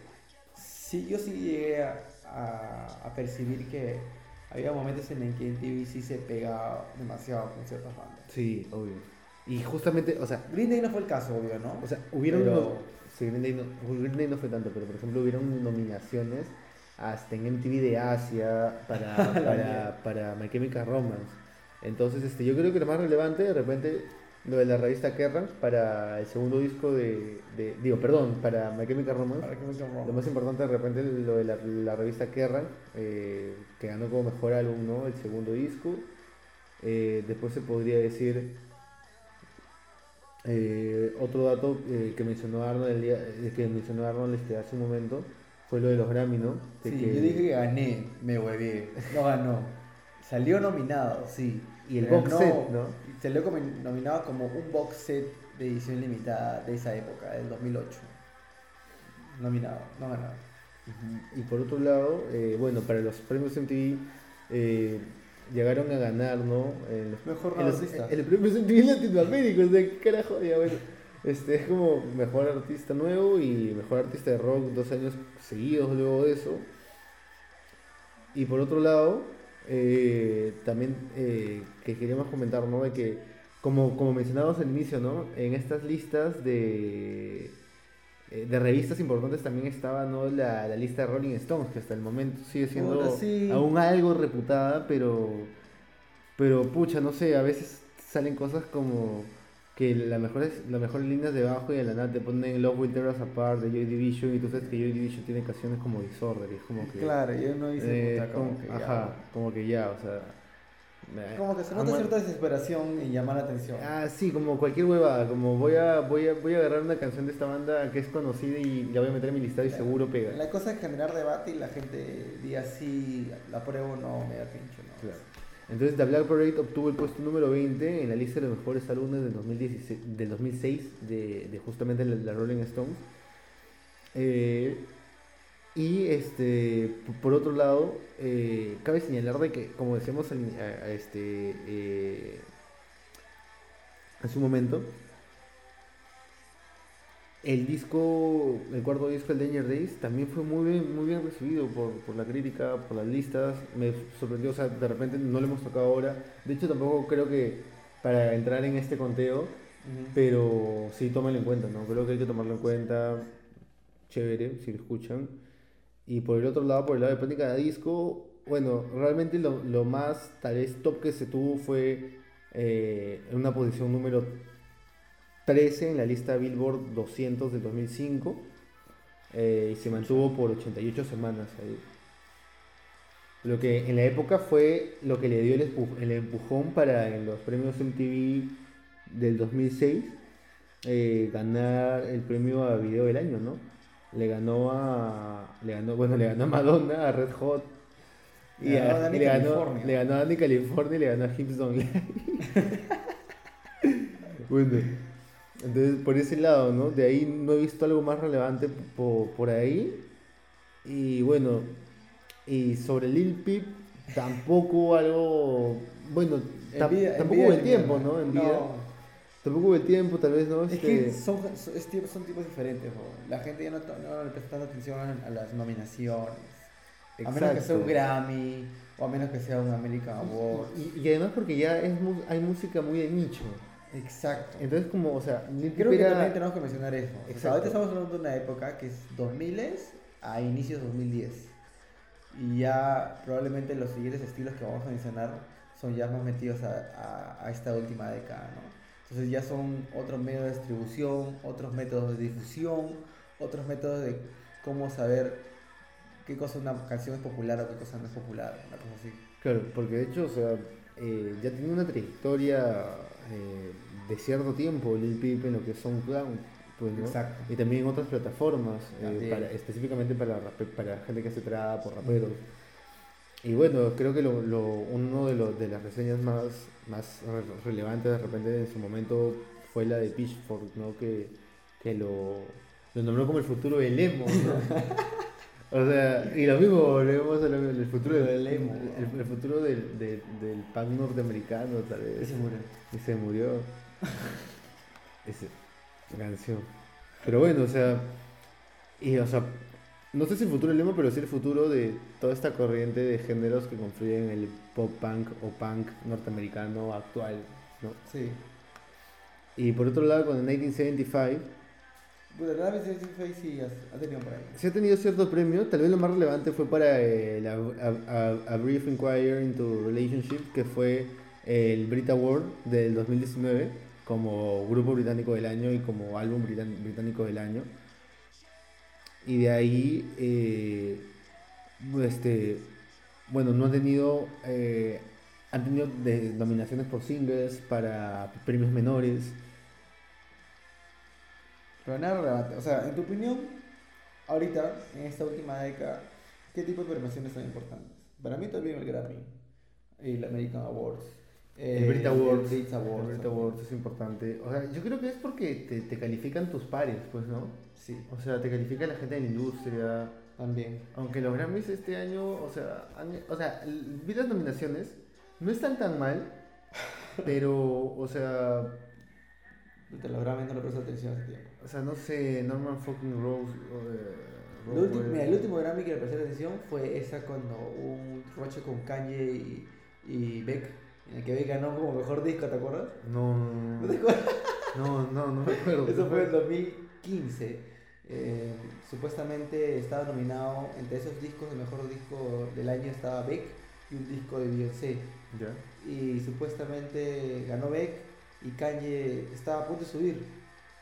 sí, yo sí llegué a, a- a percibir que había momentos en los que MTV sí se pegaba demasiado con ciertas bandas. Sí, obvio. Y justamente, o sea, Green Day no fue el caso, obvio, ¿no? o sea hubieron... Pero- sí, Green Day no, Green Day no fue tanto, pero por ejemplo hubieron nominaciones hasta en MTV de Asia para, para, para My Chemical Romance. Entonces, este, yo creo que lo más relevante, de repente, lo de la revista Kerrang para el segundo disco de, de- digo, perdón, para My Chemical Romance. Lo más importante de repente lo de la, la revista Kerrang, eh, que ganó como mejor álbum, ¿no? El segundo disco. Eh, después se podría decir eh, otro dato eh, que mencionó Arnold el día, que mencionó Arnold este, hace un momento fue lo de los Grammy, ¿no? De Sí, que- yo dije que gané, me huevé. No ganó. Salió nominado, sí. y el box no- set, ¿no? Salió como nominado como un box set de edición limitada de esa época, del 2008. Nominado, no ganado. Y por otro lado, eh, bueno, para los premios MTV eh, llegaron a ganar, ¿no? Los Mejor los- artista. en el premio MTV Latinoamérica, o sea, ¿qué carajo? Ya, bueno, este es como mejor artista nuevo y mejor artista de rock dos años seguidos luego de eso. Y por otro lado, eh, también eh, que queríamos comentar, ¿no? De que, como, como mencionábamos al inicio, ¿no? En estas listas de, eh, de revistas importantes también estaba, ¿no? La, la lista de Rolling Stones, que hasta el momento sigue siendo sí. aún algo reputada, pero, pero pucha, no sé, a veces salen cosas como que las mejores, las mejores líneas debajo y de la nada te ponen Love Will Tear Us Apart de Joy Division y tú sabes que Joy Division tiene canciones como Disorder y es como que... Claro, y uno dice, eh, puta, como, como- que ajá, ya. como que ya, o sea... Como que se nota cierta desesperación y llama la atención. Ah, sí, como cualquier huevada, como voy a, voy a, voy a agarrar una canción de esta banda que es conocida y la voy a meter en mi listado y seguro pega. La cosa es generar debate y la gente diga sí, la apruebo o no, me da pincho, ¿no? Claro. Entonces, The Black Parade obtuvo el puesto número 20 en la lista de los mejores álbumes del, 2016, del 2006 de, justamente la, la Rolling Stones. Eh, y este, por otro lado, eh, cabe señalar de que, como decíamos in- a- este, eh, hace un momento, el disco, el cuarto disco, el Danger Days, también fue muy bien, muy bien recibido por, por la crítica, por las listas. Me sorprendió, o sea, de repente no lo hemos tocado ahora. De hecho, tampoco creo que para entrar en este conteo, Ujú. pero sí, tómenlo en cuenta, ¿no? Creo que hay que tomarlo en cuenta. Chévere, si lo escuchan. Y por el otro lado, por el lado de práctica de disco, bueno, realmente lo, lo más, tal vez, top que se tuvo fue eh, en una posición número 13 en la lista Billboard 200 del 2005 eh, y se mantuvo por 88 semanas ahí. Lo que en la época fue lo que le dio el, empu- el empujón para en los premios MTV del 2006 eh, ganar el premio a video del año, ¿no? Le ganó a, le ganó, bueno, le ganó a Madonna, a Red Hot y, Le ganó a Dani le, ganó, California. le ganó a Dani California y le ganó a Hips Don't Lie. bueno, entonces por ese lado, ¿no? De ahí no he visto algo más relevante po- por, ahí. Y bueno, y sobre Lil Peep tampoco algo, bueno, tam- tampoco hubo el tiempo. ¿no? En vida. No, Tampoco hubo el tiempo, tal vez, ¿no? Es Este, que son, son, son tipos diferentes, jo. la gente ya no, no le presta atención a las nominaciones. A menos que sea un. Grammy o a menos que sea un American Award. Y, y además porque ya es hay música muy de nicho. Exacto. Entonces como, o sea, Creo que era- también tenemos que mencionar eso. O sea, Exacto. ahorita estamos hablando de una época que es 2000 a inicios de 2010. Y ya probablemente los siguientes estilos que vamos a mencionar son ya más metidos a, a- a esta última década, ¿no? Entonces ya son otros medios de distribución, otros métodos de difusión, otros métodos de cómo saber qué cosa una canción es popular o qué cosa no es popular, una cosa así. Claro, porque de hecho, o sea, eh, ya tiene una trayectoria eh, de cierto tiempo Lil Peep en lo que son clown, pues, ¿no? Exacto. Y también en otras plataformas, eh, para- específicamente para, para gente que hace trap por raperos. Y bueno, creo que lo, lo- uno de, las reseñas más, más re- relevantes de repente en su momento fue la de Pitchfork, ¿no? Que, que lo lo nombró como el futuro del emo, ¿no? o sea, y lo mismo, volvemos al el futuro del, el, el futuro del, del, del punk norteamericano, tal vez. Y se murió. Y se murió. Esa canción. Pero bueno, o sea, y o sea, no sé si el futuro del emo, pero sí el futuro de toda esta corriente de géneros que confluyen en el pop punk o punk norteamericano actual, ¿no? Sí. Y por otro lado, con el 1975, La vez Face sí ha, tenido ahí. sí ha tenido ciertos premios, tal vez lo más relevante fue para el a, a- Brief Inquiry into Relationship, que fue el Brit Award del 2019 como grupo británico del año y como álbum británico del año. Y de ahí, eh, este, bueno, no han tenido, eh, han tenido de- nominaciones por singles para premios menores. Pero nada relevante. O sea, en tu opinión, ahorita, en esta última década, ¿qué tipo de premiaciones son importantes? Para mí todavía el Grammy, el American Awards, El Brit Awards. el Brits Awards. El Brit Awards es importante. O sea, yo creo que es porque te, te califican tus pares, pues, ¿no? Sí, O sea, te califica la gente de la industria. también. Aunque los Grammys este año, o sea, han- o sea, vi las nominaciones, no están tan mal, pero, o sea, Los Grammy no le presto atención hace tiempo. o sea, no sé, Norman fucking Rose. o, eh, El último, Rockwell. mira, el último Grammy que le presté atención fue esa cuando un roche con Kanye y, y Beck, en el que Beck ganó como mejor disco, ¿te acuerdas? No, ¿No te acuerdas? no, no, no me acuerdo. Eso fue en 2015. Eh, supuestamente estaba nominado entre esos discos, el mejor disco del año estaba Beck y un disco de Beyoncé. Ya. Y supuestamente ganó Beck y Kanye estaba a punto de subir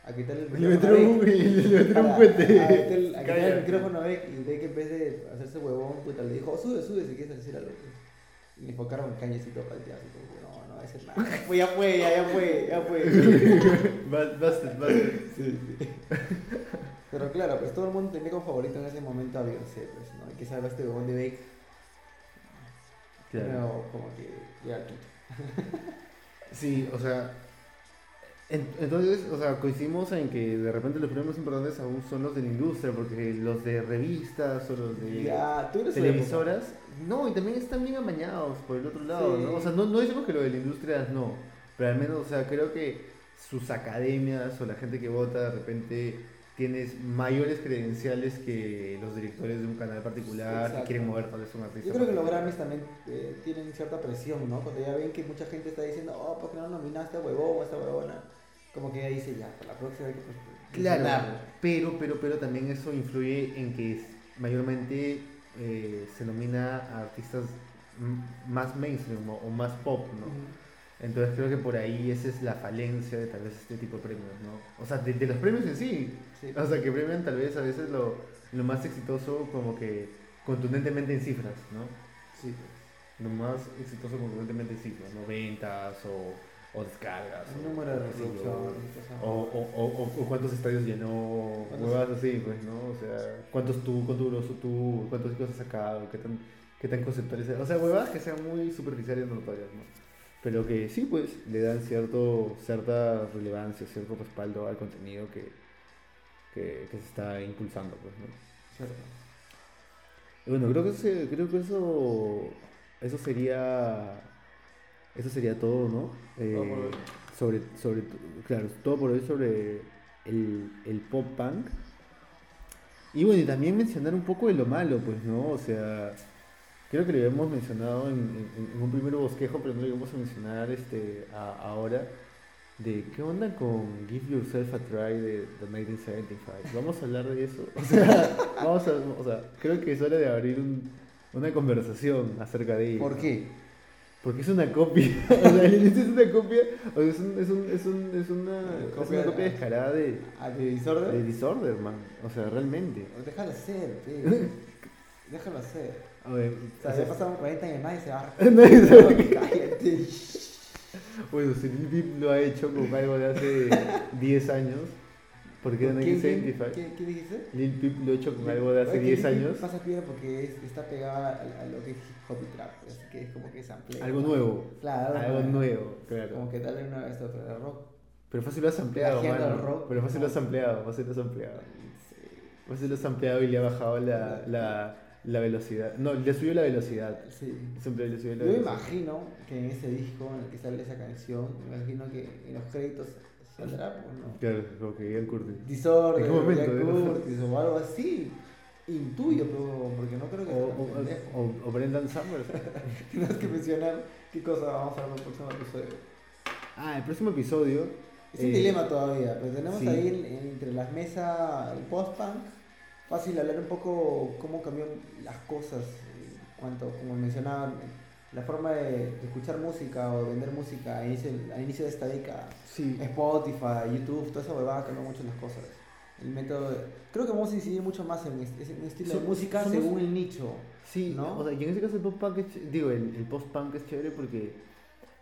a quitarle el micrófono le metieron un puente. A, quitar- a quitar Cállate. el micrófono a Beck y Beck en vez de hacerse huevón, puta, le dijo, sube, sube si quieres decir algo. Y le enfocaron Cañecito para el así como, no, no va a decir nada. Fue, ya fue, ya, ya fue, ya fue. Busted, busted. Sí, sí. Pero claro, pues todo el mundo tenía como favorito en ese momento a Beyoncé, pues, ¿no? Y que salga este huevón de Beck, Claro. pero como que ya al quinto. Sí, o sea, entonces, o sea, coincidimos en que de repente los premios importantes aún son los de la industria, porque los de revistas o los de Ya, tú eres su televisoras, no, y también están bien amañados por el otro lado, Sí. ¿no? O sea, no, no decimos que lo de la industria no, pero al menos, o sea, creo que sus academias o la gente que vota de repente tienes mayores credenciales que los directores de un canal particular que quieren mover tal vez un artista. Yo creo que los. Grammys también eh, tienen cierta presión, ¿no? Cuando ya ven que mucha gente está diciendo, oh, ¿por qué no nominaste a huevón o a esta huevona? Como que ya dice, ya, para la próxima hay que pues, Claro, mencionarlo. pero, pero, pero también eso influye en que mayormente eh, se nomina a artistas más mainstream o, o más pop, ¿no? Entonces creo que por ahí esa es la falencia de tal vez este tipo de premios, ¿no? O sea, de, de los premios en sí, Sí. o sea, que premian tal vez a veces lo, lo más exitoso como que contundentemente en cifras, ¿no? Sí. Lo más exitoso contundentemente en cifras, ¿no? Ventas o, o descargas. O- número de o. O, o, cuántos estadios llenó, huevas así, pues, ¿no? O sea, cuántos tú, cuánto duró su tour, cuántos discos has sacado, qué tan, qué tan conceptuales. O sea, huevas que sean muy superficiales y notorias, ¿no? Pero que sí, pues, le dan cierto, cierta relevancia, cierto respaldo al contenido que, que, que se está impulsando, pues, ¿no? Cierto. Y bueno, creo que, ese- creo que eso, eso sería, eso sería todo, ¿no? Eh, Todo por hoy. sobre, sobre, claro, todo por hoy sobre el, el pop punk. Y bueno, y también mencionar un poco de lo malo, pues, ¿no? O sea, creo que lo habíamos mencionado en, en- en un primer bosquejo, pero no lo íbamos a mencionar este, a- ahora. De qué onda con Give Yourself a Try de, de 1975. Vamos a hablar de eso. O sea, vamos a, o sea, creo que es hora de abrir un- una conversación acerca de ello. ¿Por ¿no? Porque es una copia. o sea, es una copia. O sea, es, un, es, un, es, un, es una, es Copia de- descarada de, ¿A de Disorder? de Disorder, man. O sea, realmente. Déjalo hacer, pe. Déjalo hacer. A ver, O sea, ya pasaron 40 años más y se va. Nadie sabe Cállate. bueno, si Lil lo ha hecho con algo de hace 10 años, ¿por qué de ¿Quién- quién- 1975? ¿Qué, ¿Qué dijiste? Lil Peep lo ha hecho con algo de hace Oye, 10 Lil Peep años. Pasa piedra porque es- está pegada a, a lo que es hip hop y trap, así que es como que samplea. Algo nuevo. Claro, Algo nuevo, claro. Como que darle una esto de rock. Pero fácil lo has ampliado, mano. Pero fácil lo has ampliado, fácil lo has ampliado. Pues se lo ha ampliado y le ha bajado la, la, la velocidad. No, le subió la velocidad. Sí. Siempre le subió la Yo me velocidad. imagino que en ese disco en el que sale esa canción, me imagino que en los créditos saldrá, pues, ¿no? Claro, como que Ian Curtis. Disorder, ¿En qué momento, Jack eh? Curtis o algo así. Intuyo, pero porque no creo que O, o, o- o Brendan Summers. Tienes que mencionar qué cosa vamos a ver en el próximo episodio. Ah, el próximo episodio. Es un eh, dilema todavía, pero tenemos sí. ahí en- en- entre las mesas el post-punk, fácil hablar un poco cómo cambió las cosas, en cuanto, como mencionaban, la forma de, de escuchar música o de vender música a inicio, al inicio de esta década. Sí. Spotify, YouTube, toda esa huevada cambió mucho las cosas. El método de- Creo que vamos a incidir mucho más en este, en un estilo de Som- música somos- según el nicho. Sí, ¿no? o sea, y en ese caso el pop-punk es digo, el, el post-punk es chévere porque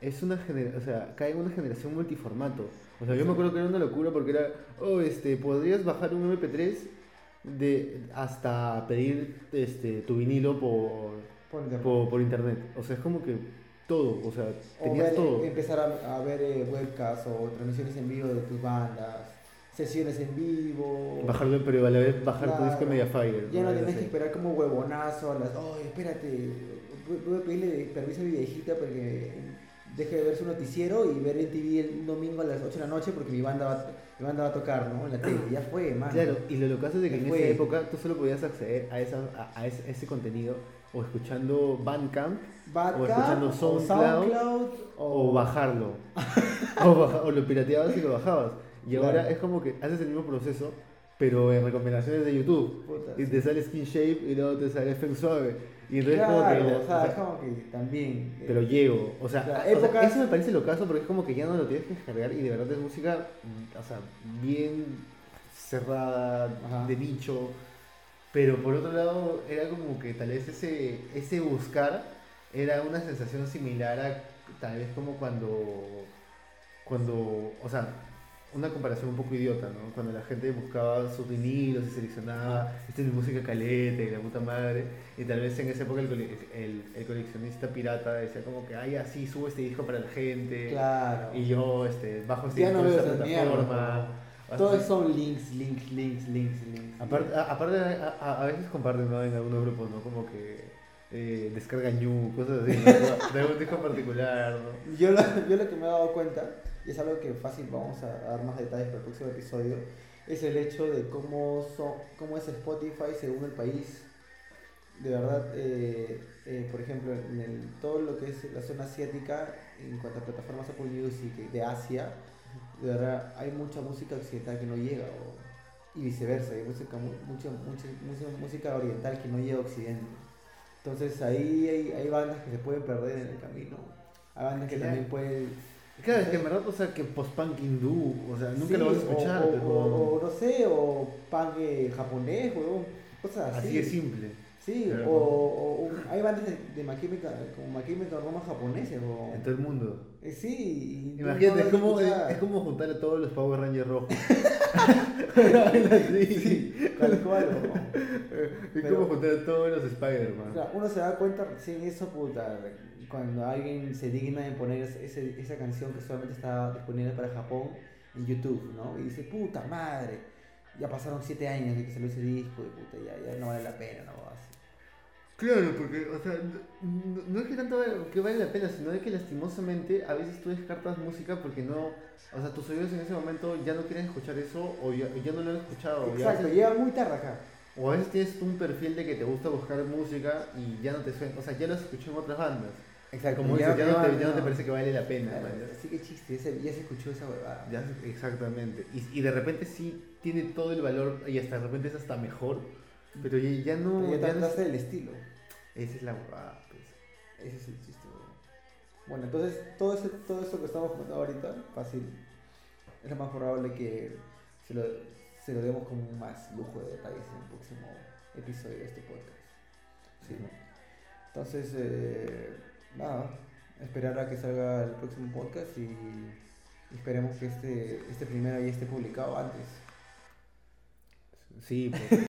es una generación, o sea, cae en una generación multiformato. O sea, yo me acuerdo que era una locura porque era, oh, este, podrías bajar un MP3 de hasta pedir este tu vinilo por, Por internet. por, por internet. O sea, es como que todo, o sea, O tenías ver- todo. empezar a, a ver eh, webcasts o transmisiones en vivo de tus bandas, sesiones en vivo. Bajarlo, pero a la vez bajar tu disco en Mediafire. Ya no tienes que esperar como huevonazo a las. Oye, espérate, voy- a pedirle permiso a mi viejita para que deje de ver su noticiero y ver en TV el domingo a las 8 de la noche porque mi banda va, mi banda va a tocar, ¿no? En la tele. Ya fue, man. Claro, y lo locazo es de que Ya en fue. esa época tú solo podías acceder a, esa, a, a ese, ese contenido o escuchando Bandcamp o escuchando o SoundCloud, SoundCloud, o bajarlo. o, baja- o lo pirateabas y lo bajabas. Y ahora Claro. es como que haces el mismo proceso, pero en recomendaciones de YouTube. Puta, Y sí. te sale Skin Shape y luego te sale Feng Suave. Y entonces como que... Claro, o sea, o sea, como que también. eh, pero llego. O sea, o eso me parece lo caso porque es como que ya no lo tienes que descargar y de verdad es música, mm, o sea, bien cerrada, Ajá. de nicho. Pero por otro lado, era como que tal vez ese, ese buscar era una sensación similar a tal vez como cuando, cuando, o sea, una comparación un poco idiota, ¿no? Cuando la gente buscaba sus vinilos y seleccionaba, esta es mi música caleta y la puta madre, y tal vez en esa época el, el, el coleccionista pirata decía como que, ay, así subo este disco para la gente, Claro. y yo este, bajo este disco no esta plataforma. Todos son links, links, links, links, links. Aparte, a, aparte a, a- veces comparten ¿no? en algunos grupos, ¿no? Como que eh, descarga ñu, cosas así, ¿no? de algún disco particular, ¿no? Yo lo, yo lo que me he dado cuenta, y es algo que fácil vamos a dar más detalles para el próximo episodio, es el hecho de cómo, son, cómo es Spotify según el país. De verdad, eh, eh, por ejemplo, en el- todo lo que es la zona asiática, en cuanto a plataformas Apple Music de Asia, de verdad hay mucha música occidental que no llega, o- y viceversa, hay música, mu- mucha, mucha, música oriental que no llega a Occidente. Entonces ahí hay, hay bandas que se pueden perder en el camino. Hay bandas que Claro. también pueden... Claro, es que en verdad, o sea, que post-punk hindú, o sea, nunca Sí, lo vas a o- escuchar, o, pero o- o no sé, o punk eh, japonés, huevón, cosas así. así es simple. Sí, Pero o, o- o hay bandas de, de Chemical- como Chemical Romance japoneses, huevón. En todo el mundo. Eh, sí, Imagínate, es, como, es, es como juntar a todos los Power Rangers rojos. Vaina así. Tal cual. Es Pero- como juntar a todos los Spider-Man. O sea, uno se da cuenta recién eso, puta, cuando alguien se digna en poner ese- esa canción que solamente está disponible para Japón en YouTube, ¿no? Y dice, puta madre, ya pasaron siete años de que salió ese disco y puta, ya, ya no vale la pena, no. Claro, porque, o sea, no, no es que tanto que vale la pena, sino de que lastimosamente a veces tú descartas música porque no, o sea, tus oídos en ese momento ya no quieren escuchar eso o ya, ya no lo han escuchado. Exacto, llega muy tarde acá. o a veces tienes un perfil de que te gusta buscar música y ya no te suena, o sea, ya lo escuché en otras bandas. Exacto, Como dices, ya, no te, ya no te parece que vale la pena. Claro, así que chiste, ese- ya se escuchó esa huevada. Ya, exactamente. Y, y de repente sí tiene todo el valor y hasta de repente es hasta mejor, pero ya, no... Pero ya no es- del estilo. esa es la huevada, pues. Ese es el chiste. Bueno, entonces todo, ese, todo esto que estamos comentando ahorita, fácil, es lo más probable que se lo, se lo demos con más lujo de detalles en el próximo episodio de este podcast. Sí. Entonces, eh, nada, esperar a que salga el próximo podcast y esperemos que este, este primero ya esté publicado antes. Sí, pues.